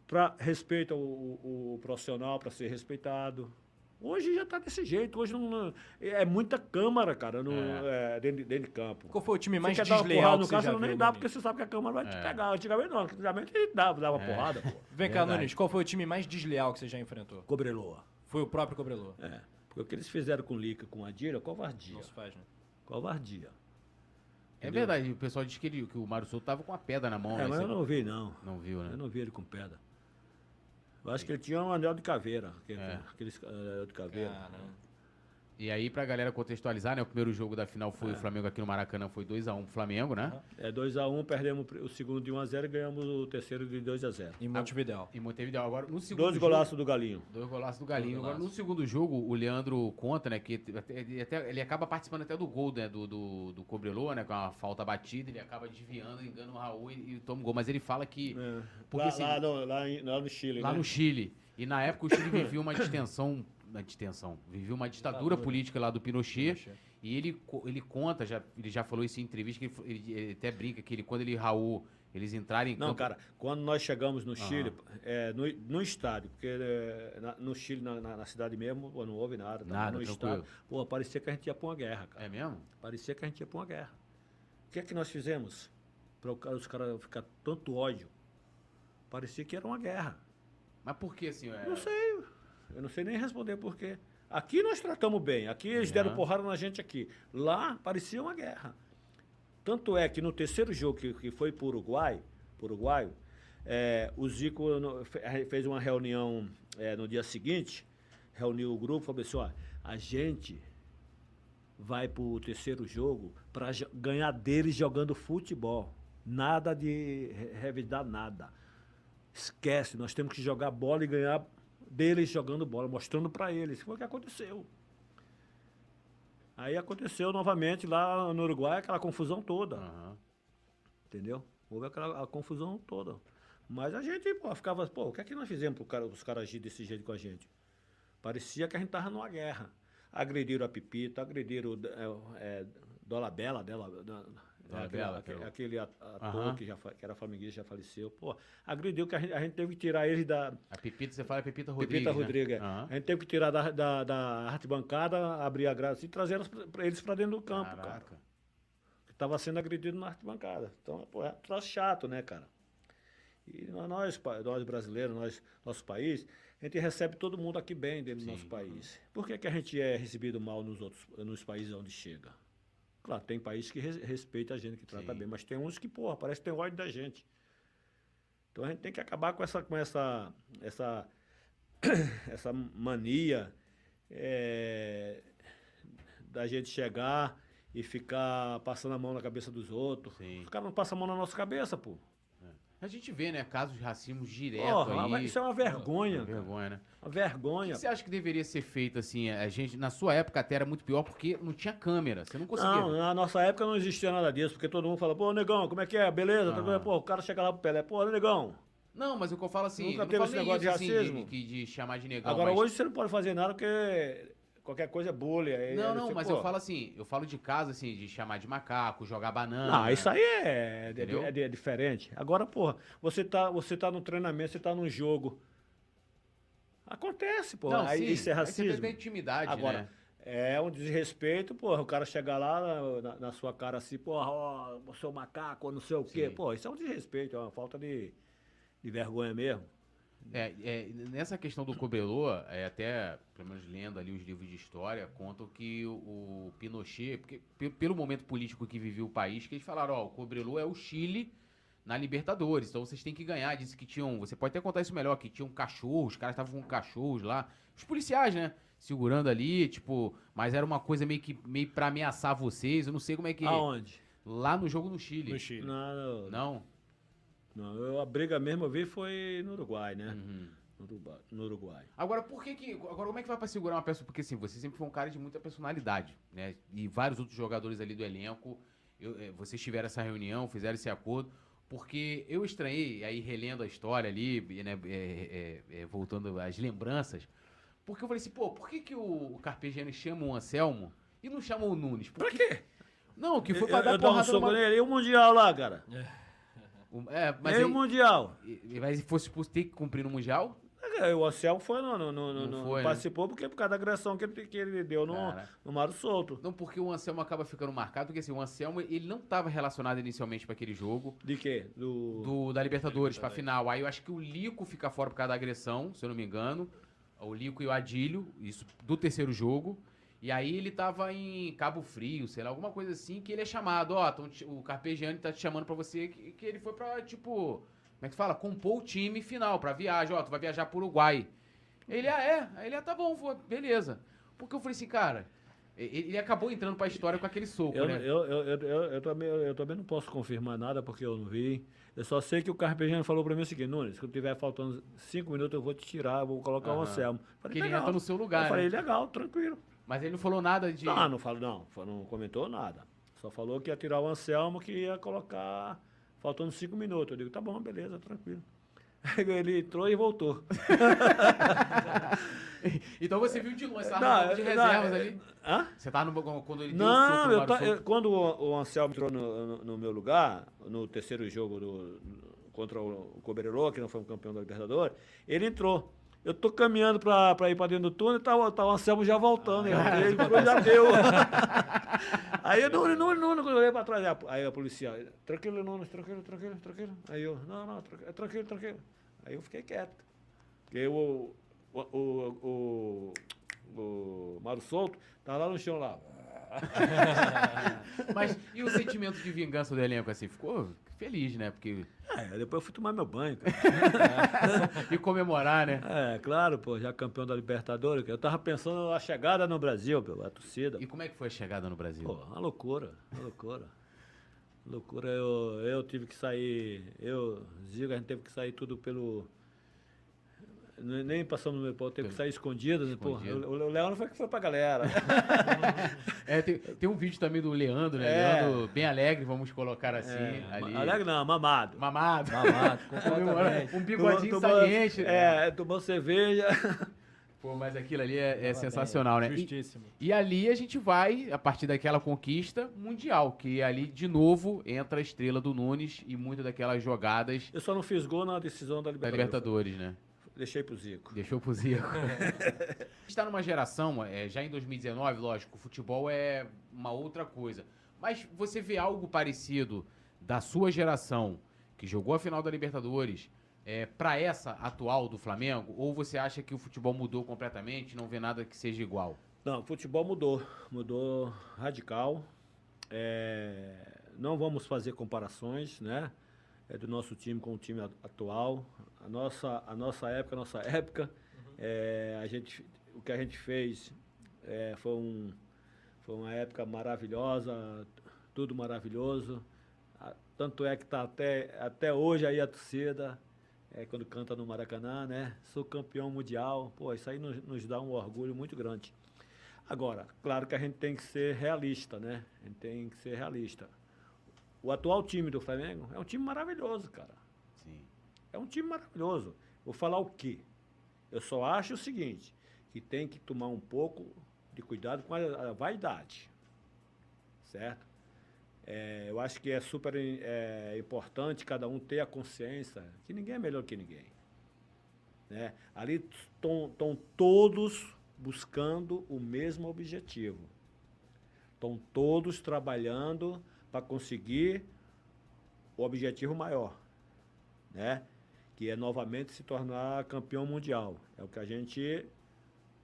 [SPEAKER 3] Pra, respeita o, o- o profissional para ser respeitado. Hoje já está desse jeito. Hoje não, não- é muita câmara, cara, no, é, dentro, de- dentro de campo.
[SPEAKER 1] Qual foi o time
[SPEAKER 3] Você
[SPEAKER 1] mais
[SPEAKER 3] quer dar uma
[SPEAKER 1] desleal
[SPEAKER 3] porrada no cara, você não
[SPEAKER 1] viu,
[SPEAKER 3] nem dá, porque você sabe que a câmara vai te
[SPEAKER 2] É.
[SPEAKER 3] pegar. Antigamente não, antigamente ele dava, dava
[SPEAKER 2] É.
[SPEAKER 3] porrada, pô.
[SPEAKER 1] Vem cá. Nunes, qual foi o time mais desleal que você já enfrentou?
[SPEAKER 3] Cobreloa.
[SPEAKER 1] Foi o próprio Cobreloa.
[SPEAKER 3] É. Porque o que eles fizeram com o Lica, com a Dira, covardia.
[SPEAKER 1] Não se faz, né?
[SPEAKER 3] Covardia.
[SPEAKER 2] É verdade, o pessoal diz que, ele, que o Mário Souto tava com a pedra na mão.
[SPEAKER 3] É,
[SPEAKER 2] né?
[SPEAKER 3] mas eu não vi, não.
[SPEAKER 2] não viu, né?
[SPEAKER 3] Eu não vi ele com pedra. Eu acho que ele tinha um anel de caveira. Aquele,
[SPEAKER 2] É.
[SPEAKER 3] Aqueles anel de caveira.
[SPEAKER 1] Caramba.
[SPEAKER 2] E aí, pra galera contextualizar, né? O primeiro jogo da final foi o Flamengo aqui no Maracanã, foi 2x1 pro Flamengo, né?
[SPEAKER 3] É 2x1, perdemos o segundo de 1x0 e ganhamos o terceiro de 2x0.
[SPEAKER 1] Em Montevidéu.
[SPEAKER 2] E Montevideo. Agora, no segundo
[SPEAKER 3] Dois
[SPEAKER 2] jogo...
[SPEAKER 3] golaços do Galinho.
[SPEAKER 2] Dois golaços do Galinho.
[SPEAKER 1] Dois
[SPEAKER 2] Agora, no segundo jogo, o Leandro conta, né? Que até- ele, até- ele acaba participando até do gol, né? Do, do, do Cobreloa, né? Com a falta batida, ele acaba desviando, engana o Raul e, e toma o gol. Mas ele fala que
[SPEAKER 3] É.
[SPEAKER 2] Porque,
[SPEAKER 3] lá,
[SPEAKER 2] assim,
[SPEAKER 3] lá no, lá, em- lá no Chile,
[SPEAKER 2] lá
[SPEAKER 3] né?
[SPEAKER 2] no Chile. E na época o Chile vivia uma distensão. Uma distensão. Vivia uma ditadura
[SPEAKER 1] Ditadura.
[SPEAKER 2] política lá do Pinochet.
[SPEAKER 1] Pinochet.
[SPEAKER 2] E ele, ele conta, já, ele já falou isso em entrevista, que ele, ele- ele até brinca que ele, quando ele e Raul, eles entrarem em
[SPEAKER 3] Não,
[SPEAKER 2] campo-
[SPEAKER 3] cara, quando nós chegamos no Chile, é, no, no estádio, porque é, na- no Chile, na, na- na cidade mesmo, não houve nada.
[SPEAKER 2] Nada,
[SPEAKER 3] no
[SPEAKER 2] tranquilo.
[SPEAKER 3] estádio, pô, parecia que a gente ia pra uma guerra, cara.
[SPEAKER 2] É mesmo?
[SPEAKER 3] Parecia que a gente ia pra uma guerra. O que é que nós fizemos? Para os caras ficar tanto ódio. Parecia que era uma guerra.
[SPEAKER 2] Mas por que, assim? É...
[SPEAKER 3] Não sei. Eu não sei nem responder por quê. Aqui nós tratamos bem. Aqui eles deram
[SPEAKER 2] Aham.
[SPEAKER 3] porrada na gente aqui. Lá parecia uma guerra. Tanto é que no terceiro jogo que, que foi para o Uruguai, pro Uruguaio, é, o Zico fez uma reunião é, no dia seguinte, reuniu o grupo e falou assim, ó, a gente vai para o terceiro jogo para ganhar deles jogando futebol. Nada de re- revidar nada. Esquece, nós temos que jogar bola e ganhar deles jogando bola, mostrando para eles. Foi o que aconteceu. Aí aconteceu novamente lá no Uruguai aquela confusão toda,
[SPEAKER 2] Aham.
[SPEAKER 3] entendeu? Houve aquela confusão toda. Mas a gente, pô, ficava, pô, o que é que nós fizemos para cara, os caras agir desse jeito com a gente? Parecia que a gente tava numa guerra. Agrediram a Pipita, agrediram é, é, Dola Bela, dela,
[SPEAKER 2] Dola
[SPEAKER 3] aquele,
[SPEAKER 2] Bela,
[SPEAKER 3] aquele,
[SPEAKER 2] é
[SPEAKER 3] aquele at- ator que, já, que era flamenguista já faleceu. Pô, agrediu que a gente, a gente teve que tirar eles da,
[SPEAKER 2] A Pepita, você fala Pepita Rodrigues,
[SPEAKER 3] Pepita
[SPEAKER 2] né?
[SPEAKER 3] Rodrigues. é.
[SPEAKER 2] Aham.
[SPEAKER 3] A gente teve que tirar da, da, da arquibancada, abrir a graça e trazer pra- pra eles para dentro do campo, cara.
[SPEAKER 2] Caraca.
[SPEAKER 3] Que estava sendo agredido na arquibancada. Então, pô, é um troço chato, né, cara? E nó- nós, nós brasileiros, nós, nosso país, a gente recebe todo mundo aqui bem dentro do
[SPEAKER 2] Sim.
[SPEAKER 3] nosso país. Por que, que a gente é recebido mal nos outros nos países onde chega? Claro, tem países que res- respeita a gente, que trata
[SPEAKER 2] Sim.
[SPEAKER 3] bem, mas tem uns que, porra, parece que tem ódio da gente. Então a gente tem que acabar com essa, com essa, essa, essa mania é, da gente chegar e ficar passando a mão na cabeça dos outros.
[SPEAKER 2] Sim.
[SPEAKER 3] Os caras não passam a mão na nossa cabeça, pô.
[SPEAKER 2] A gente vê, né, casos de racismo direto
[SPEAKER 3] Porra,
[SPEAKER 2] aí.
[SPEAKER 3] mas isso é uma vergonha,
[SPEAKER 2] Uma
[SPEAKER 3] cara.
[SPEAKER 2] vergonha, né?
[SPEAKER 3] Uma
[SPEAKER 2] O
[SPEAKER 3] vergonha.
[SPEAKER 2] que você acha que deveria ser feito, assim, a gente, na sua época até era muito pior porque não tinha câmera, você não conseguia.
[SPEAKER 3] Não, na nossa época não existia nada disso, porque todo mundo fala, pô, negão, como é que é? Beleza?
[SPEAKER 2] Ah.
[SPEAKER 3] Pô, o cara chega lá pro Pelé, pô, negão.
[SPEAKER 2] Não, mas o que eu falo assim,
[SPEAKER 3] Nunca teve esse negócio de
[SPEAKER 2] isso, assim,
[SPEAKER 3] racismo?
[SPEAKER 2] de, de, de chamar de negão,
[SPEAKER 3] Agora
[SPEAKER 2] mas-
[SPEAKER 3] hoje você não pode fazer nada porque qualquer coisa é bullying. aí
[SPEAKER 2] Não, não,
[SPEAKER 3] fica,
[SPEAKER 2] mas eu falo assim, eu falo de casa, assim, de chamar de macaco, jogar banana.
[SPEAKER 3] Não, isso aí é, é- é- é diferente. Agora, porra, você tá, você tá no treinamento, você tá num jogo. Acontece, pô.
[SPEAKER 2] Não,
[SPEAKER 3] aí
[SPEAKER 2] sim,
[SPEAKER 3] isso é
[SPEAKER 2] aí você
[SPEAKER 3] racismo.
[SPEAKER 2] tem intimidade,
[SPEAKER 3] Agora,
[SPEAKER 2] né?
[SPEAKER 3] É um desrespeito, porra, o cara chegar lá na, na- sua cara assim, porra, ó, é um macaco, não sei o quê.
[SPEAKER 2] Sim.
[SPEAKER 3] Pô, isso é um desrespeito, é uma falta de, de vergonha mesmo.
[SPEAKER 2] É, é, nessa questão do Cobelô, é, até, pelo menos lendo ali os livros de história, contam que o, o Pinochet, porque, pe- pelo momento político que vivia o país, que eles falaram, ó, o Cobelô é o Chile na Libertadores, então vocês têm que ganhar. Disse que tinham, você pode até contar isso melhor, que tinham cachorros, os caras estavam com cachorros lá, os policiais, né? Segurando ali, tipo, mas era uma coisa meio que meio pra ameaçar vocês, eu não sei como é que.
[SPEAKER 3] Aonde?
[SPEAKER 2] Lá no jogo no Chile.
[SPEAKER 1] No Chile.
[SPEAKER 3] Não, não,
[SPEAKER 2] Não?
[SPEAKER 3] Não, eu- a briga mesmo eu vi foi no Uruguai, né?
[SPEAKER 2] Uhum.
[SPEAKER 3] No Uruguai. No Uruguai.
[SPEAKER 2] Agora, por que que. Agora, como é que vai pra segurar uma pessoa? Porque assim, você sempre foi um cara de muita personalidade, né? E vários outros jogadores ali do elenco, eu, eh, vocês tiveram essa reunião, fizeram esse acordo. Porque eu estranhei, aí relendo a história ali, né, é, é, é, voltando às lembranças, porque eu falei assim, pô, por que, que o Carpegiani chama o Anselmo e não chama o Nunes? Por
[SPEAKER 3] Pra quê?
[SPEAKER 2] Não, que foi
[SPEAKER 3] eu,
[SPEAKER 2] pra dar
[SPEAKER 3] eu dar um
[SPEAKER 2] porrada
[SPEAKER 3] soco
[SPEAKER 2] numa...
[SPEAKER 3] nele. E o Mundial lá, cara?
[SPEAKER 2] Um- É,
[SPEAKER 3] Mas e
[SPEAKER 2] aí,
[SPEAKER 3] o Mundial?
[SPEAKER 2] e- mas se fosse por ter que cumprir no Mundial,
[SPEAKER 3] É, O Anselmo foi, não, não, não,
[SPEAKER 2] Não
[SPEAKER 3] não-
[SPEAKER 2] foi, né?
[SPEAKER 3] participou porque por causa da agressão que ele, que ele deu no,
[SPEAKER 2] Cara.
[SPEAKER 3] no Mário Solto.
[SPEAKER 2] Não, porque o Anselmo acaba ficando marcado, porque assim, o Anselmo, ele não estava relacionado inicialmente para aquele jogo
[SPEAKER 3] De quê? Do...
[SPEAKER 2] do, da Libertadores para final. Aí eu acho que o Lico fica fora por causa da agressão, se eu não me engano. O Lico e o Adílio, isso do terceiro jogo. E aí ele tava em Cabo Frio, sei lá, alguma coisa assim, que ele é chamado, ó, te- o Carpegiani tá te chamando pra você, que, que ele foi pra, tipo, como é que fala? Compor o time final pra viagem, ó, tu vai viajar pro Uruguai. Ele, ah, é? Aí ele, ah, tá bom, vou, beleza. Porque eu falei assim, cara, ele acabou entrando pra história com aquele soco,
[SPEAKER 3] Eu,
[SPEAKER 2] né?
[SPEAKER 3] eu, eu, eu, eu, eu também, eu também não posso confirmar nada porque eu não vi. Eu só sei que o Carpegiani falou pra mim o seguinte, Nunes, quando tiver faltando cinco minutos eu vou te tirar, vou colocar o
[SPEAKER 2] Aham.
[SPEAKER 3] Anselmo. Falei,
[SPEAKER 2] Porque ele entra no seu lugar,
[SPEAKER 3] Eu falei,
[SPEAKER 2] né?
[SPEAKER 3] legal, tranquilo.
[SPEAKER 2] Mas ele não falou nada de...
[SPEAKER 3] Não, não falou, não, não comentou nada. Só falou que ia tirar o Anselmo, que ia colocar faltando cinco minutos. Eu digo, tá bom, beleza, tranquilo. Ele entrou e voltou.
[SPEAKER 2] então você viu de longe, você tava
[SPEAKER 3] Não,
[SPEAKER 2] de reservas
[SPEAKER 3] não,
[SPEAKER 2] ali.
[SPEAKER 3] Hã?
[SPEAKER 2] Você tava no quando ele deu o
[SPEAKER 3] Não,
[SPEAKER 2] soco
[SPEAKER 3] eu
[SPEAKER 2] Souto?
[SPEAKER 3] eu- quando o, o Anselmo entrou no, no- no meu lugar, no terceiro jogo do, contra o, o Cobreloa, que não foi um campeão da Libertadores, ele entrou. Eu tô caminhando pra, pra ir pra dentro do túnel e tá, o- tá o Anselmo já voltando.
[SPEAKER 2] Ah,
[SPEAKER 3] ele entrou, já deu. aí eu, não, não, não, não, eu olhei pra trás. Aí a, aí policial, tranquilo, Nunes, tranquilo, tranquilo, tranquilo. Aí eu, não, não, tranquilo, tranquilo, tranquilo. Aí eu fiquei quieto. Porque o, o, o, o, o Mário Souto tá lá no chão lá.
[SPEAKER 2] Mas e o sentimento de vingança do elenco, assim? Ficou feliz, né? Porque...
[SPEAKER 3] É, depois eu fui tomar meu banho, cara.
[SPEAKER 2] E comemorar, né?
[SPEAKER 3] É, claro, pô, já campeão da Libertadores. Eu tava pensando na chegada no Brasil, pô, a torcida.
[SPEAKER 2] E como é que foi a chegada no Brasil?
[SPEAKER 3] Pô, uma loucura, uma loucura. Loucura, eu, eu tive que sair, eu, Zico, a gente teve que sair tudo pelo. Ne- Nem passamos no meu pau, teve que sair escondido. né? Pô,
[SPEAKER 2] Escondido.
[SPEAKER 3] o, o Leandro foi que foi pra galera.
[SPEAKER 2] É, tem, tem um vídeo também do Leandro, né?
[SPEAKER 3] É.
[SPEAKER 2] Leandro bem alegre, vamos colocar assim,
[SPEAKER 3] É,
[SPEAKER 2] ali.
[SPEAKER 3] Alegre não, mamado.
[SPEAKER 2] Mamado.
[SPEAKER 1] Mamado, completamente.
[SPEAKER 2] um bigodinho
[SPEAKER 3] Tomou-
[SPEAKER 2] saliente.
[SPEAKER 3] É, tomou cerveja.
[SPEAKER 2] Pô, mas aquilo ali é, é sensacional, né? E-
[SPEAKER 1] Justíssimo.
[SPEAKER 2] E ali a gente vai, a partir daquela conquista mundial, que ali de novo entra a estrela do Nunes e muitas daquelas jogadas
[SPEAKER 3] Eu só não fiz gol na decisão da
[SPEAKER 2] da
[SPEAKER 3] Libertadores.
[SPEAKER 2] Libertadores, né?
[SPEAKER 3] Deixei pro Zico.
[SPEAKER 2] Deixou pro Zico. a gente está numa geração, é, já em 2019, lógico, o futebol é uma outra coisa. Mas você vê algo parecido da sua geração, que jogou a final da Libertadores, é, para essa atual do Flamengo? Ou você acha que o futebol mudou completamente, não vê nada que seja igual?
[SPEAKER 3] Não, o futebol mudou, mudou radical. É, não vamos fazer comparações, né? É do nosso time com o time atual. A nossa, a nossa época, a nossa época, é, a gente, o que a gente fez é, foi, um, foi uma época maravilhosa, tudo maravilhoso. Tanto é que está até, até hoje aí a torcida, é, quando canta no Maracanã, né? Sou campeão mundial. Pô, isso aí nos, nos dá um orgulho muito grande. Agora, claro que a gente tem que ser realista, né? A gente tem que ser realista. O atual time do Flamengo é um time maravilhoso, cara. É um time maravilhoso. Vou falar o quê? Eu só acho o seguinte, que tem que tomar um pouco de cuidado com a, a vaidade. Certo? É, eu acho que é super é, importante cada um ter a consciência que ninguém é melhor que ninguém. Né? Ali estão todos, buscando o mesmo objetivo. Estão todos trabalhando para conseguir o objetivo maior, né? Que é novamente se tornar campeão mundial. É o que a gente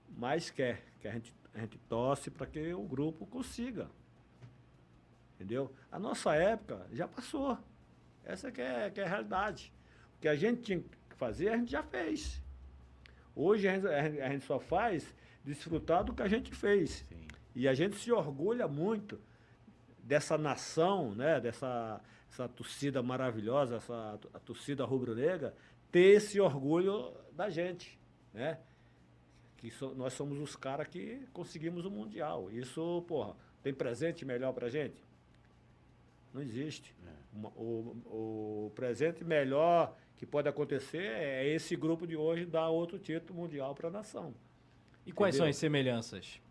[SPEAKER 3] mais quer, que a gente, a gente torce para que o grupo consiga. Entendeu? A nossa época já passou. Essa que é, que é a realidade. O que a gente tinha que fazer, a gente já fez. Hoje a gente, a gente só faz desfrutar do que a gente fez. Sim. E a gente se orgulha muito dessa nação, né, dessa essa torcida maravilhosa, essa a torcida rubro-negra, ter esse orgulho da gente, né? Que so, nós somos os caras que conseguimos o Mundial. Isso, porra, tem presente melhor pra gente? Não existe. É. O, o presente melhor que pode acontecer é esse grupo de hoje dar outro título mundial para a nação.
[SPEAKER 1] E quais Entendeu? são as semelhanças?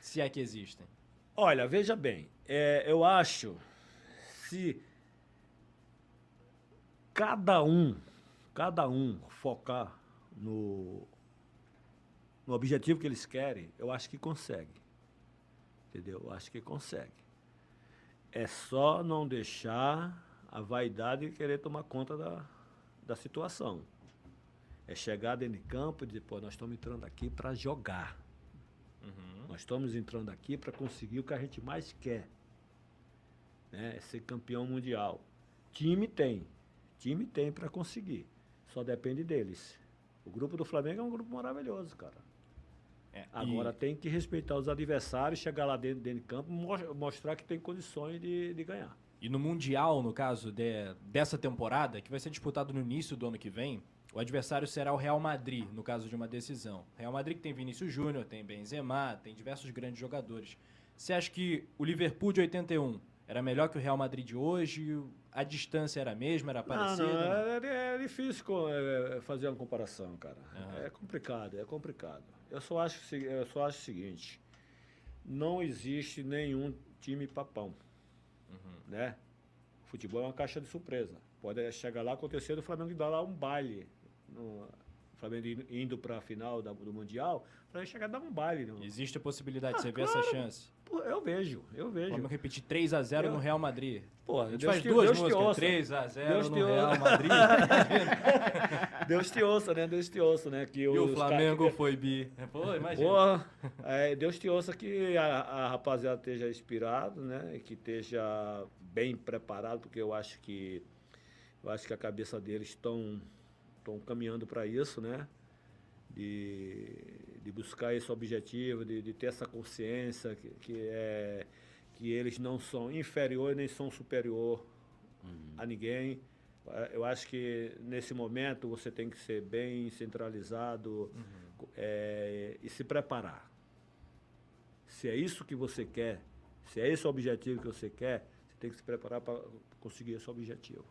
[SPEAKER 1] Se é que existem.
[SPEAKER 3] Olha, veja bem, é, eu acho se cada um, cada um focar no, no objetivo que eles querem, eu acho que consegue. Entendeu? Eu acho que consegue. É só não deixar a vaidade querer tomar conta da, da situação. É chegar dentro de campo e dizer, pô, nós estamos entrando aqui para jogar. Uhum. Nós estamos entrando aqui para conseguir o que a gente mais quer. Né? É ser campeão mundial. Time tem. Time tem para conseguir. Só depende deles. O grupo do Flamengo é um grupo maravilhoso, cara. É, Agora e... tem que respeitar os adversários, chegar lá dentro, dentro de campo mostrar que tem condições de, de ganhar.
[SPEAKER 1] E no Mundial, no caso de, dessa temporada, que vai ser disputado no início do ano que vem, o adversário será o Real Madrid, no caso de uma decisão. Real Madrid que tem Vinícius Júnior, tem Benzema, tem diversos grandes jogadores. Você acha que o Liverpool de 81 era melhor que o Real Madrid de hoje? A distância era a mesma, era parecida? Não,
[SPEAKER 3] não, é, é, difícil fazer uma comparação, cara. Uhum. É complicado, é complicado. Eu só acho, eu só acho o seguinte: não existe nenhum time papão. Uhum. Né? Futebol é uma caixa de surpresa. Pode chegar lá, acontecer o Flamengo dar lá um baile. No, o Flamengo indo para a final da, do Mundial, para chegar a dar um baile. No...
[SPEAKER 1] Existe a possibilidade, ah, você claro. vê essa chance?
[SPEAKER 3] Pô, eu vejo, eu vejo.
[SPEAKER 1] Vamos repetir 3x0 eu... no Real Madrid.
[SPEAKER 3] Pô, a
[SPEAKER 1] gente Deus faz te, duas Deus músicas, 3x0 no Real Madrid.
[SPEAKER 3] Deus te ouça, né? Deus te ouça, né?
[SPEAKER 1] Que e o Flamengo cara... foi bi.
[SPEAKER 3] Pô, imagina. Pô, é, Deus te ouça que a, a rapaziada esteja inspirado, né? E que esteja bem preparado, porque eu acho que eu acho que a cabeça deles estão estão caminhando para isso, né? De, de buscar esse objetivo, de, de ter essa consciência que, que, é que eles não são inferior nem são superior uhum. a ninguém. Eu acho que nesse momento você tem que ser bem centralizado uhum. é, e se preparar. Se é isso que você quer, se é esse o objetivo que você quer, você tem que se preparar para conseguir esse objetivo.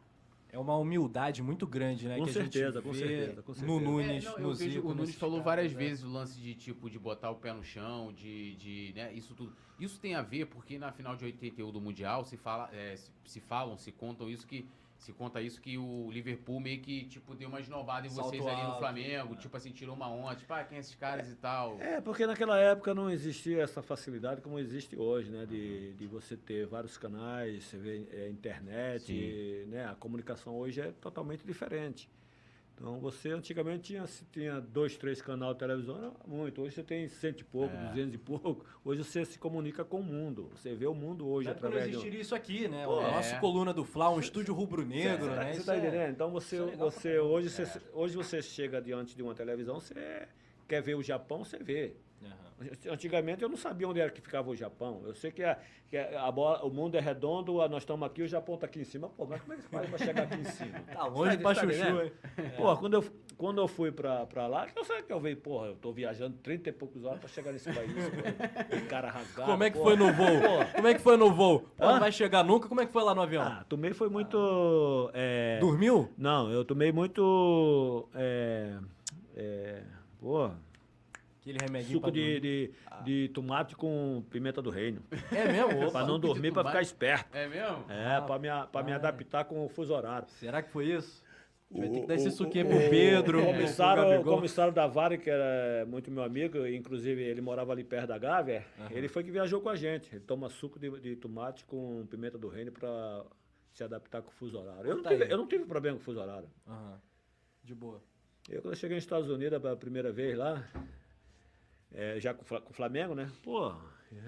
[SPEAKER 1] É uma humildade muito grande, né?
[SPEAKER 3] Com que certeza, com certeza, com certeza.
[SPEAKER 1] No Nunes, é, não,
[SPEAKER 2] no Zico, O Nunes falou várias né? vezes o lance de tipo de botar o pé no chão, de, de né, isso tudo. Isso tem a ver porque na final de 81 do Mundial se fala, é, se, se falam, se contam isso que se conta isso que o Liverpool meio que, tipo, deu uma esnobada em vocês Salto ali no Flamengo, tipo assim, tirou uma onda, tipo, ah, quem é esses caras
[SPEAKER 3] é,
[SPEAKER 2] e tal.
[SPEAKER 3] É, porque naquela época não existia essa facilidade como existe hoje, né? De, de você ter vários canais, você vê é, internet, e, né? A comunicação hoje é totalmente diferente. Então você antigamente tinha, tinha dois, três canais de televisão, era muito. Hoje você tem cento e pouco, é. duzentos e pouco. Hoje você se comunica com o mundo. Você vê o mundo hoje Deve através
[SPEAKER 1] não existiria de... isso aqui, né? Pô, a nossa é. coluna do Fla, um estúdio rubro-negro, né?
[SPEAKER 3] Você está tá entendendo? Então você, é você hoje, você, hoje você chega diante de uma televisão, você quer ver o Japão, você vê. Antigamente eu não sabia onde era que ficava o Japão. Eu sei que, a, que a bola, o mundo é redondo, nós estamos aqui, o Japão está aqui em cima. Pô, mas como é que faz para chegar aqui em cima?
[SPEAKER 1] Tá longe pra chuchu, hein?
[SPEAKER 3] Pô, quando eu, quando eu fui para lá, eu sei que eu veio, porra, eu tô viajando 30 e poucos horas para chegar nesse país. pô, cara rasgado.
[SPEAKER 1] Como é que porra. foi no voo? Porra. Como é que foi no voo? Pô, não vai chegar nunca? Como é que foi lá no avião? Ah,
[SPEAKER 3] tomei foi muito... É...
[SPEAKER 1] Dormiu?
[SPEAKER 3] Não, eu tomei muito... É... É... Pô...
[SPEAKER 1] Aquele remédio
[SPEAKER 3] Suco de, de, ah. de, tomate com pimenta do reino.
[SPEAKER 1] É mesmo?
[SPEAKER 3] para não dormir, para ficar esperto.
[SPEAKER 2] É mesmo?
[SPEAKER 3] É, ah, para me, pra me adaptar com o fuso horário.
[SPEAKER 1] Será que foi isso? Vai ter que dar esse suquinho pro Pedro,
[SPEAKER 3] O comissário, o comissário da Vale, que era muito meu amigo, inclusive ele morava ali perto da Gávea, ele foi que viajou com a gente. Ele toma suco de, de tomate com pimenta do reino para se adaptar com o fuso horário. Eu não,
[SPEAKER 1] Tá
[SPEAKER 3] tive, eu não tive problema com o fuso horário.
[SPEAKER 1] Aham. De boa.
[SPEAKER 3] Eu, quando eu cheguei nos Estados Unidos pela primeira vez lá, é, já com, o Flamengo, né? Pô,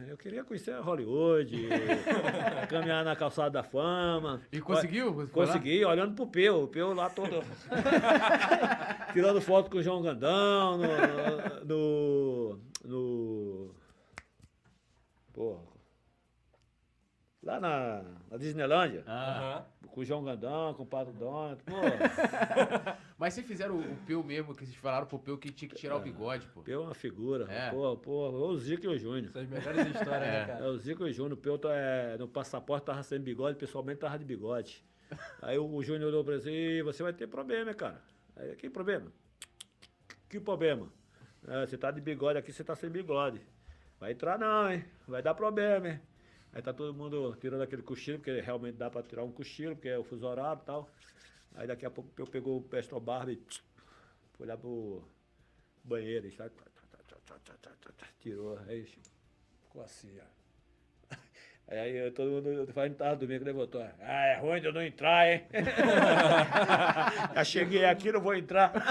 [SPEAKER 3] eu queria conhecer Hollywood, caminhar na calçada da fama.
[SPEAKER 2] E conseguiu? Foi lá?
[SPEAKER 3] Consegui, olhando pro Peu, o Peu lá todo. Tirando foto com o João Gandão, no. no. no pô. Lá na, na Disneylândia.
[SPEAKER 2] Ah,
[SPEAKER 3] Com o João Gandão, com o Pato Donald. Pô,
[SPEAKER 2] mas vocês fizeram o, o Peu mesmo, que vocês falaram pro Peu que tinha que tirar o bigode, pô.
[SPEAKER 3] Peu é uma figura.
[SPEAKER 2] É.
[SPEAKER 3] Pô, pô, o Zico e o Júnior.
[SPEAKER 1] Essas melhores histórias, né,
[SPEAKER 3] É,
[SPEAKER 1] cara?
[SPEAKER 3] o Zico e o Júnior. O Peu tá, é, no passaporte tava sem bigode, pessoalmente tava de bigode. Aí o, o Júnior olhou pra ele assim, "Ih, você vai ter problema, cara. Aí, que problema? Que problema? "É, você tá de bigode aqui, você tá sem bigode. Vai entrar não, hein? Vai dar problema, hein? Aí tá todo mundo tirando aquele cochilo, porque realmente dá pra tirar um cochilo, porque é o fuso horário e tal. Aí daqui a pouco eu pegou o Pestro Barba e foi lá pro banheiro, e tirou, aí ficou assim, ó. Aí eu- todo mundo faz tava domingo, levantou. Ah, é ruim de eu não entrar, hein? Já cheguei aqui, não vou entrar.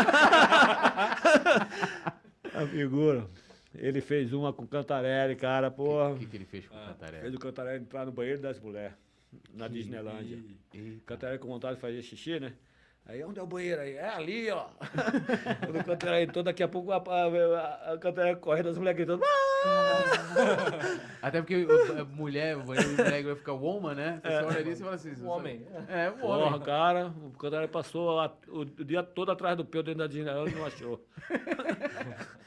[SPEAKER 3] A figura. Ele fez uma com o Cantarelli, cara, porra.
[SPEAKER 2] O que, que ele fez com o
[SPEAKER 3] Fez
[SPEAKER 2] Cantarelli?
[SPEAKER 3] o Cantarelli entrar no banheiro das mulheres, na Disneylândia. O Cantarelli com vontade de fazer xixi, né? Aí, onde é o banheiro aí? É ali, ó. Quando o Cantarelli entrou, daqui a pouco a, a, a, a Cantarelli correndo, as mulheres gritando. "Ah!"
[SPEAKER 2] Até porque o- a mulher, o banheiro de mulher vai ficar woman, né? Você olha ali e você fala assim...
[SPEAKER 1] Um homem.
[SPEAKER 2] É, um
[SPEAKER 3] Porra,
[SPEAKER 2] homem.
[SPEAKER 3] cara, o Cantarelli passou a- o, o dia todo atrás do Peu dentro da Disneylândia e não achou.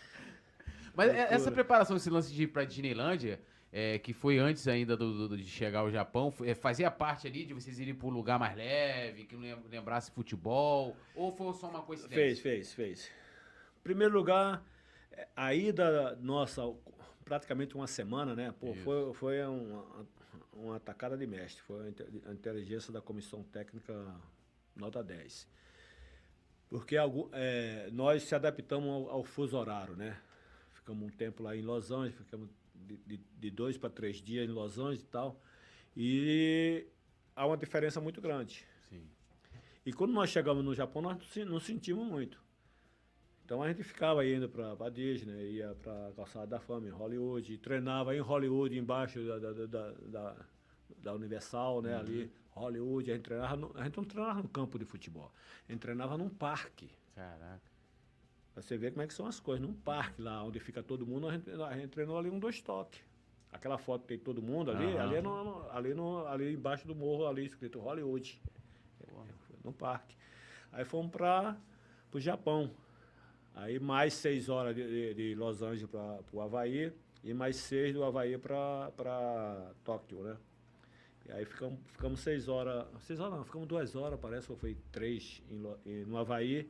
[SPEAKER 2] Mas é- essa preparação, esse lance de ir pra Disneylândia, é, que foi antes ainda do, do- de chegar ao Japão, foi- é, fazia parte ali de vocês irem pra um lugar mais leve, que não lem- lembrasse futebol, ou foi só uma coincidência?
[SPEAKER 3] Fez, fez, fez. Primeiro lugar, é, a ida nossa, praticamente uma semana, né? Pô,
[SPEAKER 2] Isso.
[SPEAKER 3] foi, foi uma, uma atacada de mestre. Foi a inte- a inteligência da comissão técnica nota 10. Porque é, nós se adaptamos ao, ao fuso horário, né? Ficamos um tempo lá em Los Angeles, ficamos de, de- de dois para três dias em Los Angeles e tal. E há uma diferença muito grande.
[SPEAKER 2] Sim.
[SPEAKER 3] E quando nós chegamos no Japão, nós não se- não sentimos muito. Então a gente ficava indo para a Disney, ia para a Calçada da Fama, em Hollywood, treinava em Hollywood, embaixo da, da, da, da, da Universal, né, ali, Hollywood. A gente, treinava no- a gente não treinava no campo de futebol, a gente treinava num parque.
[SPEAKER 2] Caraca.
[SPEAKER 3] Pra você ver como é que são as coisas. Num parque lá, onde fica todo mundo, a gente, a gente treinou ali um dois toques. Aquela foto que tem todo mundo ali,
[SPEAKER 2] Aham.
[SPEAKER 3] ali, é no, no- ali, no, ali embaixo do morro, ali escrito Hollywood. No parque. Aí fomos para o Japão. Aí mais seis horas de, de- Los Angeles para o Havaí e mais seis do Havaí para Tóquio, né? E aí ficamos, ficamos seis horas. Seis horas não, ficamos duas horas, parece, ou foi três em- no Havaí.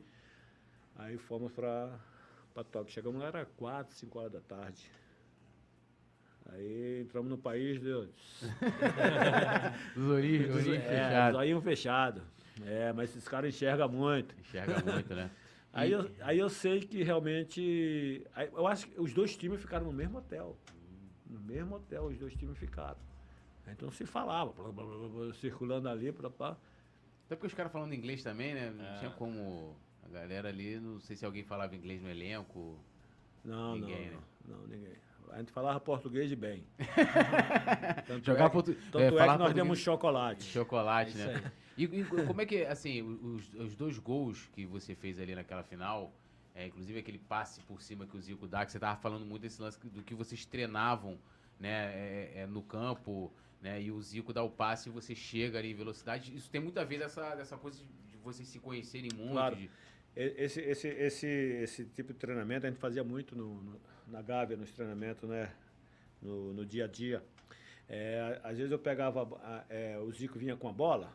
[SPEAKER 3] Aí fomos para Tóquio. Chegamos lá, era quatro, cinco horas da tarde. Aí entramos no país, deu.
[SPEAKER 2] Os olhinhos
[SPEAKER 3] É,
[SPEAKER 2] fechados.
[SPEAKER 3] zoinho fechado. É, mas esses caras enxergam muito.
[SPEAKER 2] Enxerga muito, né?
[SPEAKER 3] Aí
[SPEAKER 2] E-
[SPEAKER 3] eu, aí eu sei que realmente. aí Eu acho que os dois times ficaram no mesmo hotel. No mesmo hotel, os dois times ficaram. Então se falava, blá, blá, blá, blá, circulando ali, pra, pá.
[SPEAKER 2] Até porque os caras falando inglês também, né? Não
[SPEAKER 1] É.
[SPEAKER 2] tinha como. A galera ali, não sei se alguém falava inglês no elenco.
[SPEAKER 3] Não,
[SPEAKER 2] Ninguém,
[SPEAKER 3] não,
[SPEAKER 2] né?
[SPEAKER 3] não, não, ninguém. A gente falava português de bem. tanto
[SPEAKER 2] Jogar
[SPEAKER 3] é que,
[SPEAKER 2] portu-
[SPEAKER 3] tanto
[SPEAKER 2] é,
[SPEAKER 3] é, que nós
[SPEAKER 2] português-
[SPEAKER 3] demos chocolate.
[SPEAKER 2] Chocolate,
[SPEAKER 3] É
[SPEAKER 2] né? E, e como é que, assim, os, os dois gols que você fez ali naquela final, é, inclusive aquele passe por cima que o Zico dá, que você tava falando muito desse lance do que vocês treinavam, né, é, é, no campo, né, e o Zico dá o passe e você chega ali em velocidade. Isso tem muito a ver dessa, dessa coisa de, vocês se conhecerem muito.
[SPEAKER 3] Claro.
[SPEAKER 2] de-
[SPEAKER 3] Esse, esse, esse, esse tipo de treinamento a gente fazia muito no, no- na Gávea, nos treinamentos, né? No, no dia a dia. É, às vezes eu pegava, a- é, o Zico vinha com a bola,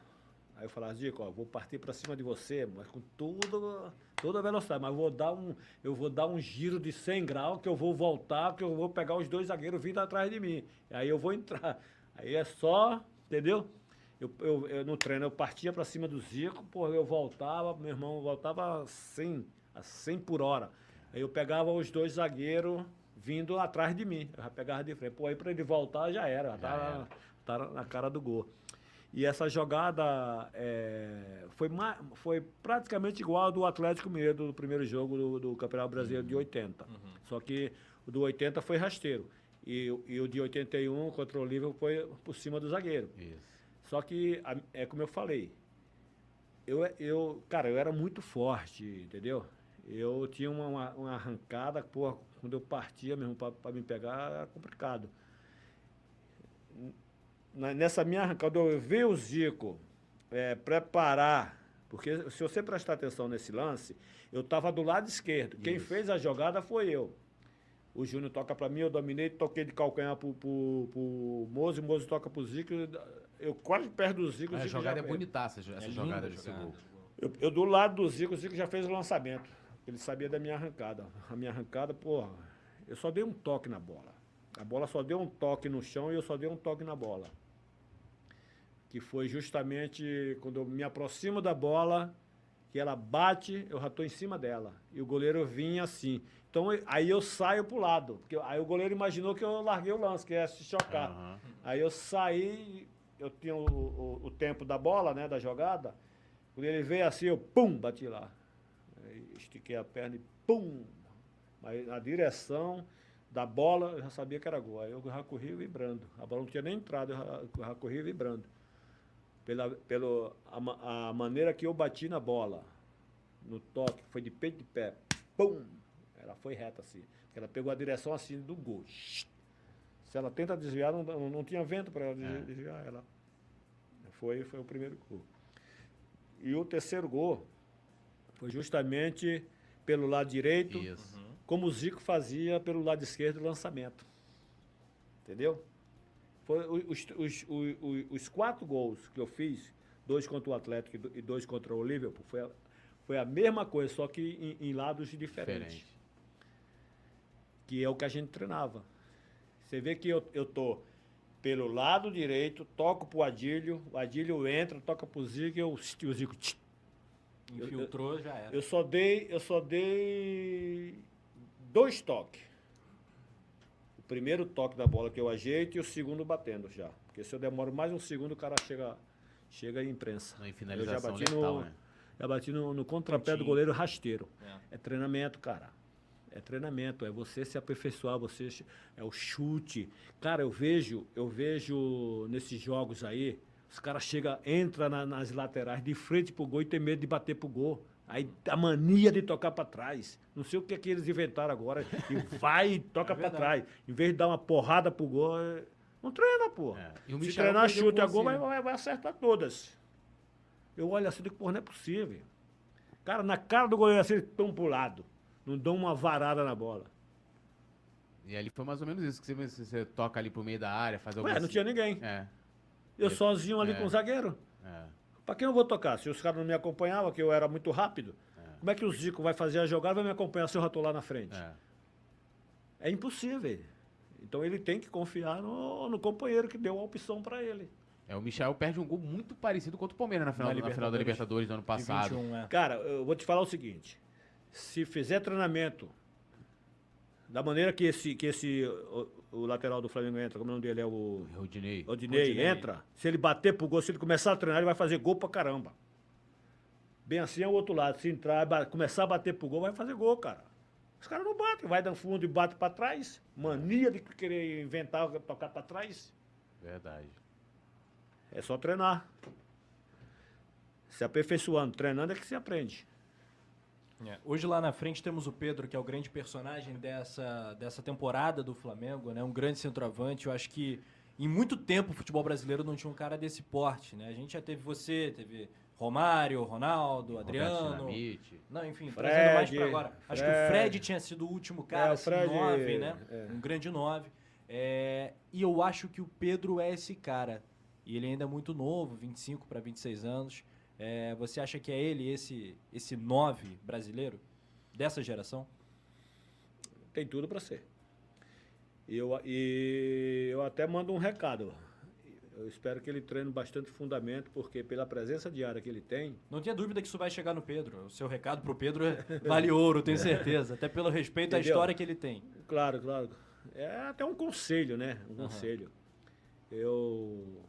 [SPEAKER 3] aí eu falava, Zico, ó, vou partir para cima de você, mas com tudo, toda a velocidade, mas vou dar um, eu vou dar um giro de 100 graus que eu vou voltar, que eu vou pegar os dois zagueiros vindo atrás de mim. Aí eu vou entrar. Aí é só, entendeu? Eu, eu, eu, no treino eu partia para cima do Zico, porra, eu voltava, meu irmão voltava a 100, a 100 por hora. Aí eu pegava os dois zagueiros vindo atrás de mim. Eu já pegava de frente. Pô, aí para ele voltar já era, já tava, tava na cara do gol. E essa jogada é, foi, foi praticamente igual ao do Atlético Mineiro do primeiro jogo do, do Campeonato Brasileiro uhum. de 80. Uhum. Só que o do 80 foi rasteiro. E, e o de 81 contra o Liverpool foi por cima do zagueiro. Isso. Só que, é como eu falei, eu, eu, cara, eu era muito forte, entendeu? Eu tinha uma, uma arrancada, porra, quando eu partia mesmo para me pegar, era complicado. Nessa minha arrancada, eu vi o Zico é, preparar, porque se você prestar atenção nesse lance, eu estava do lado esquerdo. Isso. Quem fez a jogada foi eu. O Júnior toca para mim, eu dominei, toquei de calcanhar pro, pro, pro Mozo, o Mozo toca pro Zico eu quase perto do Zico.
[SPEAKER 2] A
[SPEAKER 3] Zico
[SPEAKER 2] jogada é bonitaça, essa é jogada desse gol.
[SPEAKER 3] Eu, eu, do lado do Zico, o Zico já fez o lançamento. Ele sabia da minha arrancada. A minha arrancada, porra, eu só dei um toque na bola. A bola só deu um toque no chão e eu só dei um toque na bola. Que foi justamente quando eu me aproximo da bola, que ela bate, eu já estou em cima dela. E o goleiro vinha assim. Então aí eu saio pro lado. Porque aí o goleiro imaginou que eu larguei o lance, que ia se chocar. Uhum. Aí eu saí eu tinha o, o, o, tempo da bola, né, da jogada. Quando ele veio assim, eu pum, bati lá. Estiquei a perna e pum. Mas na direção da bola, eu já sabia que era gol. Aí eu já corri vibrando. A bola não tinha nem entrado, eu já, já corri vibrando. Pela, pela a, a, maneira que eu bati na bola, no toque, foi de peito de pé. Pum! Ela foi reta assim. Ela pegou a direção assim do gol. Se ela tenta desviar, não, não, não tinha vento para ela é. desviar. Ela foi, foi o primeiro gol. E o terceiro gol foi justamente pelo lado direito, Isso. como o Zico fazia pelo lado esquerdo o lançamento. Entendeu? Foi os, os, os, os, quatro gols que eu fiz, dois contra o Atlético e dois contra o Liverpool, foi a, foi a mesma coisa, só que em, em lados diferentes. Diferente. Que é o que a gente treinava. Você vê que eu, eu tô pelo lado direito, toco pro Adílio, o Adílio entra, toca pro Zico e eu, o Zico... Tch,
[SPEAKER 1] Infiltrou, eu, já era.
[SPEAKER 3] Eu só dei, eu só dei dois toques. O primeiro toque da bola que eu ajeito e o segundo batendo já. Porque se eu demoro mais um segundo, o cara chega, chega em imprensa.
[SPEAKER 2] Não, em finalização eu já bati letal, no, né?
[SPEAKER 3] Já bati no, no contrapé do goleiro rasteiro. É. é treinamento, cara. É treinamento, é você se aperfeiçoar, você é o chute. Cara, eu vejo, eu vejo nesses jogos aí, os caras chegam, entra na, nas laterais de frente pro gol e tem medo de bater pro gol. Aí a mania de tocar para trás. Não sei o que é que eles inventaram agora. E vai e toca é para trás. Em vez de dar uma porrada pro gol, é, não treina, pô. É. Se treinar chute a gol, vai, vai, acertar todas. Eu olho assim, digo, pô, não é possível. Cara, na cara do goleiro assim, tão pro lado não dão uma varada na bola.
[SPEAKER 2] E ali foi mais ou menos isso, que você, você toca ali pro meio da área, faz alguma
[SPEAKER 3] Ué, não tinha ninguém. É. Eu sozinho ali é. com o zagueiro. É. Pra quem eu vou tocar? Se os caras não me acompanhavam, que eu era muito rápido, é. como é que o Zico vai fazer a jogada e vai me acompanhar se eu já tô lá na frente? É, é impossível. Então ele tem que confiar no, no companheiro que deu a opção para ele.
[SPEAKER 2] É, o Michel perde um gol muito parecido contra o Palmeiras na final, na, na final da Libertadores do ano passado. 21,
[SPEAKER 3] é. Cara, eu vou te falar o seguinte se fizer treinamento da maneira que esse, que esse o, o lateral do Flamengo entra, como é o nome dele é o.
[SPEAKER 2] Rodinei.
[SPEAKER 3] Rodinei entra. Se ele bater pro gol, se ele começar a treinar, ele vai fazer gol pra caramba. Bem assim é o outro lado. Se entrar, começar a bater pro gol, vai fazer gol, cara. Os caras não batem, vai dar fundo e bate pra trás. Mania de querer inventar, tocar pra trás.
[SPEAKER 2] Verdade.
[SPEAKER 3] É só treinar. Se aperfeiçoando, treinando é que se aprende.
[SPEAKER 1] É. Hoje lá na frente temos o Pedro, que é o grande personagem dessa, dessa temporada do Flamengo, né? Um grande centroavante. Eu acho que em muito tempo o futebol brasileiro não tinha um cara desse porte, né? A gente já teve você, teve Romário, Ronaldo, Adriano. Não, enfim, Fred, trazendo mais para agora. Fred. Acho que o Fred tinha sido o último cara, é, assim, Fred, nove, né? É. Um grande nove. É, e eu acho que o Pedro é esse cara. E ele ainda é muito novo, 25 para 26 anos. É, você acha que é ele, esse, esse nove brasileiro dessa geração?
[SPEAKER 3] Tem tudo para ser. Eu, e eu até mando um recado. eu espero que ele treine bastante fundamento, porque pela presença diária que ele tem.
[SPEAKER 1] Não tinha dúvida que isso vai chegar no Pedro. O seu recado pro Pedro é vale ouro, tenho certeza. Até pelo respeito à
[SPEAKER 3] Entendeu?
[SPEAKER 1] história que ele tem.
[SPEAKER 3] Claro, claro. É até um conselho, né? Um conselho. Eu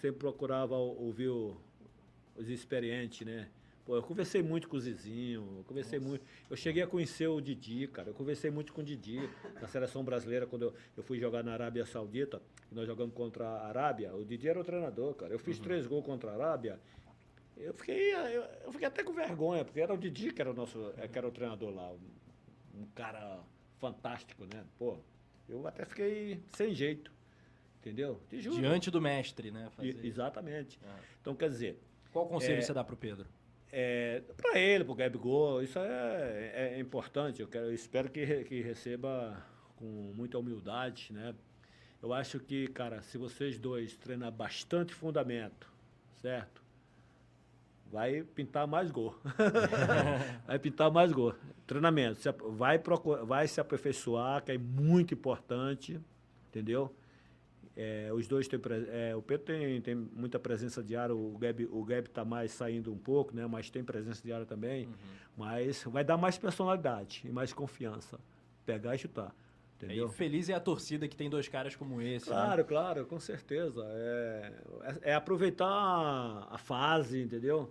[SPEAKER 3] sempre procurava ou- ouvir o- os experientes, né? Pô, eu conversei muito com o Zizinho, eu conversei muito. Eu cheguei a conhecer o Didi, cara. Eu conversei muito com o Didi na seleção brasileira, quando eu, eu fui jogar na Arábia Saudita, e nós jogamos contra a Arábia. O Didi era o treinador, cara. Eu fiz três gols contra a Arábia. Eu fiquei, eu, eu fiquei até com vergonha, porque era o Didi que era o nosso, eh, que era o treinador lá. Um, um cara fantástico, né? Pô, eu até fiquei sem jeito. Entendeu? Te juro.
[SPEAKER 1] Diante do mestre, né?
[SPEAKER 3] E-
[SPEAKER 1] fazer.
[SPEAKER 3] exatamente.
[SPEAKER 1] Ah.
[SPEAKER 3] Então, quer dizer,
[SPEAKER 1] Qual conselho
[SPEAKER 3] É.
[SPEAKER 1] você dá pro Pedro?
[SPEAKER 3] é, para ele, para o Gabigol, isso é, é importante. Eu, quero, eu espero que, que receba com muita humildade, né? Eu acho que, cara, se vocês dois treinar bastante fundamento, certo? Vai pintar mais gol. vai pintar mais gol. Treinamento. Vai, procurar, vai se aperfeiçoar, que é muito importante, entendeu? É, os dois têm. é, o Pedro tem, tem muita presença diária, o Gabi o está mais saindo um pouco, né? Mas tem presença diária também. Mas vai dar mais personalidade e mais confiança. Pegar e chutar. Entendeu?
[SPEAKER 1] E feliz é a torcida que tem dois caras como esse. né?
[SPEAKER 3] Claro, claro, com certeza. É, é- é aproveitar a, a fase, entendeu?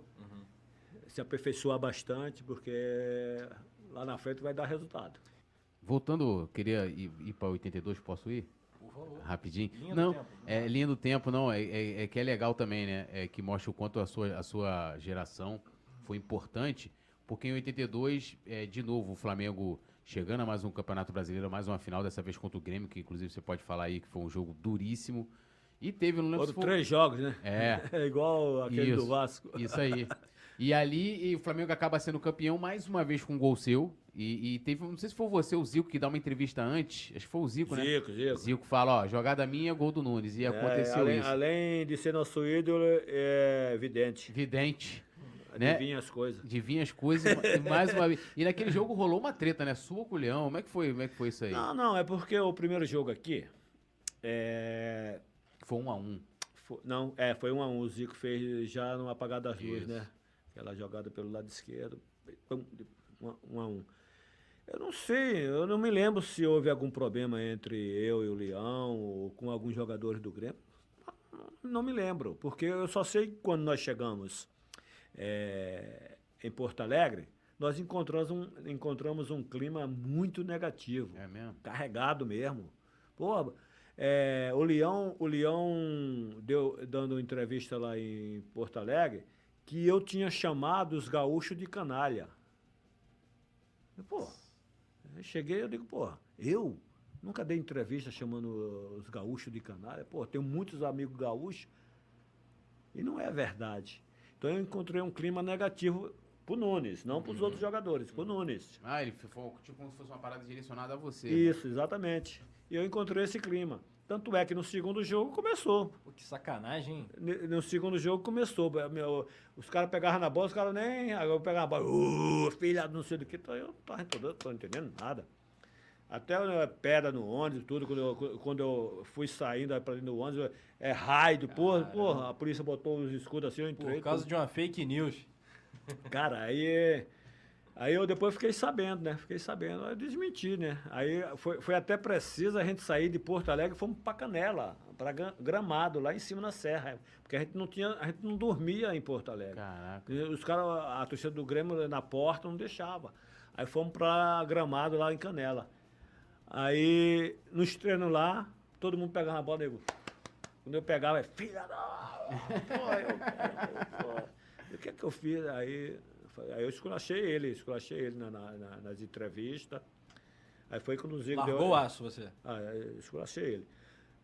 [SPEAKER 3] Se aperfeiçoar bastante, porque lá na frente vai dar resultado.
[SPEAKER 2] Voltando, queria ir, ir para 82, posso ir? Rapidinho.
[SPEAKER 1] Linha do
[SPEAKER 2] não,
[SPEAKER 1] tempo.
[SPEAKER 2] é linha do tempo, não. É, é- é que é legal também, né? É que mostra o quanto a sua, a sua geração foi importante. Porque em 82, é, de novo, o Flamengo chegando a mais um Campeonato Brasileiro, mais uma final, dessa vez contra o Grêmio, que inclusive você pode falar aí que foi um jogo duríssimo. E teve, não lembro
[SPEAKER 3] Foram três jogos, né?
[SPEAKER 2] É.
[SPEAKER 3] É igual aquele do
[SPEAKER 2] Isso,
[SPEAKER 3] Vasco.
[SPEAKER 2] Isso aí. E ali, e o Flamengo acaba sendo campeão mais uma vez com um gol seu. E, e teve, não sei se foi você, o Zico, que dá uma entrevista antes. Acho que foi o Zico, né?
[SPEAKER 3] Zico, Zico.
[SPEAKER 2] Zico fala, ó, jogada minha, gol do Nunes. E
[SPEAKER 3] É,
[SPEAKER 2] aconteceu
[SPEAKER 3] além,
[SPEAKER 2] isso.
[SPEAKER 3] além de ser nosso ídolo, é evidente.
[SPEAKER 2] Vidente. Né?
[SPEAKER 3] Adivinha as coisas.
[SPEAKER 2] Adivinha as coisas e mais uma vez. E naquele jogo rolou uma treta, né? Sua com o Leão. Como é que foi, como é que foi isso aí?
[SPEAKER 3] Não, não, é porque o primeiro jogo aqui. É,
[SPEAKER 2] Foi um a um.
[SPEAKER 3] fo- não, é, foi um a um. O Zico fez já no apagar das luzes, né? Aquela jogada pelo lado esquerdo. Um, um a um. Eu não sei, eu não me lembro se houve algum problema entre eu e o Leão ou com alguns jogadores do Grêmio. Não me lembro, porque eu só sei que quando nós chegamos é, em Porto Alegre, nós encontramos um, encontramos um clima muito negativo
[SPEAKER 2] É mesmo?
[SPEAKER 3] carregado mesmo. Pô, é, o Leão, o Leão deu dando entrevista lá em Porto Alegre que eu tinha chamado os gaúchos de canalha. Pô, eu cheguei eu digo, pô, eu nunca dei entrevista chamando os gaúchos de canalha. Pô, tenho muitos amigos gaúchos e não é verdade. Então eu encontrei um clima negativo pro Nunes, não para os outros jogadores, pro Nunes.
[SPEAKER 2] Ah, ele foi tipo como se fosse uma parada direcionada a você.
[SPEAKER 3] Isso, exatamente. E eu encontrei esse clima. Tanto é que no segundo jogo começou.
[SPEAKER 1] Pô, que sacanagem, hein?
[SPEAKER 3] Ne- No segundo jogo começou. Meu, os caras pegavam na bola, os caras nem. Eu pegava a bola, uh, filha, não sei do que. Então eu não tava entendendo, tô entendendo nada. Até eh, pedra no ônibus, tudo, quando eu, quando eu fui saindo para dentro do ônibus, é raio, porra, porra, a polícia botou os escudos assim, eu entrei.
[SPEAKER 1] Por causa de uma fake news.
[SPEAKER 3] Cara, aí. Aí eu depois fiquei sabendo, né? Fiquei sabendo. Aí eu desmenti, né? Aí foi, foi até preciso a gente sair de Porto Alegre e fomos pra Canela, pra Gra- Gramado, lá em cima na serra. Porque a gente não tinha, a gente não dormia em Porto Alegre.
[SPEAKER 2] Caraca.
[SPEAKER 3] E Os caras, a torcida do Grêmio na porta não deixava. Aí fomos pra Gramado lá em Canela. Aí, nos treinos lá, todo mundo pegava a bola, nego. Quando eu pegava, é filha da. Pô, eu, pô, o que é que eu fiz? Aí, aí eu esculachei ele, esculachei ele na, na- na- nas entrevistas. Aí foi quando o Zico
[SPEAKER 1] Largou
[SPEAKER 3] deu.
[SPEAKER 1] o aço, você.
[SPEAKER 3] Ah, eu esculachei ele.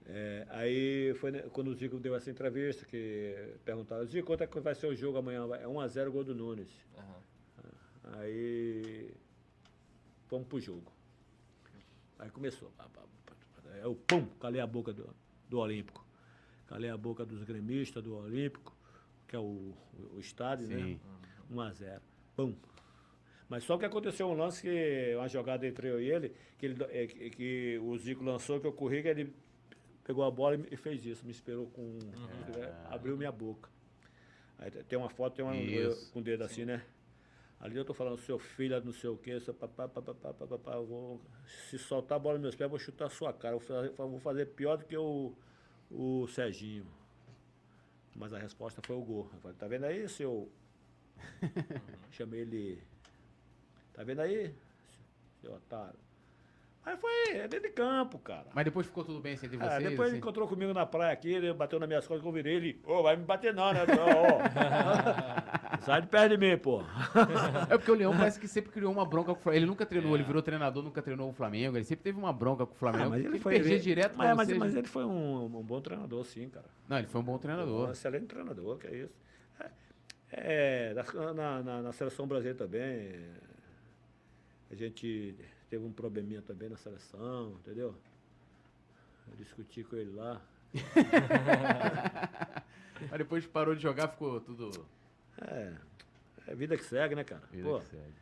[SPEAKER 3] É, aí foi né, quando o Zico deu essa entrevista que perguntaram, Zico, quanto é que vai ser o jogo amanhã? É 1x0 gol do Nunes.
[SPEAKER 1] Aham.
[SPEAKER 3] Aí fomos pro jogo. Aí começou. Aí eu, pum, calei a boca do, do Olímpico. Calei a boca dos gremistas do Olímpico, que é o, o estádio,
[SPEAKER 2] Sim.
[SPEAKER 3] né? 1x0. Pum. Mas só que aconteceu um lance que, uma jogada entre eu e ele, que, ele, é, que, que o Zico lançou, que eu corri, que ele pegou a bola e fez isso, me esperou com. Uhum. Abriu minha boca. Aí tem uma foto, tem uma com o dedo assim, né? Ali eu tô falando, seu filho, não sei o quê, seu papá, papá, papá, papá, vou, se soltar a bola nos meus pés, eu vou chutar a sua cara. vou fazer pior do que o, o Serginho. Mas a resposta foi o gol. Eu falei, tá vendo aí, seu. Chamei ele. Tá vendo aí, seu otário? Aí foi é dentro de campo, cara.
[SPEAKER 2] Mas depois ficou tudo bem assim entre
[SPEAKER 3] vocês?
[SPEAKER 2] É,
[SPEAKER 3] depois
[SPEAKER 2] assim?
[SPEAKER 3] ele encontrou comigo na praia aqui, ele bateu nas minhas costas, eu virei ele, ô, oh, vai me bater não, né? Oh. Sai de perto de mim, pô.
[SPEAKER 2] É porque o Leão parece que sempre criou uma bronca com o Flamengo. Ele nunca treinou, é. ele virou treinador, nunca treinou o Flamengo. Ele sempre teve uma bronca com o Flamengo. Ah,
[SPEAKER 3] mas ele, ele foi, perdia ele... direto mas, mas, mas, ele foi um, um, bom treinador, sim, cara.
[SPEAKER 2] Não, ele foi um bom treinador. Um
[SPEAKER 3] excelente treinador, que é isso. É, é na, na, na seleção brasileira também, a gente teve um probleminha também na seleção, entendeu? Eu discuti com ele lá.
[SPEAKER 2] Mas depois parou de jogar, ficou tudo.
[SPEAKER 3] É. É vida que segue, né, cara?
[SPEAKER 2] Vida Pô, que segue.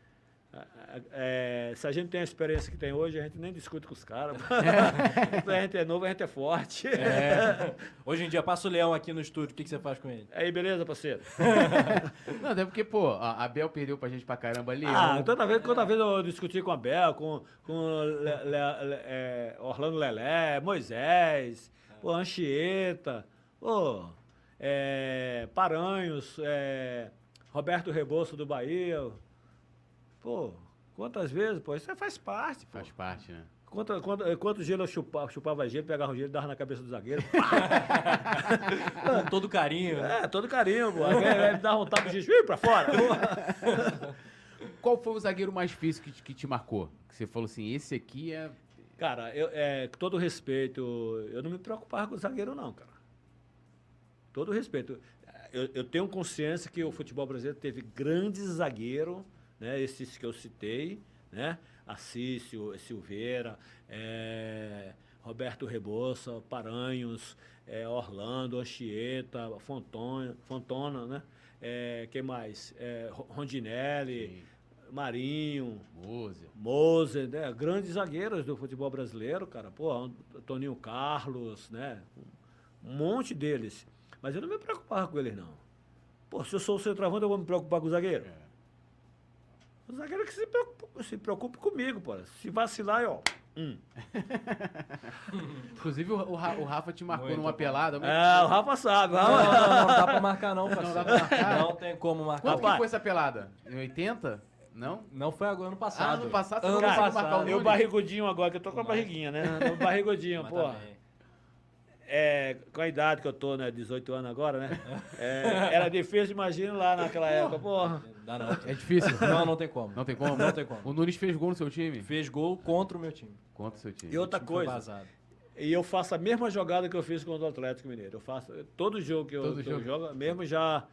[SPEAKER 3] É, se a gente tem a experiência que tem hoje, a gente nem discute com os caras. a gente é novo, a gente é forte. É.
[SPEAKER 1] Hoje em dia, passa o leão aqui no estúdio, o que, que você faz com ele?
[SPEAKER 3] Aí, beleza, parceiro?
[SPEAKER 2] Não, até porque, pô, a Bel perdeu pra gente pra caramba ali.
[SPEAKER 3] Ah, eu... toda vez, toda vez eu discuti com a Bel, com, com Le, Le, Le, é, Orlando Lelé, Moisés, pô, Anchieta, pô, é, Paranhos, é, Roberto Rebouço do Bahia. Pô, quantas vezes, pô? Isso faz parte, pô.
[SPEAKER 2] Faz parte, né?
[SPEAKER 3] Quanto, quanto, quanto gelo eu chupava, chupava gelo, pegava o gelo e dava na cabeça do zagueiro.
[SPEAKER 1] todo carinho.
[SPEAKER 3] É, todo carinho, pô. Aí, dava um tapa de gelo pra fora.
[SPEAKER 2] Qual foi o zagueiro mais difícil que, que te marcou? Que você falou assim, esse aqui é...
[SPEAKER 3] Cara, eu, é, com todo respeito, eu não me preocupava com o zagueiro, não, cara. Todo respeito. Eu, eu tenho consciência que o futebol brasileiro teve grandes zagueiros né, esses que eu citei, né, Assício, Silveira, é, Roberto Rebouça, Paranhos, é, Orlando, Anchieta, Fontona, Fontona né, é, quem mais? É, Rondinelli, Sim. Marinho,
[SPEAKER 2] Moser,
[SPEAKER 3] Moser né, grandes zagueiros do futebol brasileiro, cara, pô, Toninho Carlos, né, um monte deles. Mas eu não me preocupava com eles, não. Pô, se eu sou o centroavante, eu vou me preocupar com o zagueiro? É. O zagueiro que se preocupe, se preocupe comigo, pô. Se vacilar, ó. Hum.
[SPEAKER 2] Inclusive, o, o, Rafa te marcou Muito numa bom. pelada.
[SPEAKER 3] É, o Rafa sabe.
[SPEAKER 1] Não, não, não, não dá pra marcar, não, parceiro. Não dá pra marcar? Não tem como marcar.
[SPEAKER 2] Quando que foi essa pelada? Em 80? Não?
[SPEAKER 1] Não foi agora, ano passado. Ah,
[SPEAKER 2] ano passado?
[SPEAKER 3] Ano passado. Eu barrigudinho agora, que eu tô com a barriguinha, né? O barrigudinho, pô. Também é, com a idade que eu tô, né? 18 anos agora, né? É, era difícil, imagina lá naquela época, porra.
[SPEAKER 2] Dá não. É difícil?
[SPEAKER 1] Não, não tem como.
[SPEAKER 2] Não tem como? Não tem como. O Nunes fez gol no seu time?
[SPEAKER 1] Fez gol contra o meu time.
[SPEAKER 2] Contra o seu time.
[SPEAKER 3] E outra coisa. E eu faço a mesma jogada que eu fiz contra o Atlético Mineiro. Eu faço todo jogo que eu, todo que jogo. eu jogo, mesmo já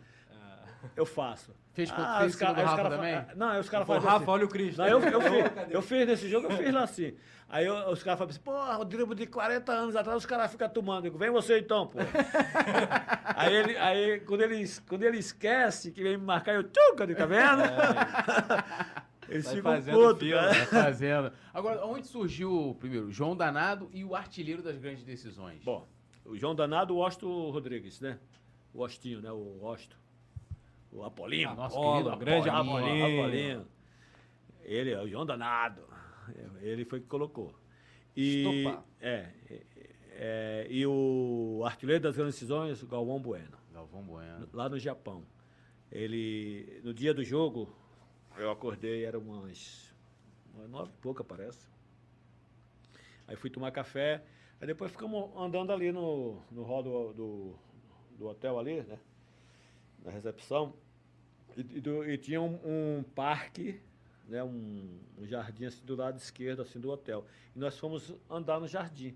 [SPEAKER 3] eu faço.
[SPEAKER 2] Fez, ah, fez os cara, Rafa cara também?
[SPEAKER 3] Não, os caras
[SPEAKER 1] Rafa, assim. olha o Cristo.
[SPEAKER 3] Não, eu, eu, fiz, eu fiz nesse jogo, eu fiz lá assim. Aí eu, os caras falam assim, pô, o drible de 40 anos atrás, os caras ficam tomando. Eu digo, vem você então, pô. aí, ele, aí quando, ele, quando ele esquece que vem me marcar, eu, tchuca, tá vendo? É. Eles ficam
[SPEAKER 2] fazendo. Agora, onde surgiu, primeiro, João Danado e o artilheiro das grandes decisões?
[SPEAKER 3] Bom, o João Danado, o Osto Rodrigues, né? O Ostinho, né? O Osto. O Apolinho. Ah,
[SPEAKER 1] nosso Apolo, querido, grande Apolinho.
[SPEAKER 3] Apolinho. Ele é o João Danado. Ele foi que colocou. E, é, é, é, e o artilheiro das grandes decisões, Galvão Bueno.
[SPEAKER 2] Galvão Bueno.
[SPEAKER 3] Lá no Japão. Ele, no dia do jogo, eu acordei, era umas, umas nove e pouca, parece. Aí fui tomar café, aí depois ficamos andando ali no, no hall do, do, do hotel ali, né? Na recepção. E, e, e tinha um, um parque né, um, um, jardim assim do lado esquerdo assim do hotel. E nós fomos andar no jardim.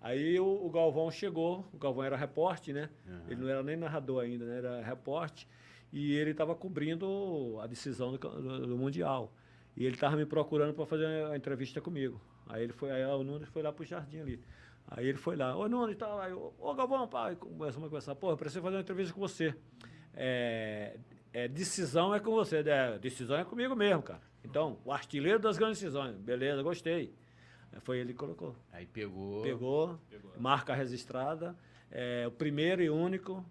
[SPEAKER 3] Aí o, o Galvão chegou, o Galvão era repórter, né? Uhum. Ele não era nem narrador ainda, né? Era repórter. E ele estava cobrindo a decisão do, do, do Mundial. E ele estava me procurando para fazer a entrevista comigo. Aí ele foi, aí o Nunes foi lá pro jardim ali. Aí ele foi lá, ô Nunes, tal, aí, ô Galvão, pai, começamos a conversar, pô, eu preciso fazer uma entrevista com você. É, é, decisão é com você, é, decisão é comigo mesmo, cara. Então, o artilheiro das grandes decisões. Beleza, gostei. Foi ele que colocou.
[SPEAKER 2] Aí pegou.
[SPEAKER 3] Pegou, marca registrada. É, o primeiro e único.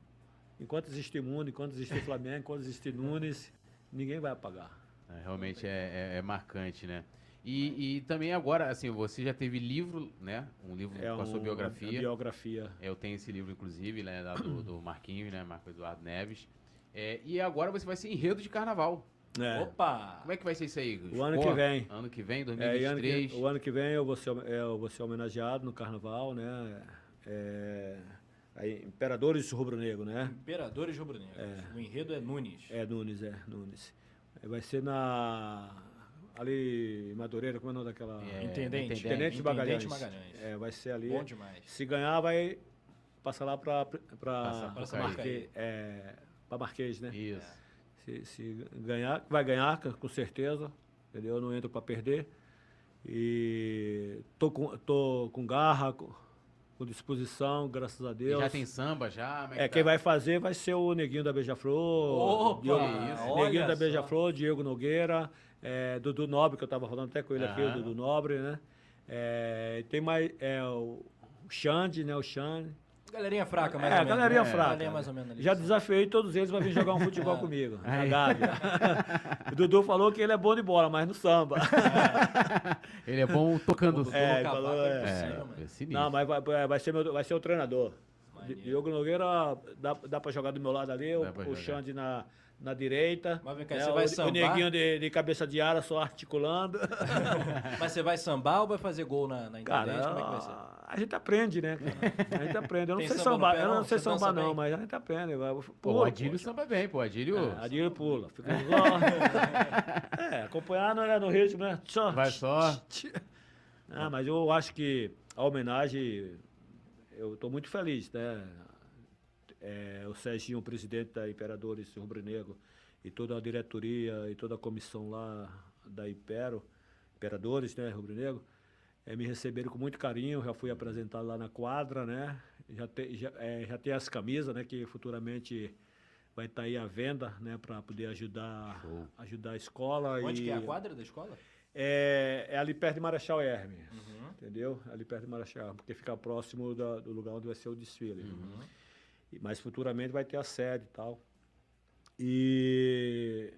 [SPEAKER 3] Enquanto existir mundo, enquanto existir Flamengo, enquanto existir Nunes, ninguém vai apagar.
[SPEAKER 2] É, realmente é, é- é marcante, né? E, e também agora, assim, você já teve livro, né? Um livro
[SPEAKER 3] É
[SPEAKER 2] com a sua
[SPEAKER 3] um-
[SPEAKER 2] biografia.
[SPEAKER 3] a biografia.
[SPEAKER 2] Eu tenho esse livro, inclusive, né, do, do Marquinhos, né? Marco Eduardo Neves. É, e agora você vai ser enredo de carnaval.
[SPEAKER 3] É.
[SPEAKER 1] Opa!
[SPEAKER 2] Como é que vai ser isso aí?
[SPEAKER 3] O ano que vem.
[SPEAKER 2] Ano que vem,
[SPEAKER 3] É, e ano
[SPEAKER 2] 2023.
[SPEAKER 3] que- o ano que vem eu vou ser, é, eu vou ser homenageado no carnaval, né? É, aí, Imperadores Rubro-Negro, né?
[SPEAKER 1] Imperadores rubro-negros. O enredo é Nunes.
[SPEAKER 3] É, Nunes, é, Nunes. Vai ser na. Ali em Madureira, como é o nome daquela.
[SPEAKER 2] É,
[SPEAKER 1] Intendente.
[SPEAKER 3] Tenente Magalhães.
[SPEAKER 1] Magalhães.
[SPEAKER 3] É, vai ser ali.
[SPEAKER 1] Bom demais.
[SPEAKER 3] Se ganhar, vai passar lá para
[SPEAKER 2] Passa
[SPEAKER 3] para. Marquês, é, pra Marquês, né?
[SPEAKER 2] Isso.
[SPEAKER 3] Se, se ganhar, vai ganhar, com- certeza. Entendeu? Eu não entro para perder. E tô com, tô com garra, com, com disposição, graças a
[SPEAKER 2] E
[SPEAKER 3] Deus.
[SPEAKER 2] já tem samba, já?
[SPEAKER 3] É,
[SPEAKER 2] que
[SPEAKER 3] quem
[SPEAKER 2] tá?
[SPEAKER 3] vai fazer vai ser o Neguinho da Beija-Flor. Diogo-
[SPEAKER 1] isso.
[SPEAKER 3] Neguinho
[SPEAKER 1] olha
[SPEAKER 3] da. Beija-Flor, Diego Nogueira, é, Dudu Nobre, que eu estava falando até com ele aqui, o. Dudu Nobre, né? É, tem mais é, o Xande, né? O Xande.
[SPEAKER 1] Galerinha fraca, mais
[SPEAKER 3] É,
[SPEAKER 1] ou menos.
[SPEAKER 3] galerinha
[SPEAKER 1] né?
[SPEAKER 3] fraca.
[SPEAKER 1] Galerinha mais ou menos ali.
[SPEAKER 3] Já desafiei todos eles para vir jogar um futebol comigo, na
[SPEAKER 2] Aí.
[SPEAKER 3] Gávea. o Dudu falou que ele é bom de bola, mas no samba.
[SPEAKER 2] Ele é bom tocando.
[SPEAKER 1] Dudu
[SPEAKER 3] É,
[SPEAKER 1] no cavaco
[SPEAKER 3] falou,
[SPEAKER 1] é
[SPEAKER 3] é.
[SPEAKER 2] É, é.
[SPEAKER 3] Não, mas vai, vai- ser, meu, vai ser o treinador.
[SPEAKER 1] Maneiro.
[SPEAKER 3] Diogo Nogueira dá, dá para jogar do meu lado ali, o,
[SPEAKER 2] Dá pra
[SPEAKER 3] o
[SPEAKER 2] jogar.
[SPEAKER 3] Xande na, na direita.
[SPEAKER 1] Mas vem cá,
[SPEAKER 3] né,
[SPEAKER 1] você
[SPEAKER 3] o,
[SPEAKER 1] vai
[SPEAKER 3] o
[SPEAKER 1] sambar?
[SPEAKER 3] neguinho de, de cabeça de ara só articulando.
[SPEAKER 1] Mas você vai sambar ou vai fazer gol na, na
[SPEAKER 3] Cara,
[SPEAKER 1] Intendente? Como é que vai ser?
[SPEAKER 3] A gente aprende, né, cara? A gente aprende. Eu não
[SPEAKER 1] Tem
[SPEAKER 3] sei
[SPEAKER 1] samba
[SPEAKER 3] eu
[SPEAKER 1] não?
[SPEAKER 3] sei sambar não, mas a gente aprende.
[SPEAKER 2] Pô, o Adílio
[SPEAKER 3] pô.
[SPEAKER 2] samba bem, pô. Adílio
[SPEAKER 3] É, Adílio pula. Fica igual. é, acompanhar não é no ritmo, né?
[SPEAKER 2] Vai só.
[SPEAKER 3] Ah, mas eu acho que a homenagem, eu estou muito feliz, né? É, o Serginho, o presidente da Imperadores Rubro Negro, e toda a diretoria e toda a comissão lá da Impero, Imperadores, né, Rubro Negro, é, me receberam com muito carinho, já fui apresentado lá na quadra, né? Já, te, já, é, já tem as camisas, né, que futuramente vai estar aí à venda, né, para poder ajudar,
[SPEAKER 2] Show.
[SPEAKER 3] ajudar a escola.
[SPEAKER 1] Onde
[SPEAKER 3] e,
[SPEAKER 1] que é a quadra da escola?
[SPEAKER 3] é, é ali perto de Marechal Hermes,
[SPEAKER 1] Uhum.
[SPEAKER 3] entendeu? Ali perto de Marechal Hermes, porque fica próximo da- do lugar onde vai ser o desfile.
[SPEAKER 1] Uhum.
[SPEAKER 3] E- Mas futuramente vai ter a sede e tal. E,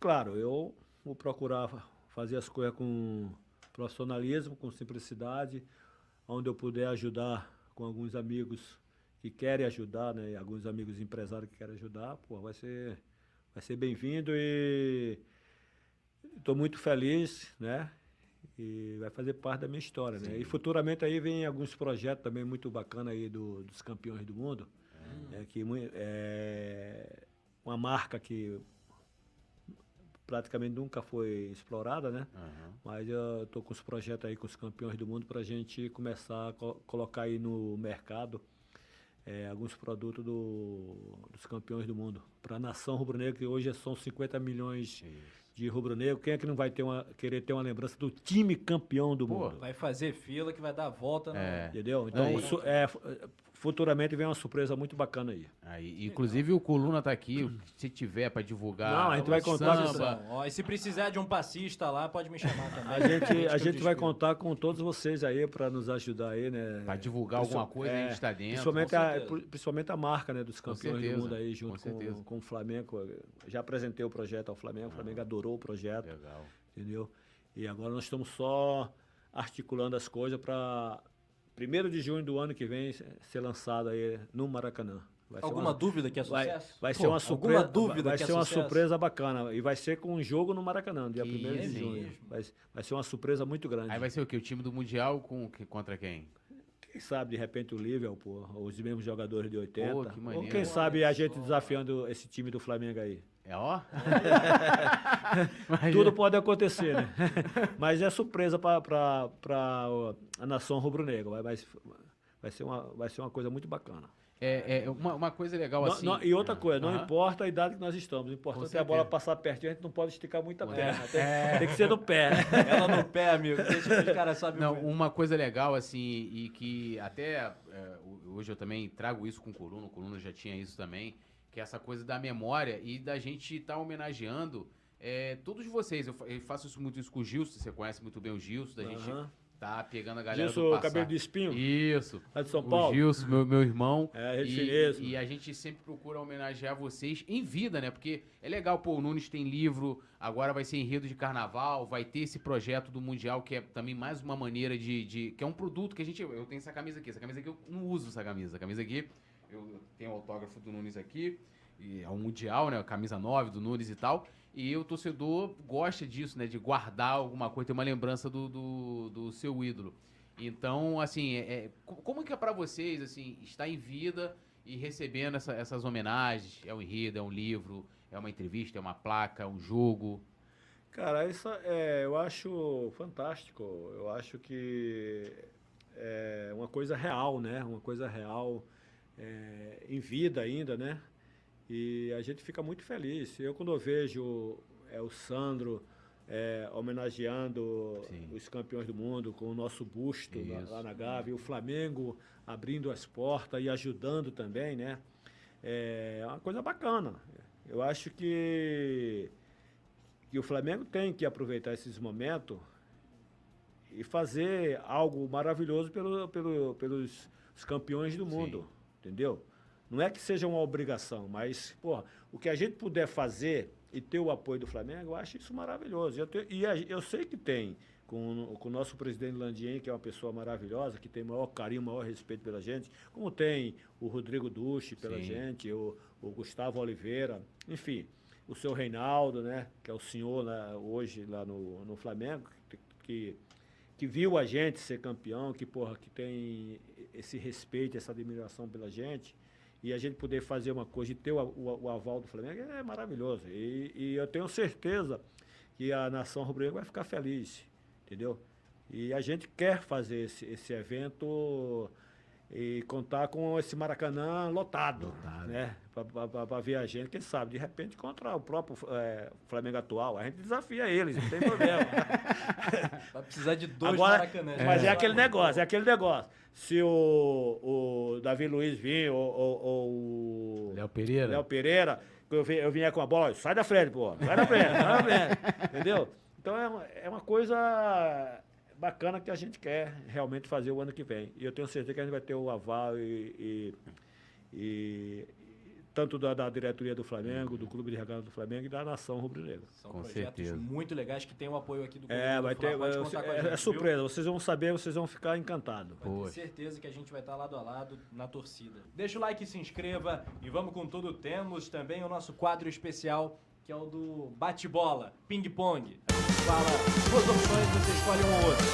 [SPEAKER 3] claro, eu vou procurar fa- fazer as coisas com profissionalismo, com simplicidade, onde eu puder ajudar com alguns amigos que querem ajudar, né? e Alguns amigos empresários que querem ajudar, pô, vai ser, vai ser bem-vindo e estou muito feliz, né? E vai fazer parte da minha história, né? E futuramente aí vem alguns projetos também muito bacanas aí do, dos campeões do mundo, né? que é uma marca que praticamente nunca foi explorada, né?
[SPEAKER 2] Aham.
[SPEAKER 3] Mas eu tô com os projetos aí com os campeões do mundo para a gente começar a co- colocar aí no mercado é, alguns produtos do- dos campeões do mundo. Para a nação rubro-negra, que hoje são 50 milhões de rubro-negro, quem é que não vai ter uma, querer ter uma lembrança do time campeão do
[SPEAKER 2] Pô,
[SPEAKER 3] mundo?
[SPEAKER 1] Vai fazer fila que vai dar a volta. no-
[SPEAKER 2] É.
[SPEAKER 3] Entendeu? Então,
[SPEAKER 2] Aí-
[SPEAKER 3] su- é, futuramente vem uma surpresa muito bacana aí.
[SPEAKER 2] Aí, inclusive o Coluna tá aqui, se tiver pra divulgar.
[SPEAKER 3] Não, a gente vai contar com
[SPEAKER 2] samba.
[SPEAKER 1] Ó, e se precisar de um passista lá, pode me chamar também.
[SPEAKER 3] A gente, a gente vai contar com todos vocês aí para nos ajudar aí, né?
[SPEAKER 2] Pra divulgar alguma coisa, a gente tá dentro.
[SPEAKER 3] Principalmente
[SPEAKER 1] com
[SPEAKER 3] a, principalmente a marca né, dos campeões do mundo aí,
[SPEAKER 2] com
[SPEAKER 3] junto com,
[SPEAKER 2] certeza.
[SPEAKER 3] com o Flamengo. Já apresentei o projeto ao Flamengo, o Flamengo adorou o projeto,
[SPEAKER 2] Legal.
[SPEAKER 3] entendeu? E agora nós estamos só articulando as coisas para 1 de junho do ano que vem ser lançado aí no Maracanã. Vai ser
[SPEAKER 1] Alguma
[SPEAKER 3] uma-
[SPEAKER 1] dúvida que é
[SPEAKER 3] Vai,
[SPEAKER 1] sucesso?
[SPEAKER 3] vai ser
[SPEAKER 1] Pô,
[SPEAKER 3] uma surpresa.
[SPEAKER 1] Alguma dúvida
[SPEAKER 3] vai
[SPEAKER 1] que é
[SPEAKER 3] ser uma
[SPEAKER 1] sucesso?
[SPEAKER 3] surpresa bacana. E vai ser com um jogo no Maracanã, dia
[SPEAKER 2] Que
[SPEAKER 3] 1 de
[SPEAKER 2] isso,
[SPEAKER 3] junho.
[SPEAKER 1] mesmo?
[SPEAKER 3] Vai, vai ser uma surpresa muito grande.
[SPEAKER 2] Aí vai ser o quê? O time do Mundial com, que- contra quem?
[SPEAKER 3] Quem sabe, de repente, o Liverpool, os mesmos jogadores de 80.
[SPEAKER 2] Pô, que
[SPEAKER 3] Ou quem sabe a gente desafiando esse time do Flamengo aí.
[SPEAKER 2] É ó?
[SPEAKER 3] Tudo pode acontecer, né? Mas é surpresa para a nação rubro-negra. Vai, vai, vai, ser uma, vai ser uma coisa muito bacana.
[SPEAKER 2] É, é uma, uma coisa legal
[SPEAKER 3] Não-
[SPEAKER 2] assim.
[SPEAKER 3] não- e outra coisa, não
[SPEAKER 2] Aham.
[SPEAKER 3] importa a idade que nós estamos. O importante é a bola passar pertinho, a gente não pode esticar muito a
[SPEAKER 2] Pô,
[SPEAKER 3] perna. Tem,
[SPEAKER 2] é.
[SPEAKER 3] tem que ser no pé.
[SPEAKER 1] Ela no pé, amigo. Deixa que os caras sabem
[SPEAKER 2] Não, uma coisa legal, assim, e que até é, ho- hoje eu também trago isso com o Coluna, o Coluna já tinha isso também, que é essa coisa da memória e da gente estar homenageando é, todos vocês. Eu, eu faço isso muito isso com o Gilson, você conhece muito bem o Gilson, da gente
[SPEAKER 3] Aham.
[SPEAKER 2] Tá pegando a galera
[SPEAKER 3] Gilson,
[SPEAKER 2] do passado.
[SPEAKER 3] cabelo de espinho,
[SPEAKER 2] Isso.
[SPEAKER 3] lá de São
[SPEAKER 2] O
[SPEAKER 3] Paulo.
[SPEAKER 2] Gilson, meu, meu irmão.
[SPEAKER 3] É, gente
[SPEAKER 2] e, e a gente sempre procura homenagear vocês em vida, né? Porque é legal, pô, o Nunes tem livro, agora vai ser enredo de carnaval, vai ter esse projeto do Mundial, que é também mais uma maneira de. de- que é um produto que a gente. Eu tenho essa camisa aqui. Essa camisa aqui eu não uso essa camisa. A camisa aqui, eu tenho o autógrafo do Nunes aqui. E é um Mundial, né? A camisa 9 do Nunes e tal. E o torcedor gosta disso, né? De guardar alguma coisa, ter uma lembrança do, do, do seu ídolo. Então, assim, é, é- co- como que é pra vocês, assim, estar em vida e recebendo essa- essas homenagens? É um enredo, é um livro, é uma entrevista, é uma placa, é um jogo?
[SPEAKER 3] Cara, isso é, eu acho fantástico. Eu acho que é uma coisa real, né? Uma coisa real é, em vida ainda, né? E a gente fica muito feliz. Eu quando eu vejo é, o Sandro é, homenageando
[SPEAKER 2] Sim.
[SPEAKER 3] os campeões do mundo com o nosso busto lá, lá na Gávea, e o Flamengo abrindo as portas e ajudando também, né? É uma coisa bacana. Eu acho que que o Flamengo tem que aproveitar esses momentos e fazer algo maravilhoso pelo, pelo, pelos os campeões do mundo, entendeu? Não é que seja uma obrigação, mas, porra, o que a gente puder fazer e ter o apoio do Flamengo, eu acho isso maravilhoso. Eu tenho- e a- eu sei que tem, com, o- com o nosso presidente Landien, que é uma pessoa maravilhosa, que tem maior carinho, maior respeito pela gente, como tem o Rodrigo Duche pela
[SPEAKER 2] Sim.
[SPEAKER 3] gente, o, o Gustavo Oliveira, enfim, o seu Reinaldo, né, que é o senhor lá, hoje lá no, no Flamengo, que, que, que viu a gente ser campeão, que, porra, que tem esse respeito, essa admiração pela gente, e a gente poder fazer uma coisa e ter o, o- o aval do Flamengo é maravilhoso. E, e eu tenho certeza que a nação rubro-negra vai ficar feliz, entendeu? E a gente quer fazer esse, esse evento e contar com esse Maracanã lotado,
[SPEAKER 2] Lotado.
[SPEAKER 3] né? Para ver a gente, quem sabe, de repente contra o próprio eh, Flamengo atual. A gente desafia eles, não tem problema.
[SPEAKER 1] Vai precisar de dois
[SPEAKER 3] Agora,
[SPEAKER 1] Maracanãs.
[SPEAKER 3] Mas é, aquele negócio, é aquele negócio. Se o, o Davi Luiz vir, ou, ou- ou o
[SPEAKER 2] Léo Pereira?
[SPEAKER 3] Léo Pereira, eu, eu vinha com a bola, sai da frente, pô, sai da frente, sai da frente, entendeu? Então é uma, é uma coisa bacana que a gente quer realmente fazer o ano que vem. E eu tenho certeza que a gente vai ter o aval e, e- e- tanto da, da diretoria do Flamengo, do Clube de Regatas do Flamengo e da nação rubro-negra.
[SPEAKER 1] São
[SPEAKER 2] Com
[SPEAKER 1] projetos
[SPEAKER 2] certeza.
[SPEAKER 1] muito legais que têm o apoio aqui do
[SPEAKER 3] É,
[SPEAKER 1] do
[SPEAKER 3] vai ter.
[SPEAKER 1] Pode
[SPEAKER 3] é-
[SPEAKER 1] com
[SPEAKER 3] é,
[SPEAKER 1] gente,
[SPEAKER 3] é
[SPEAKER 1] viu?
[SPEAKER 3] surpresa, vocês vão saber, vocês vão ficar encantados.
[SPEAKER 1] Vai ter
[SPEAKER 2] Poxa.
[SPEAKER 1] certeza que a gente vai estar lado a lado na torcida. Deixa o like, se inscreva e vamos com tudo. Temos também o nosso quadro especial, que é o do bate-bola, ping-pong. A gente fala duas opções, você escolhe um ou outro.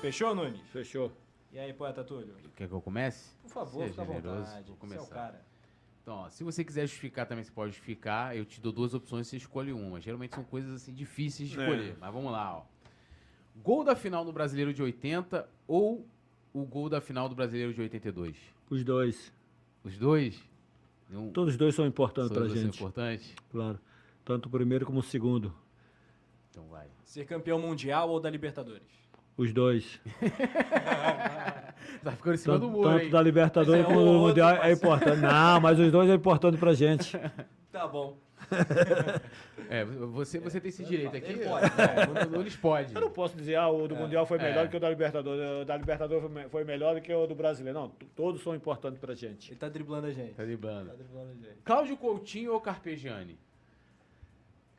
[SPEAKER 1] Fechou, Nunes?
[SPEAKER 3] Fechou.
[SPEAKER 1] E aí, poeta Túlio?
[SPEAKER 2] Quer que eu comece?
[SPEAKER 1] Por favor,
[SPEAKER 2] Seja
[SPEAKER 1] fica à
[SPEAKER 2] generoso,
[SPEAKER 1] vontade.
[SPEAKER 2] vou
[SPEAKER 1] Você é o
[SPEAKER 2] começar.
[SPEAKER 1] cara.
[SPEAKER 2] Então, ó, se você quiser justificar também, você pode justificar. Eu te dou duas opções, você escolhe uma. Geralmente são coisas assim difíceis de
[SPEAKER 3] É.
[SPEAKER 2] escolher. Mas vamos lá, ó. Gol da final no Brasileiro de 80 ou o gol da final do Brasileiro de 82?
[SPEAKER 3] Os dois.
[SPEAKER 2] Os dois? Um,
[SPEAKER 3] Todos os dois são importantes
[SPEAKER 2] todos
[SPEAKER 3] pra
[SPEAKER 2] são
[SPEAKER 3] gente.
[SPEAKER 2] importantes?
[SPEAKER 3] Claro. Tanto o primeiro como o segundo.
[SPEAKER 2] Então vai.
[SPEAKER 1] Ser campeão mundial ou da Libertadores?
[SPEAKER 3] Os dois.
[SPEAKER 2] Tá ficando em cima
[SPEAKER 3] Tanto,
[SPEAKER 2] do muro,
[SPEAKER 3] tanto
[SPEAKER 2] hein?
[SPEAKER 3] da Libertadores
[SPEAKER 1] Mas é
[SPEAKER 3] como do Mundial é importante. Não, mas os dois é importante pra gente.
[SPEAKER 1] Tá bom.
[SPEAKER 2] É, você, você tem esse direito aqui.
[SPEAKER 1] Ele pode,
[SPEAKER 2] É, o Nunes pode.
[SPEAKER 3] Eu não posso dizer, ah, o do Mundial foi melhor
[SPEAKER 2] é.
[SPEAKER 3] do que o da Libertadores. O da Libertadores foi me- foi melhor do que o do Brasileiro. Não, todos são importantes pra gente.
[SPEAKER 1] Ele tá driblando a gente.
[SPEAKER 2] Tá driblando.
[SPEAKER 1] Tá driblando a gente.
[SPEAKER 2] Cláudio Coutinho ou Carpegiani?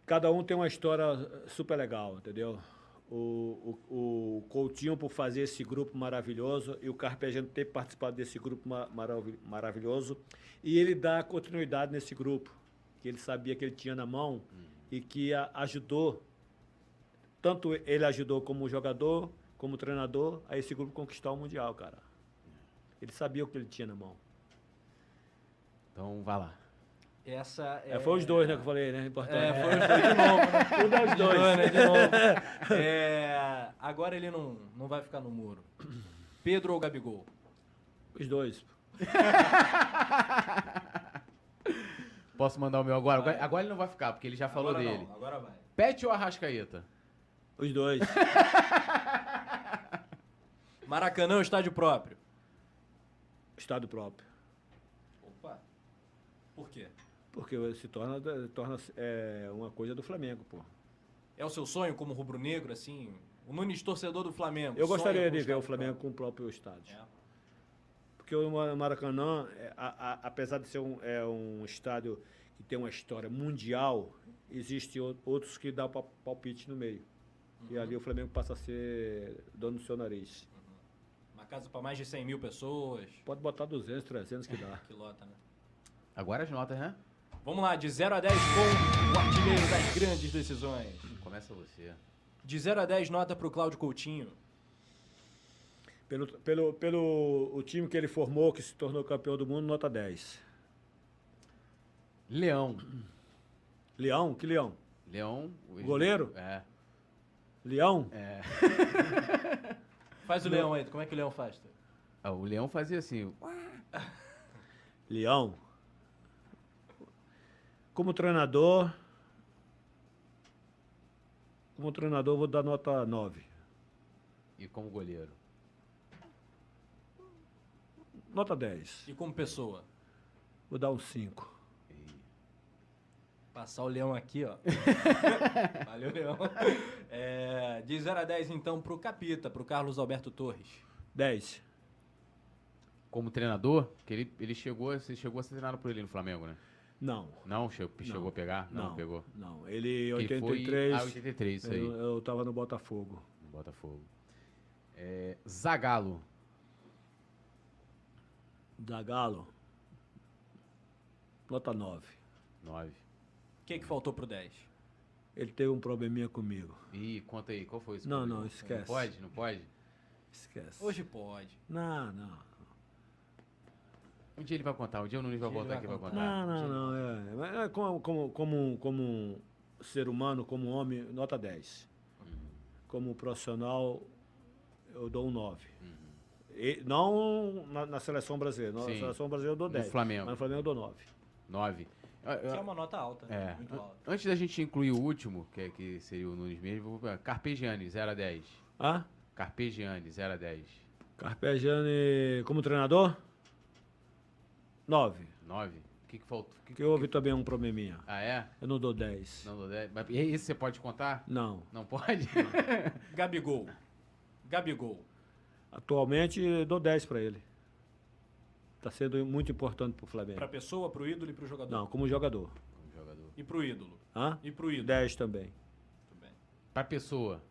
[SPEAKER 3] Cada um tem uma história super legal, entendeu? O, o, o Coutinho por fazer esse grupo maravilhoso e o Carpegiani ter participado desse grupo ma- maravi- maravilhoso e ele dá continuidade nesse grupo que ele sabia que ele tinha na mão e que a- ajudou tanto ele ajudou como jogador como treinador a esse grupo conquistar o mundial, cara. Ele sabia o que ele tinha na mão.
[SPEAKER 2] Então vai lá.
[SPEAKER 1] Essa é...
[SPEAKER 3] É, foi os dois, né, que eu falei, né? Importante.
[SPEAKER 1] É, foi os dois de novo, né?
[SPEAKER 3] Tudo é os
[SPEAKER 1] De
[SPEAKER 3] dois.
[SPEAKER 1] novo, né? De novo. É, agora ele não, não vai ficar no muro. Pedro ou Gabigol?
[SPEAKER 3] Os dois.
[SPEAKER 2] Posso mandar o meu agora? Agora, agora ele não vai ficar, porque ele já falou
[SPEAKER 1] agora
[SPEAKER 2] dele.
[SPEAKER 1] Não, agora vai.
[SPEAKER 2] Pet ou Arrascaeta?
[SPEAKER 3] Os dois.
[SPEAKER 1] Maracanã ou estádio próprio?
[SPEAKER 3] Estado próprio.
[SPEAKER 1] Opa. Por quê?
[SPEAKER 3] Porque se torna, torna é, uma coisa do Flamengo, pô.
[SPEAKER 1] É o seu sonho como rubro-negro, assim, O Nunes, torcedor do Flamengo.
[SPEAKER 3] Eu gostaria de ver o Flamengo com o próprio estádio.
[SPEAKER 1] É.
[SPEAKER 3] Porque o Ma- Maracanã, é, a- a- apesar de ser um, é um estádio que tem uma história mundial, existem ou- outros que dão pa- palpite no meio. E ali o Flamengo passa a ser dono do seu nariz.
[SPEAKER 1] Uma casa para mais de 100 mil pessoas.
[SPEAKER 3] Pode botar 200, 300 que dá.
[SPEAKER 1] Que lota, né?
[SPEAKER 2] Agora as notas, né?
[SPEAKER 1] Vamos lá, de 0 a 10 com o artilheiro das grandes decisões.
[SPEAKER 2] Começa você.
[SPEAKER 1] De 0 a 10, nota pro Cláudio Coutinho.
[SPEAKER 3] Pelo, pelo, pelo o time que ele formou, que se tornou campeão do mundo, nota 10.
[SPEAKER 2] Leão.
[SPEAKER 3] Leão? Que leão?
[SPEAKER 2] Leão. o-
[SPEAKER 3] Goleiro?
[SPEAKER 2] É.
[SPEAKER 3] Leão?
[SPEAKER 2] é.
[SPEAKER 1] Faz o leão aí, como é que o leão faz?
[SPEAKER 2] Ah, o Leão fazia assim.
[SPEAKER 3] Leão. Como treinador. Como treinador, eu vou dar nota 9.
[SPEAKER 2] E como goleiro.
[SPEAKER 3] Nota 10.
[SPEAKER 1] E como pessoa?
[SPEAKER 3] Vou dar um 5.
[SPEAKER 1] Passar o leão aqui, ó. Valeu, leão. É, de 0 a 10, então, pro Capita, pro Carlos Alberto Torres.
[SPEAKER 3] 10.
[SPEAKER 2] Como treinador, que ele, ele chegou, você chegou a ser treinado por ele no Flamengo, né?
[SPEAKER 3] Não.
[SPEAKER 2] Não, che- chegou a pegar? Não,
[SPEAKER 3] Não,
[SPEAKER 2] pegou.
[SPEAKER 3] Não. Ele,
[SPEAKER 2] Que
[SPEAKER 3] 83.
[SPEAKER 2] Foi, ah, 83, isso aí.
[SPEAKER 3] eu, eu tava no Botafogo.
[SPEAKER 2] No Botafogo. É, Zagalo.
[SPEAKER 3] Da Galo. Nota 9.
[SPEAKER 2] 9.
[SPEAKER 1] O que, que faltou pro 10?
[SPEAKER 3] Ele teve um probleminha comigo.
[SPEAKER 2] Ih, conta aí, qual foi esse
[SPEAKER 3] Não,
[SPEAKER 2] problema?
[SPEAKER 3] não, esquece.
[SPEAKER 2] Não pode? Não pode?
[SPEAKER 3] Esquece.
[SPEAKER 1] Hoje pode.
[SPEAKER 3] Não, não.
[SPEAKER 2] Um dia ele vai contar, um dia o Nunes vai
[SPEAKER 1] Um
[SPEAKER 2] voltar aqui vai
[SPEAKER 1] contar.
[SPEAKER 3] Não, não, não. É, Mas é como, como, como, como ser humano, como homem, nota 10. Como profissional, eu dou um 9. E, não na, na seleção brasileira. Na
[SPEAKER 2] Sim.
[SPEAKER 3] seleção brasileira eu dou
[SPEAKER 2] No
[SPEAKER 3] 10.
[SPEAKER 2] Flamengo.
[SPEAKER 3] Mas no Flamengo eu dou 9.
[SPEAKER 2] 9.
[SPEAKER 1] Que é uma nota alta, né?
[SPEAKER 2] É.
[SPEAKER 1] Muito alta.
[SPEAKER 2] Antes da gente incluir o último, que, é, que seria o Nunes mesmo, vou Carpegiani, 0 a 10.
[SPEAKER 3] Ah?
[SPEAKER 2] Carpegiani, 0 a 10.
[SPEAKER 3] Carpegiani como treinador? 9.
[SPEAKER 2] 9. O que, que faltou? O que,
[SPEAKER 3] Que houve também um probleminha.
[SPEAKER 2] Ah, é?
[SPEAKER 3] Eu não dou 10.
[SPEAKER 2] Não, dou 10. Mas e esse você pode contar?
[SPEAKER 3] Não.
[SPEAKER 2] Não pode?
[SPEAKER 1] Gabigol. Gabigol.
[SPEAKER 3] Atualmente eu dou 10 para ele. Tá sendo muito importante pro Flamengo.
[SPEAKER 1] Pra pessoa, pro ídolo e pro jogador.
[SPEAKER 3] Não, como jogador.
[SPEAKER 2] Como jogador.
[SPEAKER 1] E pro ídolo.
[SPEAKER 3] Hã?
[SPEAKER 1] E pro ídolo.
[SPEAKER 3] 10 também.
[SPEAKER 1] Muito bem.
[SPEAKER 2] Pra pessoa.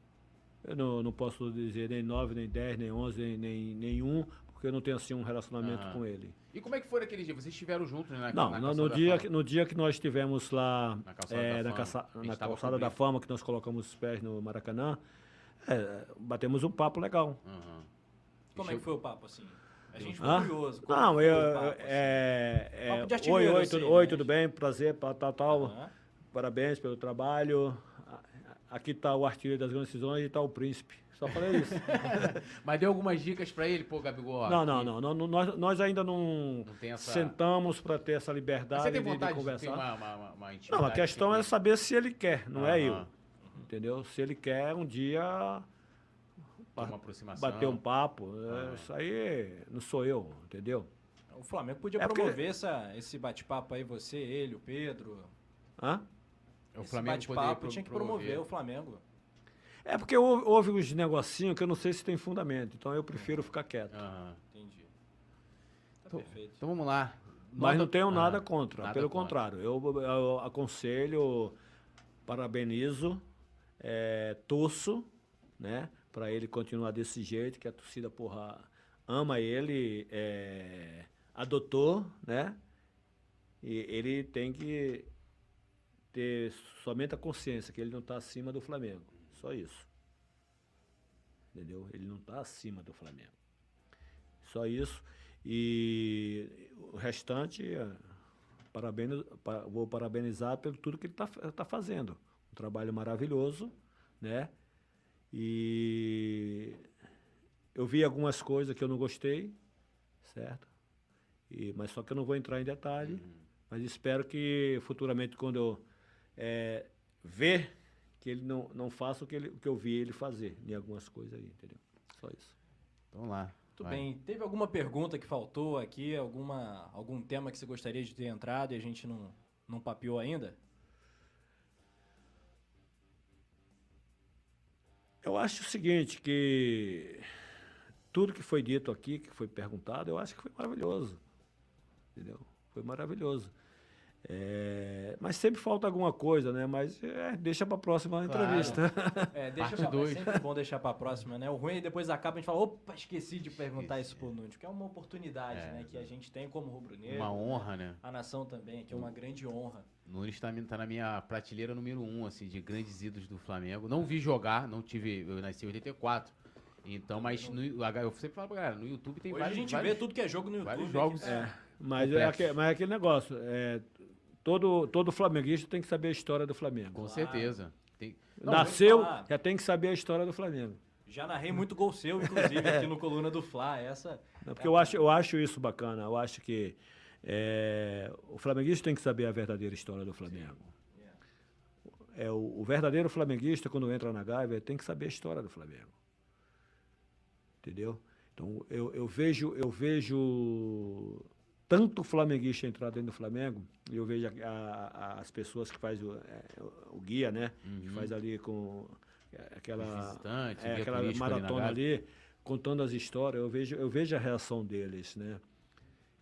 [SPEAKER 3] Eu não, não posso dizer nem 9, nem 10, nem 11, nem, nem nenhum, porque eu não tenho assim um relacionamento
[SPEAKER 2] Aham.
[SPEAKER 3] com ele.
[SPEAKER 2] E como é que foi naquele dia? Vocês estiveram juntos, né? na-
[SPEAKER 3] Não,
[SPEAKER 2] na
[SPEAKER 3] no, dia, que- no dia que nós estivemos lá
[SPEAKER 2] Na calçada
[SPEAKER 3] é,
[SPEAKER 2] da
[SPEAKER 3] na,
[SPEAKER 2] fama.
[SPEAKER 3] caça- na calçada da fama, que nós colocamos os pés no Maracanã, é, batemos um papo legal.
[SPEAKER 2] Aham.
[SPEAKER 1] Como é que foi o papo, assim? A gente ficou curioso.
[SPEAKER 3] Não, eu.
[SPEAKER 1] papo, assim?
[SPEAKER 3] é, é,
[SPEAKER 1] Papo de
[SPEAKER 3] oi, oi,
[SPEAKER 1] assim,
[SPEAKER 3] tudo,
[SPEAKER 1] né?
[SPEAKER 3] oi, tudo bem? Prazer, tal, tal.
[SPEAKER 1] Aham.
[SPEAKER 3] Parabéns pelo trabalho. Aqui está o artilheiro das grandes decisões e está o príncipe. Só falei isso.
[SPEAKER 2] Mas deu algumas dicas pra ele, pô, Gabigol?
[SPEAKER 3] não, não, não, não, não, Nós, nós ainda não,
[SPEAKER 2] Não essa-
[SPEAKER 3] sentamos para ter essa
[SPEAKER 2] Mas
[SPEAKER 3] liberdade
[SPEAKER 2] Você tem
[SPEAKER 3] de- de,
[SPEAKER 2] vontade de, ter
[SPEAKER 3] conversar.
[SPEAKER 2] uma, uma, uma,
[SPEAKER 3] Não, a questão
[SPEAKER 2] com
[SPEAKER 3] é saber se ele quer, não é eu. Entendeu? Se ele quer um dia
[SPEAKER 2] Ter uma aproximação.
[SPEAKER 3] bater um papo,
[SPEAKER 2] Aham.
[SPEAKER 3] isso aí não sou eu, entendeu?
[SPEAKER 1] O Flamengo podia
[SPEAKER 3] É porque-
[SPEAKER 1] promover essa, esse bate-papo aí, você, ele, o Pedro.
[SPEAKER 3] Hã?
[SPEAKER 2] O
[SPEAKER 1] esse bate-papo tinha que promover o Flamengo.
[SPEAKER 3] É porque houve, uns negocinhos que eu não sei se tem fundamento, então eu prefiro ficar quieto.
[SPEAKER 2] Aham.
[SPEAKER 1] Entendi. Tá
[SPEAKER 2] Então-
[SPEAKER 1] perfeito.
[SPEAKER 2] Então vamos lá.
[SPEAKER 3] Mas
[SPEAKER 2] Nota-
[SPEAKER 3] não tenho
[SPEAKER 2] Ah,
[SPEAKER 3] nada contra,
[SPEAKER 2] nada
[SPEAKER 3] pelo
[SPEAKER 2] contra.
[SPEAKER 3] contrário. Eu, eu aconselho, parabenizo, é, torço, né? Para ele continuar desse jeito, que a torcida, porra, ama ele, é, adotou, né? E ele tem que ter somente a consciência que ele não está acima do Flamengo. Só isso. Entendeu? Ele não está acima do Flamengo. Só isso. E o restante, eh, parabéns, pa- vou parabenizar pelo tudo que ele está fazendo. Um trabalho maravilhoso, né? E eu vi algumas coisas que eu não gostei, certo? E, mas só que eu não vou entrar em detalhe. Mas espero que futuramente, quando eu eh, ver que ele não, não faça o que, ele, o que eu vi ele fazer em algumas coisas aí, entendeu? Só isso.
[SPEAKER 2] Vamos lá.
[SPEAKER 1] Muito
[SPEAKER 2] Vai.
[SPEAKER 1] bem. Teve alguma pergunta que faltou aqui? Alguma, algum tema que você gostaria de ter entrado e a gente não, não papeou ainda?
[SPEAKER 3] Eu acho o seguinte, que tudo que foi dito aqui, que foi perguntado, eu acho que foi maravilhoso. Entendeu? Foi maravilhoso. É, mas sempre falta alguma coisa, né? Mas é, deixa para a próxima
[SPEAKER 1] Claro.
[SPEAKER 3] entrevista.
[SPEAKER 1] É, deixa
[SPEAKER 2] Parte
[SPEAKER 1] pra, é
[SPEAKER 2] dois.
[SPEAKER 1] sempre bom deixar pra próxima, né? O ruim é depois acaba a gente fala, opa, esqueci de perguntar isso pro Nunes, que é uma oportunidade,
[SPEAKER 2] É,
[SPEAKER 1] né? Que a gente tem como rubro-negro.
[SPEAKER 2] Uma
[SPEAKER 1] né?
[SPEAKER 2] honra, né?
[SPEAKER 1] A nação também, que é uma grande honra.
[SPEAKER 2] Nunes tá, tá na minha prateleira número um, assim, de grandes ídolos do Flamengo. Não vi jogar, não tive. Eu nasci em 84. Então, mas no, eu sempre falo pra galera, no YouTube tem
[SPEAKER 1] Hoje
[SPEAKER 2] vários.
[SPEAKER 1] a gente
[SPEAKER 2] vários-
[SPEAKER 1] vê tudo que é jogo no YouTube.
[SPEAKER 2] vários jogos.
[SPEAKER 1] é.
[SPEAKER 3] É, mas, é mas é aquele negócio. É, todo, todo flamenguista tem que saber a história do Flamengo.
[SPEAKER 2] Com
[SPEAKER 1] Claro.
[SPEAKER 2] certeza. Tem- Não,
[SPEAKER 3] Nasceu, já tem que saber a história do Flamengo.
[SPEAKER 1] Já narrei muito gol seu, inclusive, aqui no Coluna do Fla. Essa.
[SPEAKER 3] Não, Porque eu acho, eu acho isso bacana. Eu acho que é, o flamenguista tem que saber a verdadeira história do Flamengo. É, o, o verdadeiro flamenguista, quando entra na Gávea, tem que saber a história do Flamengo. Entendeu? Então, eu, eu vejo eu vejo tanto flamenguista entrar dentro do Flamengo, e eu vejo a- a- as pessoas que faz o, é, o guia, né? Que faz ali com é, aquela, é, aquela
[SPEAKER 2] na
[SPEAKER 3] maratona ali, contando as histórias, eu vejo, eu vejo a reação deles, né?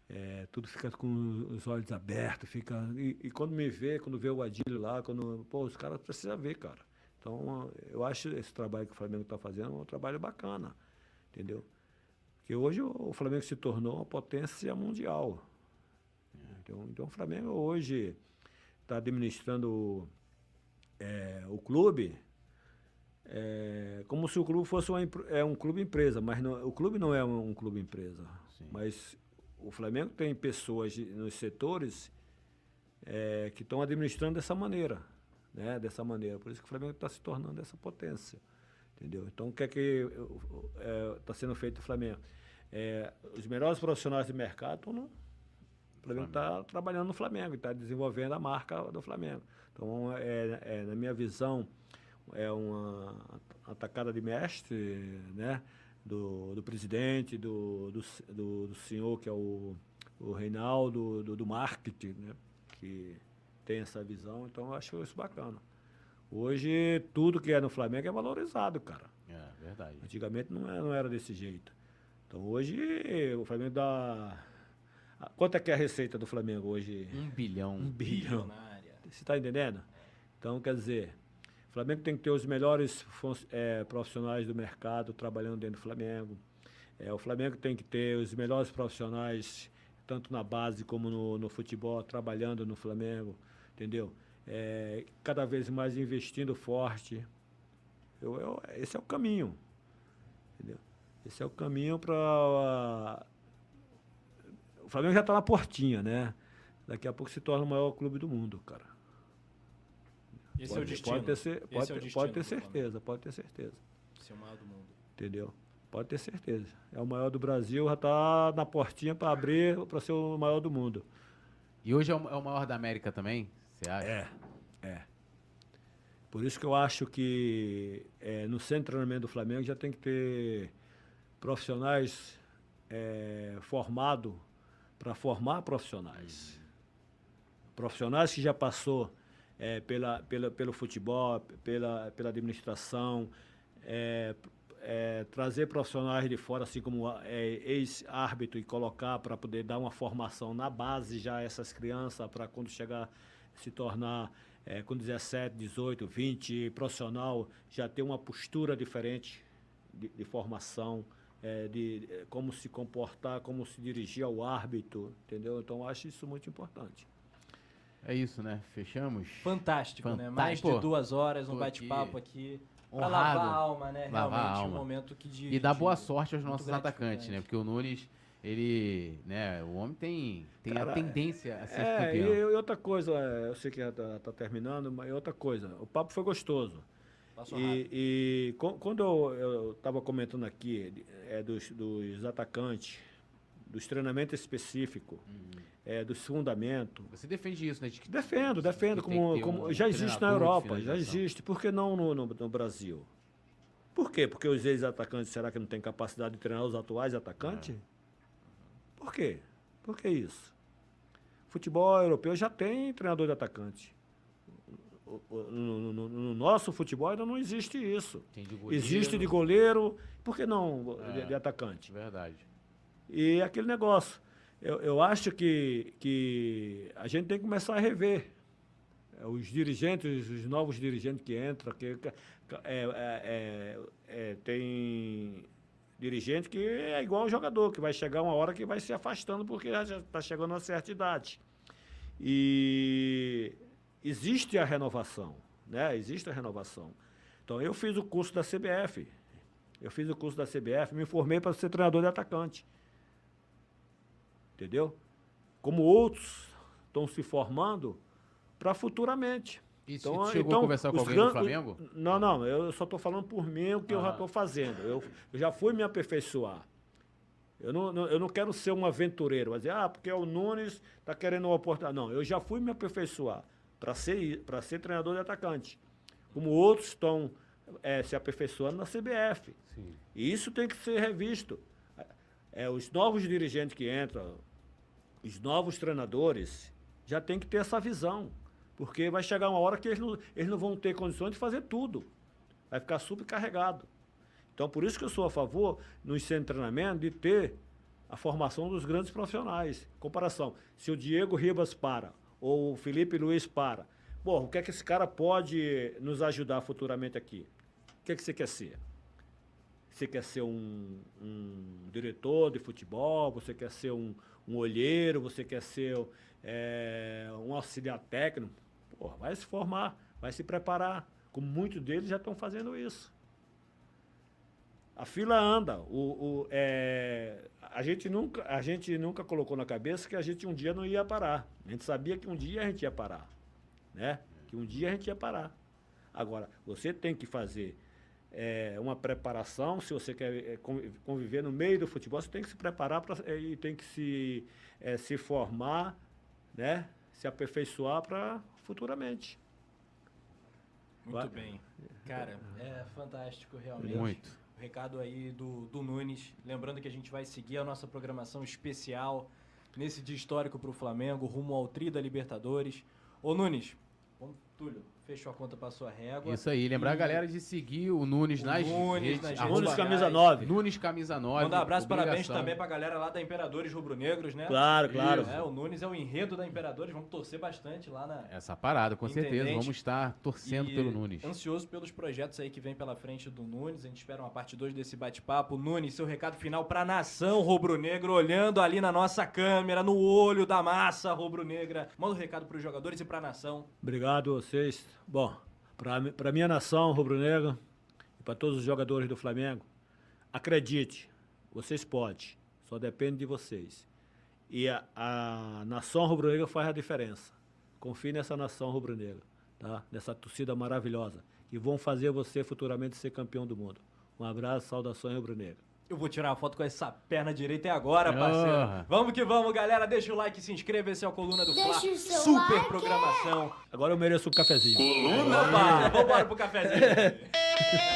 [SPEAKER 3] É, tudo fica com os olhos abertos, fica. E, e quando me vê, quando vê o Adílio lá, quando. Pô, os caras precisam ver, cara. Então, eu acho esse trabalho que o Flamengo está fazendo um trabalho bacana, entendeu? Porque hoje o Flamengo se tornou uma potência mundial. Então, então o Flamengo hoje está administrando é, o clube é, como se o clube fosse uma, é, um clube empresa, mas não- o clube não é um, um clube empresa.
[SPEAKER 2] Sim.
[SPEAKER 3] Mas o Flamengo tem pessoas nos setores é, que estão administrando dessa maneira, né? Dessa maneira. Por isso que o Flamengo está se tornando essa potência, entendeu? Então o que é que está sendo feito no Flamengo? É, os melhores profissionais do mercado estão no o Flamengo está trabalhando no Flamengo, está desenvolvendo a marca do Flamengo. Então, é, é, na minha visão, é uma atacada de mestre, né? Do, do presidente, do, do, do senhor que é o, o Reinaldo, do, do marketing, né? Que tem essa visão, então eu acho isso bacana. Hoje, tudo que é no Flamengo é valorizado, cara.
[SPEAKER 2] É, verdade.
[SPEAKER 3] Antigamente não era, não era desse jeito. Então hoje o Flamengo dá. Quanto é que é a receita do Flamengo hoje?
[SPEAKER 2] Um bilhão.
[SPEAKER 1] Bilionária.
[SPEAKER 3] Você está entendendo? Então, quer dizer, o Flamengo tem que ter os melhores eh, profissionais do mercado trabalhando dentro do Flamengo. Eh, o Flamengo tem que ter os melhores profissionais, tanto na base como no, no futebol, trabalhando no Flamengo, entendeu? Eh, cada vez mais investindo forte. Eu- eu- esse é o caminho. Entendeu? Esse é o caminho para. O Flamengo já está na portinha, né? Daqui a pouco se torna o maior clube do mundo, cara.
[SPEAKER 1] Esse é o
[SPEAKER 3] Pode-
[SPEAKER 1] destino.
[SPEAKER 3] Pode ter,
[SPEAKER 1] Esse
[SPEAKER 3] pode,
[SPEAKER 1] é o
[SPEAKER 3] ter-
[SPEAKER 1] destino
[SPEAKER 3] pode ter certeza, pode ter certeza.
[SPEAKER 1] Esse é o maior do mundo.
[SPEAKER 3] Entendeu? Pode ter certeza. É o maior do Brasil, já está na portinha para abrir para ser o maior do mundo.
[SPEAKER 2] E hoje é o, é o maior da América também? Você acha?
[SPEAKER 3] É, é. Por isso que eu acho que é, no centro de treinamento do Flamengo já tem que ter profissionais é, formados para formar profissionais. Profissionais que já passou é, pela, pela, pelo futebol, pela, pela administração, é, é, trazer profissionais de fora, assim como é, ex-árbitro, e colocar para poder dar uma formação na base já essas crianças, para quando chegar se tornar é, com 17, 18, 20, profissional, já ter uma postura diferente de, de formação, é, de é, como se comportar, como se dirigir ao árbitro, entendeu? Então, acho isso muito importante.
[SPEAKER 2] É isso, né? Fechamos?
[SPEAKER 1] Fantástico, né?
[SPEAKER 2] Fantástico.
[SPEAKER 1] Mais de
[SPEAKER 2] Pô,
[SPEAKER 1] duas horas, um bate-papo aqui. Pra
[SPEAKER 2] honrado.
[SPEAKER 1] lavar a alma, né?
[SPEAKER 2] Lavar
[SPEAKER 1] Realmente, um
[SPEAKER 2] alma.
[SPEAKER 1] momento que de,
[SPEAKER 2] E dar
[SPEAKER 1] de-
[SPEAKER 2] boa sorte aos nossos atacantes, né? Porque o Nunes, ele, né? O homem tem, tem
[SPEAKER 3] Cara,
[SPEAKER 2] a tendência a ser
[SPEAKER 3] É, e,
[SPEAKER 2] campeão.
[SPEAKER 3] e outra coisa, é, eu sei que já está terminando, mas outra coisa, o papo foi gostoso.
[SPEAKER 1] Passou rápido.
[SPEAKER 3] E, e co- quando eu estava comentando aqui é, dos, dos atacantes, dos treinamentos específicos,
[SPEAKER 2] Uhum.
[SPEAKER 3] é, dos fundamentos,
[SPEAKER 2] Você defende isso, né? De que-
[SPEAKER 3] defendo, defendo, como, como
[SPEAKER 2] um
[SPEAKER 3] já existe na Europa, já existe. Por que não no, no, no Brasil? Por quê? Porque os ex-atacantes, será que não tem capacidade de treinar os atuais atacantes?
[SPEAKER 2] É.
[SPEAKER 3] Por quê? Por que isso? Futebol europeu já tem treinador de atacante. no, no, no, nosso futebol ainda não existe isso.
[SPEAKER 2] De
[SPEAKER 3] existe de goleiro, por que não é, de, de, atacante?
[SPEAKER 2] Verdade.
[SPEAKER 3] E aquele negócio. Eu, eu acho que, que a gente tem que começar a rever os dirigentes, os novos dirigentes que entram, que é, é, é, tem dirigente que é igual ao jogador, que vai chegar uma hora que vai se afastando porque já está chegando a certa idade. E existe a renovação, né? Existe a renovação. Então eu fiz o curso da CBF. Eu fiz o curso da CBF, me formei para ser treinador de atacante. Entendeu? Como outros estão se formando para futuramente.
[SPEAKER 2] Então, chegou então, a conversar com alguém do Flamengo?
[SPEAKER 3] Não, não, eu só estou falando por mim o que ah. eu já estou fazendo. Eu, eu, já fui me aperfeiçoar. Eu não, não, eu não quero ser um aventureiro, mas ah, porque o Nunes está querendo uma oportunidade. Não, eu já fui me aperfeiçoar para ser, ser treinador de atacante. Como outros estão é, se aperfeiçoando na CBF. Sim. E isso tem que ser revisto. É, os novos dirigentes que entram, os novos treinadores, já tem que ter essa visão. Porque vai chegar uma hora que eles não, eles não vão ter condições de fazer tudo. Vai ficar supercarregado. Então, por isso que eu sou a favor, no centro de treinamento, de ter a formação dos grandes profissionais. Comparação, se o Diego Ribas para, ou o Felipe Luiz para, bom, o que é que esse cara pode nos ajudar futuramente aqui? O que é que você quer ser? Você quer ser um, um diretor de futebol? Você quer ser um, um olheiro? Você quer ser é, um auxiliar técnico? Porra, vai se formar, vai se preparar. Como muitos deles já estão fazendo isso. A fila anda. O, o, é, a, gente nunca, a gente nunca colocou na cabeça que a gente um dia não ia parar. A gente sabia que um dia a gente ia parar. Né? Que um dia a gente ia parar. Agora, você tem que fazer é, uma preparação, se você quer é, conviver no meio do futebol, você tem que se preparar pra, é, e tem que se, é, se formar, né? se aperfeiçoar para futuramente.
[SPEAKER 1] Muito Vai. bem. Cara, é fantástico realmente.
[SPEAKER 2] Muito.
[SPEAKER 1] O recado aí do, do Nunes. Lembrando que a gente vai seguir a nossa programação especial nesse dia histórico para o Flamengo, rumo ao Tri da Libertadores. Ô Nunes, vamos, Túlio, fechou a conta para sua régua.
[SPEAKER 2] Isso aí, lembrar e... a galera de seguir o Nunes o nas
[SPEAKER 1] Nunes,
[SPEAKER 2] redes.
[SPEAKER 1] Nas
[SPEAKER 3] redes Nunes Camisa 9.
[SPEAKER 2] Nunes Camisa 9.
[SPEAKER 1] Mandar um abraço, obrigação. parabéns também pra galera lá da Imperadores Rubro-Negros, né?
[SPEAKER 3] Claro, claro.
[SPEAKER 1] É, o Nunes é o enredo da Imperadores, vamos torcer bastante lá na...
[SPEAKER 2] Essa parada, com Intendente. certeza, vamos estar torcendo
[SPEAKER 1] e
[SPEAKER 2] pelo Nunes.
[SPEAKER 1] ansioso pelos projetos aí que vem pela frente do Nunes, a gente espera uma parte 2 desse bate-papo. Nunes, seu recado final pra nação rubro-negro, olhando ali na nossa câmera, no olho da massa rubro-negra. Manda um recado pros jogadores e pra nação.
[SPEAKER 3] Obrigado a vocês. Bom, para a minha nação rubro-negra e para todos os jogadores do Flamengo, acredite, vocês podem, só depende de vocês. E a, a nação rubro-negra faz a diferença. Confie nessa nação rubro-negra, tá? nessa torcida maravilhosa, que vão fazer você futuramente ser campeão do mundo. Um abraço, saudações rubro-negra.
[SPEAKER 1] Eu vou tirar uma foto com essa perna direita agora, parceiro. Oh. Vamos que vamos, galera. Deixa o like, se inscreva. Esse é o Coluna do Fla. Super like. programação.
[SPEAKER 3] Agora eu mereço um cafezinho.
[SPEAKER 1] Coluna? Opa, vambora pro cafezinho.